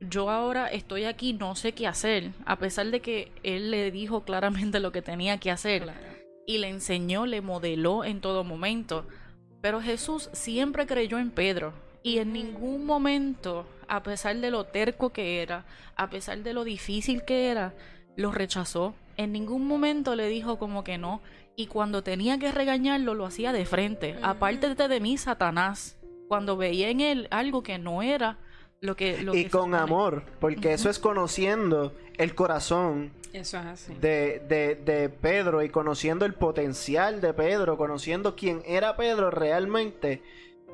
yo ahora estoy aquí, no sé qué hacer, a pesar de que él le dijo claramente lo que tenía que hacer Claro. y le enseñó, le modeló en todo momento. Pero Jesús siempre creyó en Pedro y en ningún momento, a pesar de lo terco que era, a pesar de lo difícil que era, lo rechazó. En ningún momento le dijo como que no. Y cuando tenía que regañarlo, lo hacía de frente. Apártate de mí, Satanás. Cuando veía en él algo que no era lo que... Lo Y que con amor, porque eso es conociendo el corazón Eso es así. de, de, de Pedro y conociendo el potencial de Pedro, conociendo quién era Pedro realmente.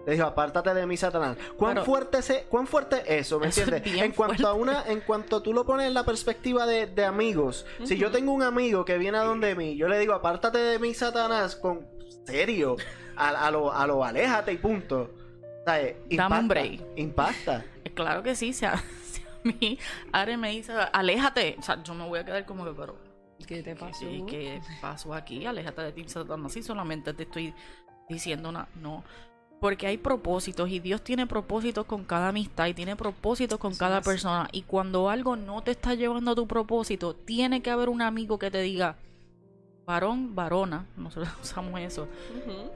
Le dijo, apártate de mí, Satanás. ¿Cuán Pero- fuerte es cuán fuerte es eso, ¿me Eso es entiendes? bien En cuanto a una, en cuanto tú lo pones en la perspectiva de, de amigos, si yo tengo un amigo que viene a donde mí, yo le digo, apártate de mí, Satanás, con serio, a, a lo, a lo aléjate y punto. Un Impacta, break. Impacta. Eh, Claro que sí, si a, si a mí Are me dice, aléjate, o sea, yo me voy a quedar como que, pero, ¿Qué te pasó? ¿y qué pasó aquí? Aléjate de ti, Satanás, si solamente te estoy diciendo una, no. Porque hay propósitos y Dios tiene propósitos con cada amistad y tiene propósitos con cada persona. Y cuando algo no te está llevando a tu propósito, tiene que haber un amigo que te diga, varón, varona, nosotros usamos eso,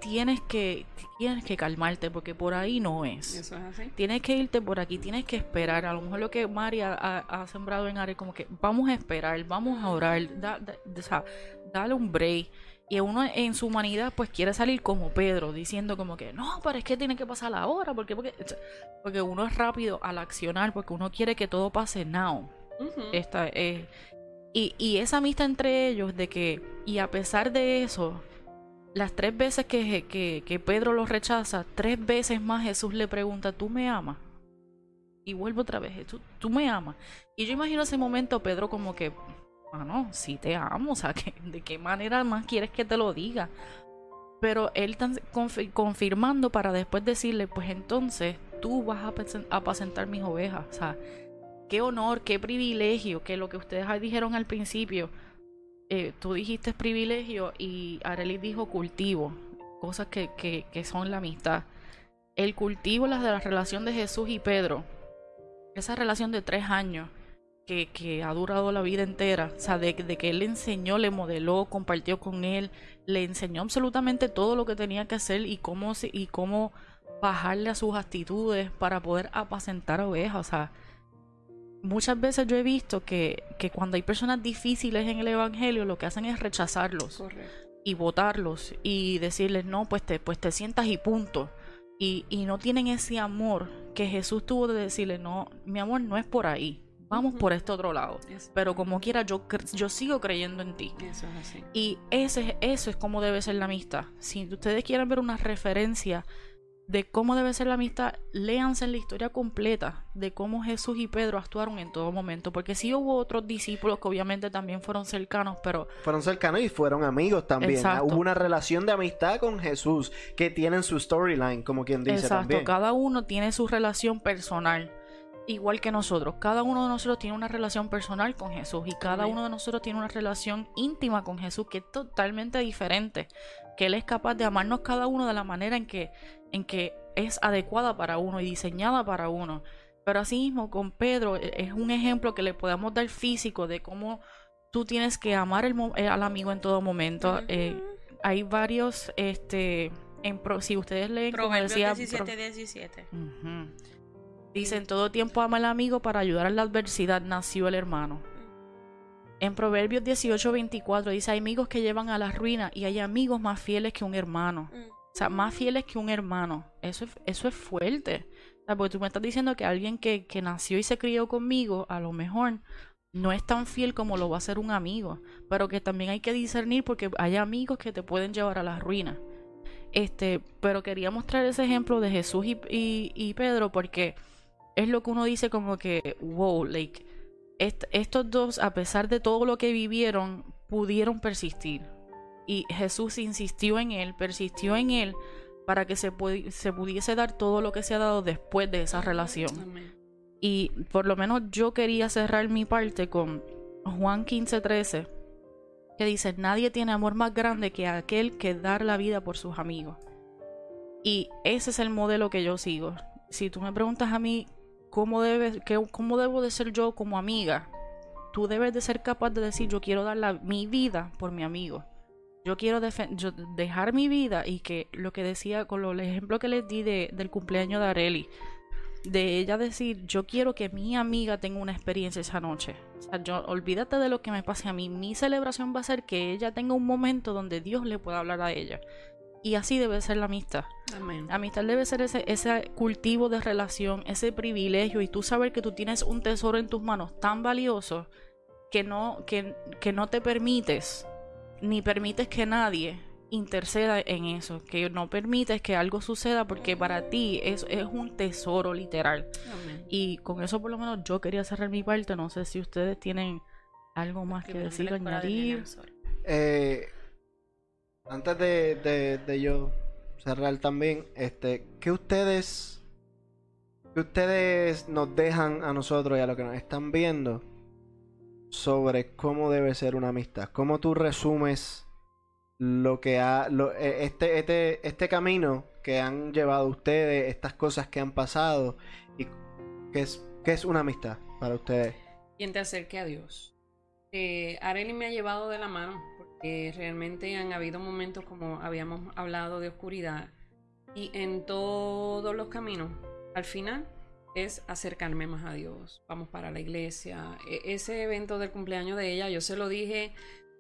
tienes que, tienes que calmarte porque por ahí no es. Eso es así. Tienes que irte por aquí, tienes que esperar. A lo mejor lo que María ha, ha sembrado en Are, como que vamos a esperar, vamos a orar, da- da- o sea, dale un break. Y uno en su humanidad, pues quiere salir como Pedro, diciendo como que no, pero es que tiene que pasar ahora, porque, porque, porque uno es rápido al accionar, porque uno quiere que todo pase now. Esta, eh, y, esa amistad entre ellos de que, y a pesar de eso, las tres veces que, que, Pedro lo rechaza, tres veces más Jesús le pregunta, ¿tú me amas? Y vuelve otra vez, ¿tú, tú me amas? Y yo imagino ese momento Pedro como que, no, sí te amo, o sea, que, ¿de qué manera más quieres que te lo diga? Pero él tan confi- confirmando para después decirle, pues entonces tú vas a apacen- apacentar mis ovejas, o sea, qué honor, qué privilegio, que lo que ustedes dijeron al principio, eh, tú dijiste privilegio y Arely dijo cultivo, cosas que, que, son la amistad. El cultivo, las de la relación de Jesús y Pedro, esa relación de tres años que, que ha durado la vida entera, o sea, de, de que él le enseñó, le modeló, compartió con él, le enseñó absolutamente todo lo que tenía que hacer y cómo, y cómo bajarle a sus actitudes para poder apacentar ovejas, o sea, muchas veces yo he visto que, que cuando hay personas difíciles en el Evangelio, lo que hacen es rechazarlos Correcto. y votarlos y decirles, no, pues te, pues te sientas y punto. Y, y no tienen ese amor que Jesús tuvo de decirle, no, mi amor no es por ahí, vamos por este otro lado. Eso- Pero como quiera, yo, yo sigo creyendo en ti. Eso es así. Y ese, eso es como debe ser la amistad. Si ustedes quieren ver una referencia de cómo debe ser la amistad, léanse la historia completa de cómo Jesús y Pedro actuaron en todo momento. Porque sí hubo otros discípulos que obviamente también fueron cercanos, pero Fueron cercanos y fueron amigos también. Exacto. Hubo una relación de amistad con Jesús que tienen su storyline, como quien dice exacto, también. cada uno tiene su relación personal. Igual que nosotros, cada uno de nosotros tiene una relación personal con Jesús y cada uno de nosotros tiene una relación íntima con Jesús que es totalmente diferente, que Él es capaz de amarnos cada uno de la manera en que, en que es adecuada para uno y diseñada para uno. Pero asimismo con Pedro e- es un ejemplo que le podemos dar físico de cómo tú tienes que amar el eh, al amigo en todo momento. Eh, hay varios, este, en pro- si ustedes leen, Proverbios decía, 17, pro- 17. Ujú. Dice, en todo tiempo ama al amigo para ayudar en la adversidad, nació el hermano. En Proverbios 18, 24 dice, hay amigos que llevan a la ruina y hay amigos más fieles que un hermano. Mm. O sea, más fieles que un hermano. Eso es, eso es fuerte. O sea, porque tú me estás diciendo que alguien que, que nació y se crió conmigo, a lo mejor no es tan fiel como lo va a ser un amigo. Pero que también hay que discernir porque hay amigos que te pueden llevar a la ruina. Este, pero quería mostrar ese ejemplo de Jesús y, y, Pedro porque es lo que uno dice como que, wow, like, est- estos dos, a pesar de todo lo que vivieron, pudieron persistir. Y Jesús insistió en él, persistió en él, para que se, se pudiese dar todo lo que se ha dado después de esa relación. Amén. Y por lo menos yo quería cerrar mi parte con Juan 15:13, que dice, nadie tiene amor más grande que aquel que dar la vida por sus amigos. Y ese es el modelo que yo sigo. Si tú me preguntas a mí cómo, debe, cómo debo de ser yo como amiga, tú debes de ser capaz de decir, yo quiero dar la, mi vida por mi amigo. Yo quiero dejar mi vida y que lo que decía con el ejemplo que les di de, del cumpleaños de Areli, de ella decir, yo quiero que mi amiga tenga una experiencia esa noche. O sea, yo, olvídate de lo que me pase a mí. Mi celebración va a ser que ella tenga un momento donde Dios le pueda hablar a ella. Y así debe ser la amistad. Amén. Amistad debe ser ese, ese cultivo de relación, ese privilegio y tú saber que tú tienes un tesoro en tus manos tan valioso que no, que, que no te permites, ni permites que nadie interceda en eso, que no permites que algo suceda porque para ti es, es un tesoro literal. Y con eso por lo menos yo quería cerrar mi parte, no sé si ustedes tienen algo más que, decir o añadir. Eh, antes de, de, yo cerrar también, este, ¿qué ustedes, que ustedes nos dejan a nosotros y a los que nos están viendo sobre cómo debe ser una amistad? ¿Cómo tú resumes lo que ha e, este, este, este camino que han llevado ustedes, estas cosas que han pasado y qué es, qué es una amistad para ustedes. Quien te acerque a Dios. Eh, Arely me ha llevado de la mano porque realmente han habido momentos como habíamos hablado de oscuridad y en todos los caminos, al final es acercarme más a Dios. Vamos para la iglesia. E, ese evento del cumpleaños de ella, yo se lo dije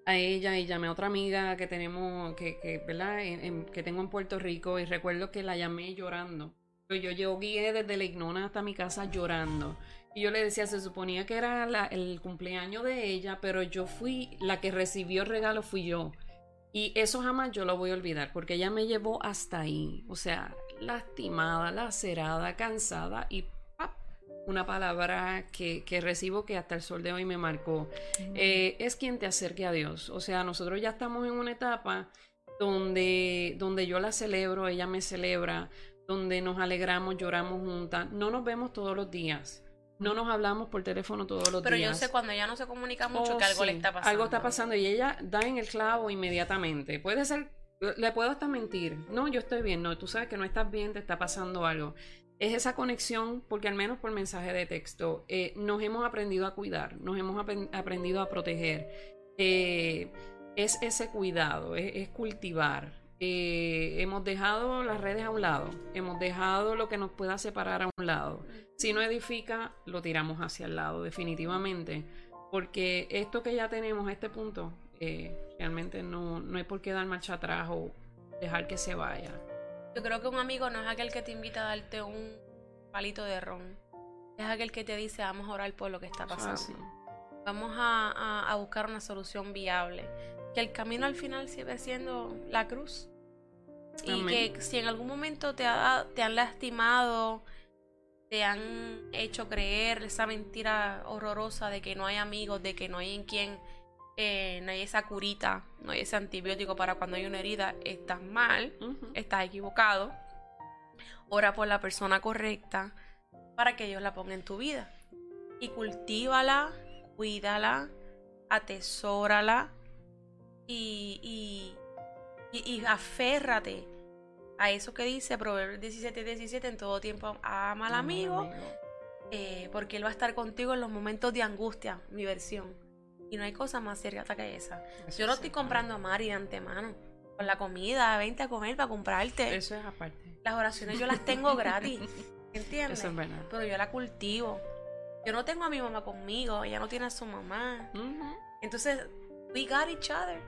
a ella y llamé a otra amiga que tenemos, que, que ¿verdad? que tengo en Puerto Rico y recuerdo que la llamé llorando. Yo, yo guié desde la Ignona hasta mi casa llorando. Y yo le decía, se suponía que era el cumpleaños de ella, pero yo fui, la que recibió el regalo fui yo. Y eso jamás yo lo voy a olvidar, porque ella me llevó hasta ahí. O sea, lastimada, lacerada, cansada y una palabra que, recibo que hasta el sol de hoy me marcó. Eh, es quien te acerque a Dios. O sea, nosotros ya estamos en una etapa donde, donde yo la celebro, ella me celebra, donde nos alegramos, lloramos juntas. No nos vemos todos los días. No nos hablamos por teléfono todos los días. Pero yo sé cuando ella no se comunica mucho oh, que algo le está pasando. Algo está pasando y ella da en el clavo inmediatamente. Puede ser, le puedo hasta mentir. No, yo estoy bien. No, tú sabes que no estás bien, te está pasando algo es esa conexión, porque al menos por mensaje de texto, eh, nos hemos aprendido a cuidar, nos hemos aprendido a proteger. Eh, es ese cuidado, es, cultivar. Eh, hemos dejado las redes a un lado, hemos dejado lo que nos pueda separar a un lado. Si no edifica, lo tiramos hacia el lado, definitivamente. Porque esto que ya tenemos a este punto, realmente no, no hay por qué dar marcha atrás o dejar que se vaya. Yo creo que un amigo no es aquel que te invita a darte un palito de ron. Es aquel que te dice, vamos a orar por lo que está pasando. Vamos a, buscar una solución viable. Que el camino al final sigue siendo la cruz. Y que si en algún momento te, te han lastimado, te han hecho creer esa mentira horrorosa de que no hay amigos, de que no hay en quien eh, no hay esa curita, no hay ese antibiótico para cuando hay una herida, estás mal, estás equivocado. Ora por la persona correcta para que Dios la ponga en tu vida. Y cultívala, cuídala, atesórala y, y, y, aférrate a eso que dice Proverbios 17, 17, en todo tiempo ama al amigo, eh, porque Él va a estar contigo en los momentos de angustia, mi versión. Y no hay cosa más seria que esa. yo no estoy comprando a Mari de antemano. Con la comida, vente a comer para comprarte. Eso es aparte. Las oraciones yo las tengo gratis. ¿Entiendes? Eso es verdad. Pero yo la cultivo. Yo no tengo a mi mamá conmigo, ella no tiene a su mamá. Entonces, we got each other.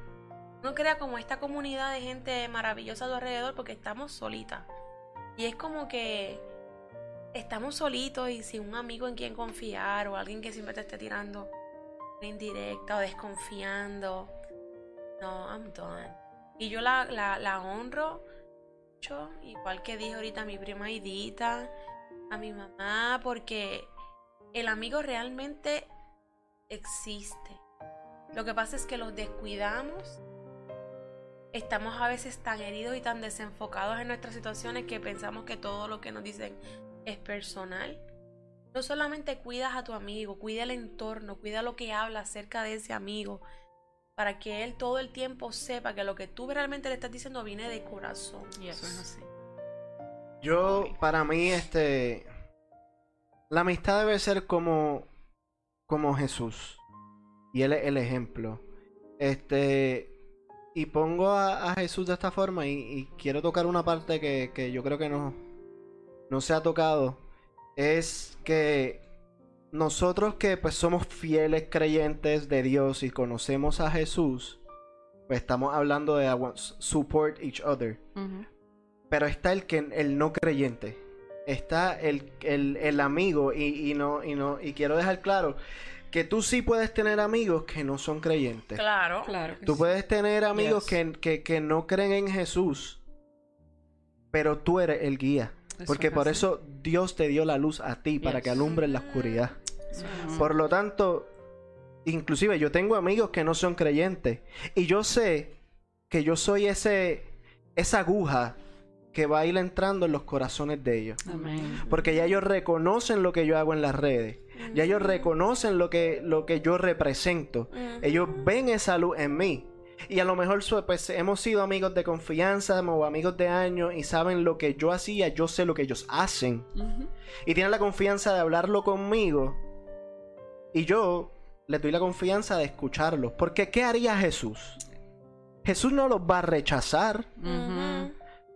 No crea como esta comunidad de gente maravillosa a tu alrededor porque estamos solitas. Y es como que estamos solitos y sin un amigo en quien confiar o alguien que siempre te esté tirando indirecta o desconfiando. No, I'm done. Y yo la, la, honro mucho, igual que dije ahorita mi prima Idita, a mi mamá, porque el amigo realmente existe. Lo que pasa es que los descuidamos. Estamos a veces tan heridos y tan desenfocados en nuestras situaciones que pensamos que todo lo que nos dicen es personal No solamente cuidas a tu amigo, cuida el entorno, cuida lo que habla acerca de ese amigo, para que él todo el tiempo sepa que lo que tú realmente le estás diciendo viene de corazón. Eso es así. Yo, para mí, este. La amistad debe ser como. como Jesús. Y él es el ejemplo. Este. Y pongo a, a Jesús de esta forma. Y, y quiero tocar una parte que, que yo creo que no. No se ha tocado. Es que. Nosotros que pues somos fieles creyentes de Dios y conocemos a Jesús. Pues estamos hablando de support each other. Pero está el que el no creyente. Está el, el, el amigo. Y, y no, y no, y quiero dejar claro que tú sí puedes tener amigos que no son creyentes. Claro. Claro. Tú sí. puedes tener amigos Yes. que, que, que no creen en Jesús. Pero tú eres el guía. Porque por eso Dios te dio la luz a ti para que alumbres la oscuridad. Por lo tanto, inclusive yo tengo amigos que no son creyentes y yo sé que yo soy ese esa aguja que va a ir entrando en los corazones de ellos, Amén. porque ya ellos reconocen lo que yo hago en las redes. Ya ellos reconocen lo que lo que yo represento. Ellos ven esa luz en mí. Y a lo mejor pues, hemos sido amigos de confianza o amigos de años y saben lo que yo hacía, yo sé lo que ellos hacen y tienen la confianza de hablarlo conmigo y yo les doy la confianza de escucharlos. Porque ¿qué haría Jesús? Jesús no los va a rechazar.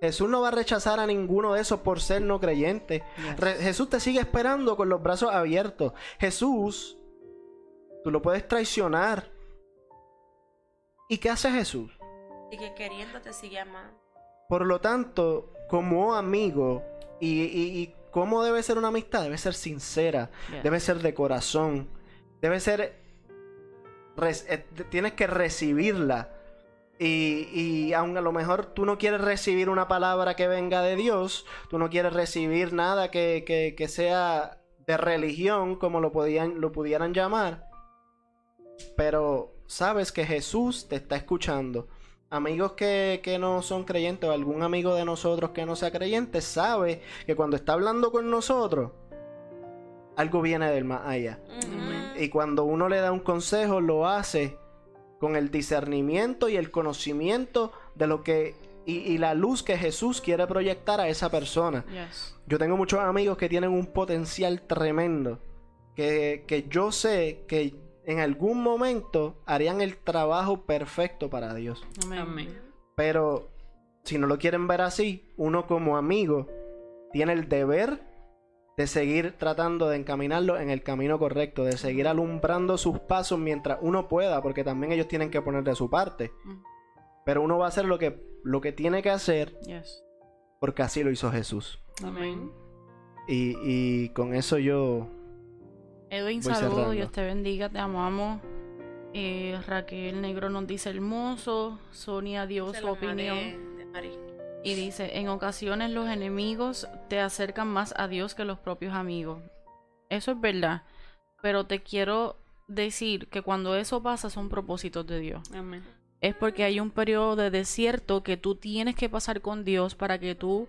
Jesús no va a rechazar a ninguno de esos por ser no creyente. Yes. Jesús te sigue esperando con los brazos abiertos. Jesús, tú lo puedes traicionar. ¿Y qué hace Jesús? Y que queriendo te sigue amando. Por lo tanto, como amigo, y, y, y cómo debe ser una amistad, debe ser sincera, Yes. debe ser de corazón, debe ser... res- eh, tienes que recibirla. Y, y aun a lo mejor tú no quieres recibir una palabra que venga de Dios, tú no quieres recibir nada que, que, que sea de religión, como lo, podían, lo pudieran llamar, pero sabes que Jesús te está escuchando. Amigos que, que no son creyentes o algún amigo de nosotros que no sea creyente sabe que cuando está hablando con nosotros, algo viene del más allá. Y cuando uno le da un consejo, lo hace con el discernimiento y el conocimiento de lo que y, y la luz que Jesús quiere proyectar a esa persona. Yes. Yo tengo muchos amigos que tienen un potencial tremendo. Que, que yo sé que en algún momento harían el trabajo perfecto para Dios. Amén. Pero si no lo quieren ver así, uno como amigo tiene el deber de seguir tratando de encaminarlo en el camino correcto, de seguir alumbrando sus pasos mientras uno pueda, porque también ellos tienen que poner de su parte. Mm. Pero uno va a hacer lo que, lo que tiene que hacer Yes. porque así lo hizo Jesús. Amén. Y, y con eso yo... Edwin, Voy saludos, cerrando. Dios te bendiga, te amamos. Eh, Raquel Negro nos dice hermoso. Sonia dio Se su opinión y dice: En ocasiones los enemigos te acercan más a Dios que los propios amigos. Eso es verdad, pero te quiero decir que cuando eso pasa son propósitos de Dios. Amén. Es porque hay un periodo de desierto que tú tienes que pasar con Dios para que tú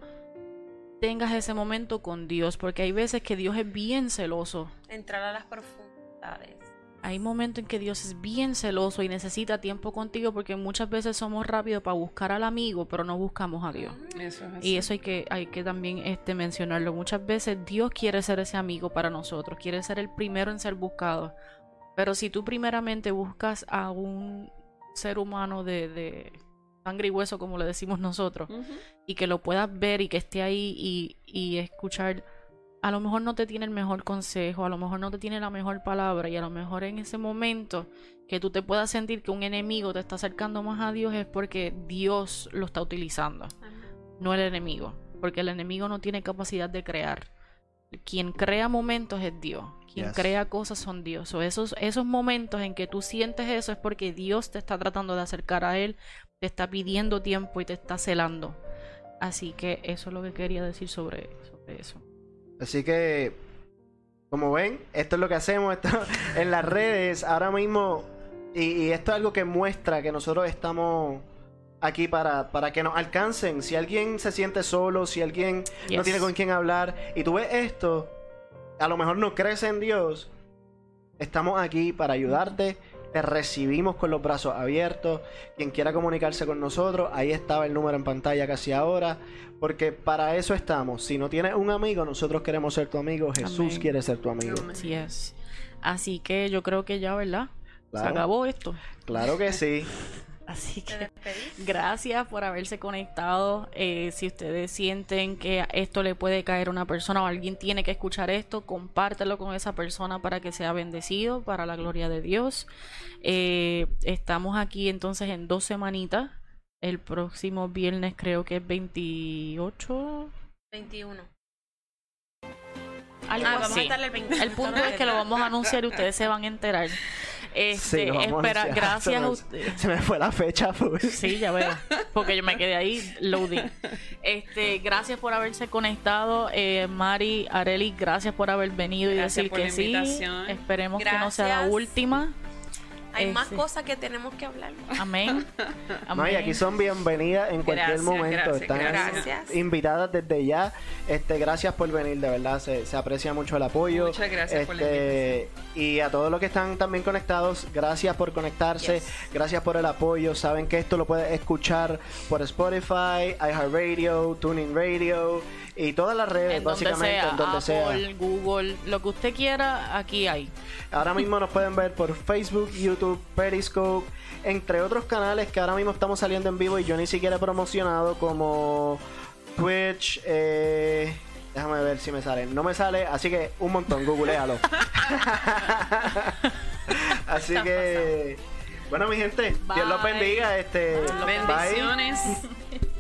tengas ese momento con Dios, porque hay veces que Dios es bien celoso. Entrar a las profundidades. Hay momentos en que Dios es bien celoso y necesita tiempo contigo porque muchas veces somos rápidos para buscar al amigo, pero no buscamos a Dios. Eso es así. Y eso hay que, hay que también este, mencionarlo. Muchas veces Dios quiere ser ese amigo para nosotros, quiere ser el primero en ser buscado. Pero si tú primeramente buscas a un ser humano de, de sangre y hueso, como le decimos nosotros, y que lo puedas ver y que esté ahí y, y escuchar, a lo mejor no te tiene el mejor consejo, a lo mejor no te tiene la mejor palabra y a lo mejor en ese momento que tú te puedas sentir que un enemigo te está acercando más a Dios es porque Dios lo está utilizando, no el enemigo, porque el enemigo no tiene capacidad de crear. Quien crea momentos es Dios. Quien Yes. crea cosas son Dios. O esos, esos momentos en que tú sientes eso es porque Dios te está tratando de acercar a Él, te está pidiendo tiempo y te está celando. Así que eso es lo que quería decir sobre, sobre eso. Así que, como ven, esto es lo que hacemos esto, en las redes ahora mismo. Y, y esto es algo que muestra que nosotros estamos aquí para, para que nos alcancen. Si alguien se siente solo, si alguien no tiene con quién hablar, y tú ves esto, a lo mejor no crees en Dios, estamos aquí para ayudarte. Te recibimos con los brazos abiertos. Quien quiera comunicarse con nosotros, ahí estaba el número en pantalla casi ahora. Porque para eso estamos. Si no tienes un amigo, nosotros queremos ser tu amigo. Jesús Amén. quiere ser tu amigo. Así es. Así que yo creo que ya, ¿verdad? Se Claro. acabó esto. Claro que sí. Así ¿Te que gracias por haberse conectado. Eh, si ustedes sienten que esto le puede caer a una persona o alguien tiene que escuchar esto, compártelo con esa persona para que sea bendecido, para la gloria de Dios. Eh, estamos aquí entonces en dos semanitas. El próximo viernes creo que es 28. 21. Algo Ah, vamos así. a el 21. El punto es que lo vamos a anunciar y ustedes se van a enterar. Este, Sí, a espera, gracias a Se me- ustedes. Se me fue la fecha, pues. Sí, ya veo. Porque yo me quedé ahí loading. Este, gracias por haberse conectado. Eh, Mari, Areli, gracias por haber venido y Gracias decir por que la sí. invitación. Esperemos que no sea la Gracias. última. Hay más Este. cosas que tenemos que hablar. Amén. No, y aquí son bienvenidas en cualquier Gracias, momento. gracias, Están gracias. invitadas desde ya. Este, gracias por venir, de verdad. Se, se aprecia mucho el apoyo. Muchas gracias por la Este, Y a todos los que están también conectados, gracias por conectarse. Yes. Gracias por el apoyo. Saben que esto lo puedes escuchar por Spotify, iHeartRadio, TuneIn Radio y todas las redes, en básicamente, sea, en donde sea. Apple, Google, lo que usted quiera, aquí hay. Ahora mismo nos pueden ver por Facebook, YouTube, Periscope, entre otros canales que ahora mismo estamos saliendo en vivo y yo ni siquiera he promocionado como Twitch. Eh, déjame ver si me sale. No me sale, así que un montón, googlealo. así que, bueno, mi gente, Dios los bendiga. Este, bye. Bendiciones.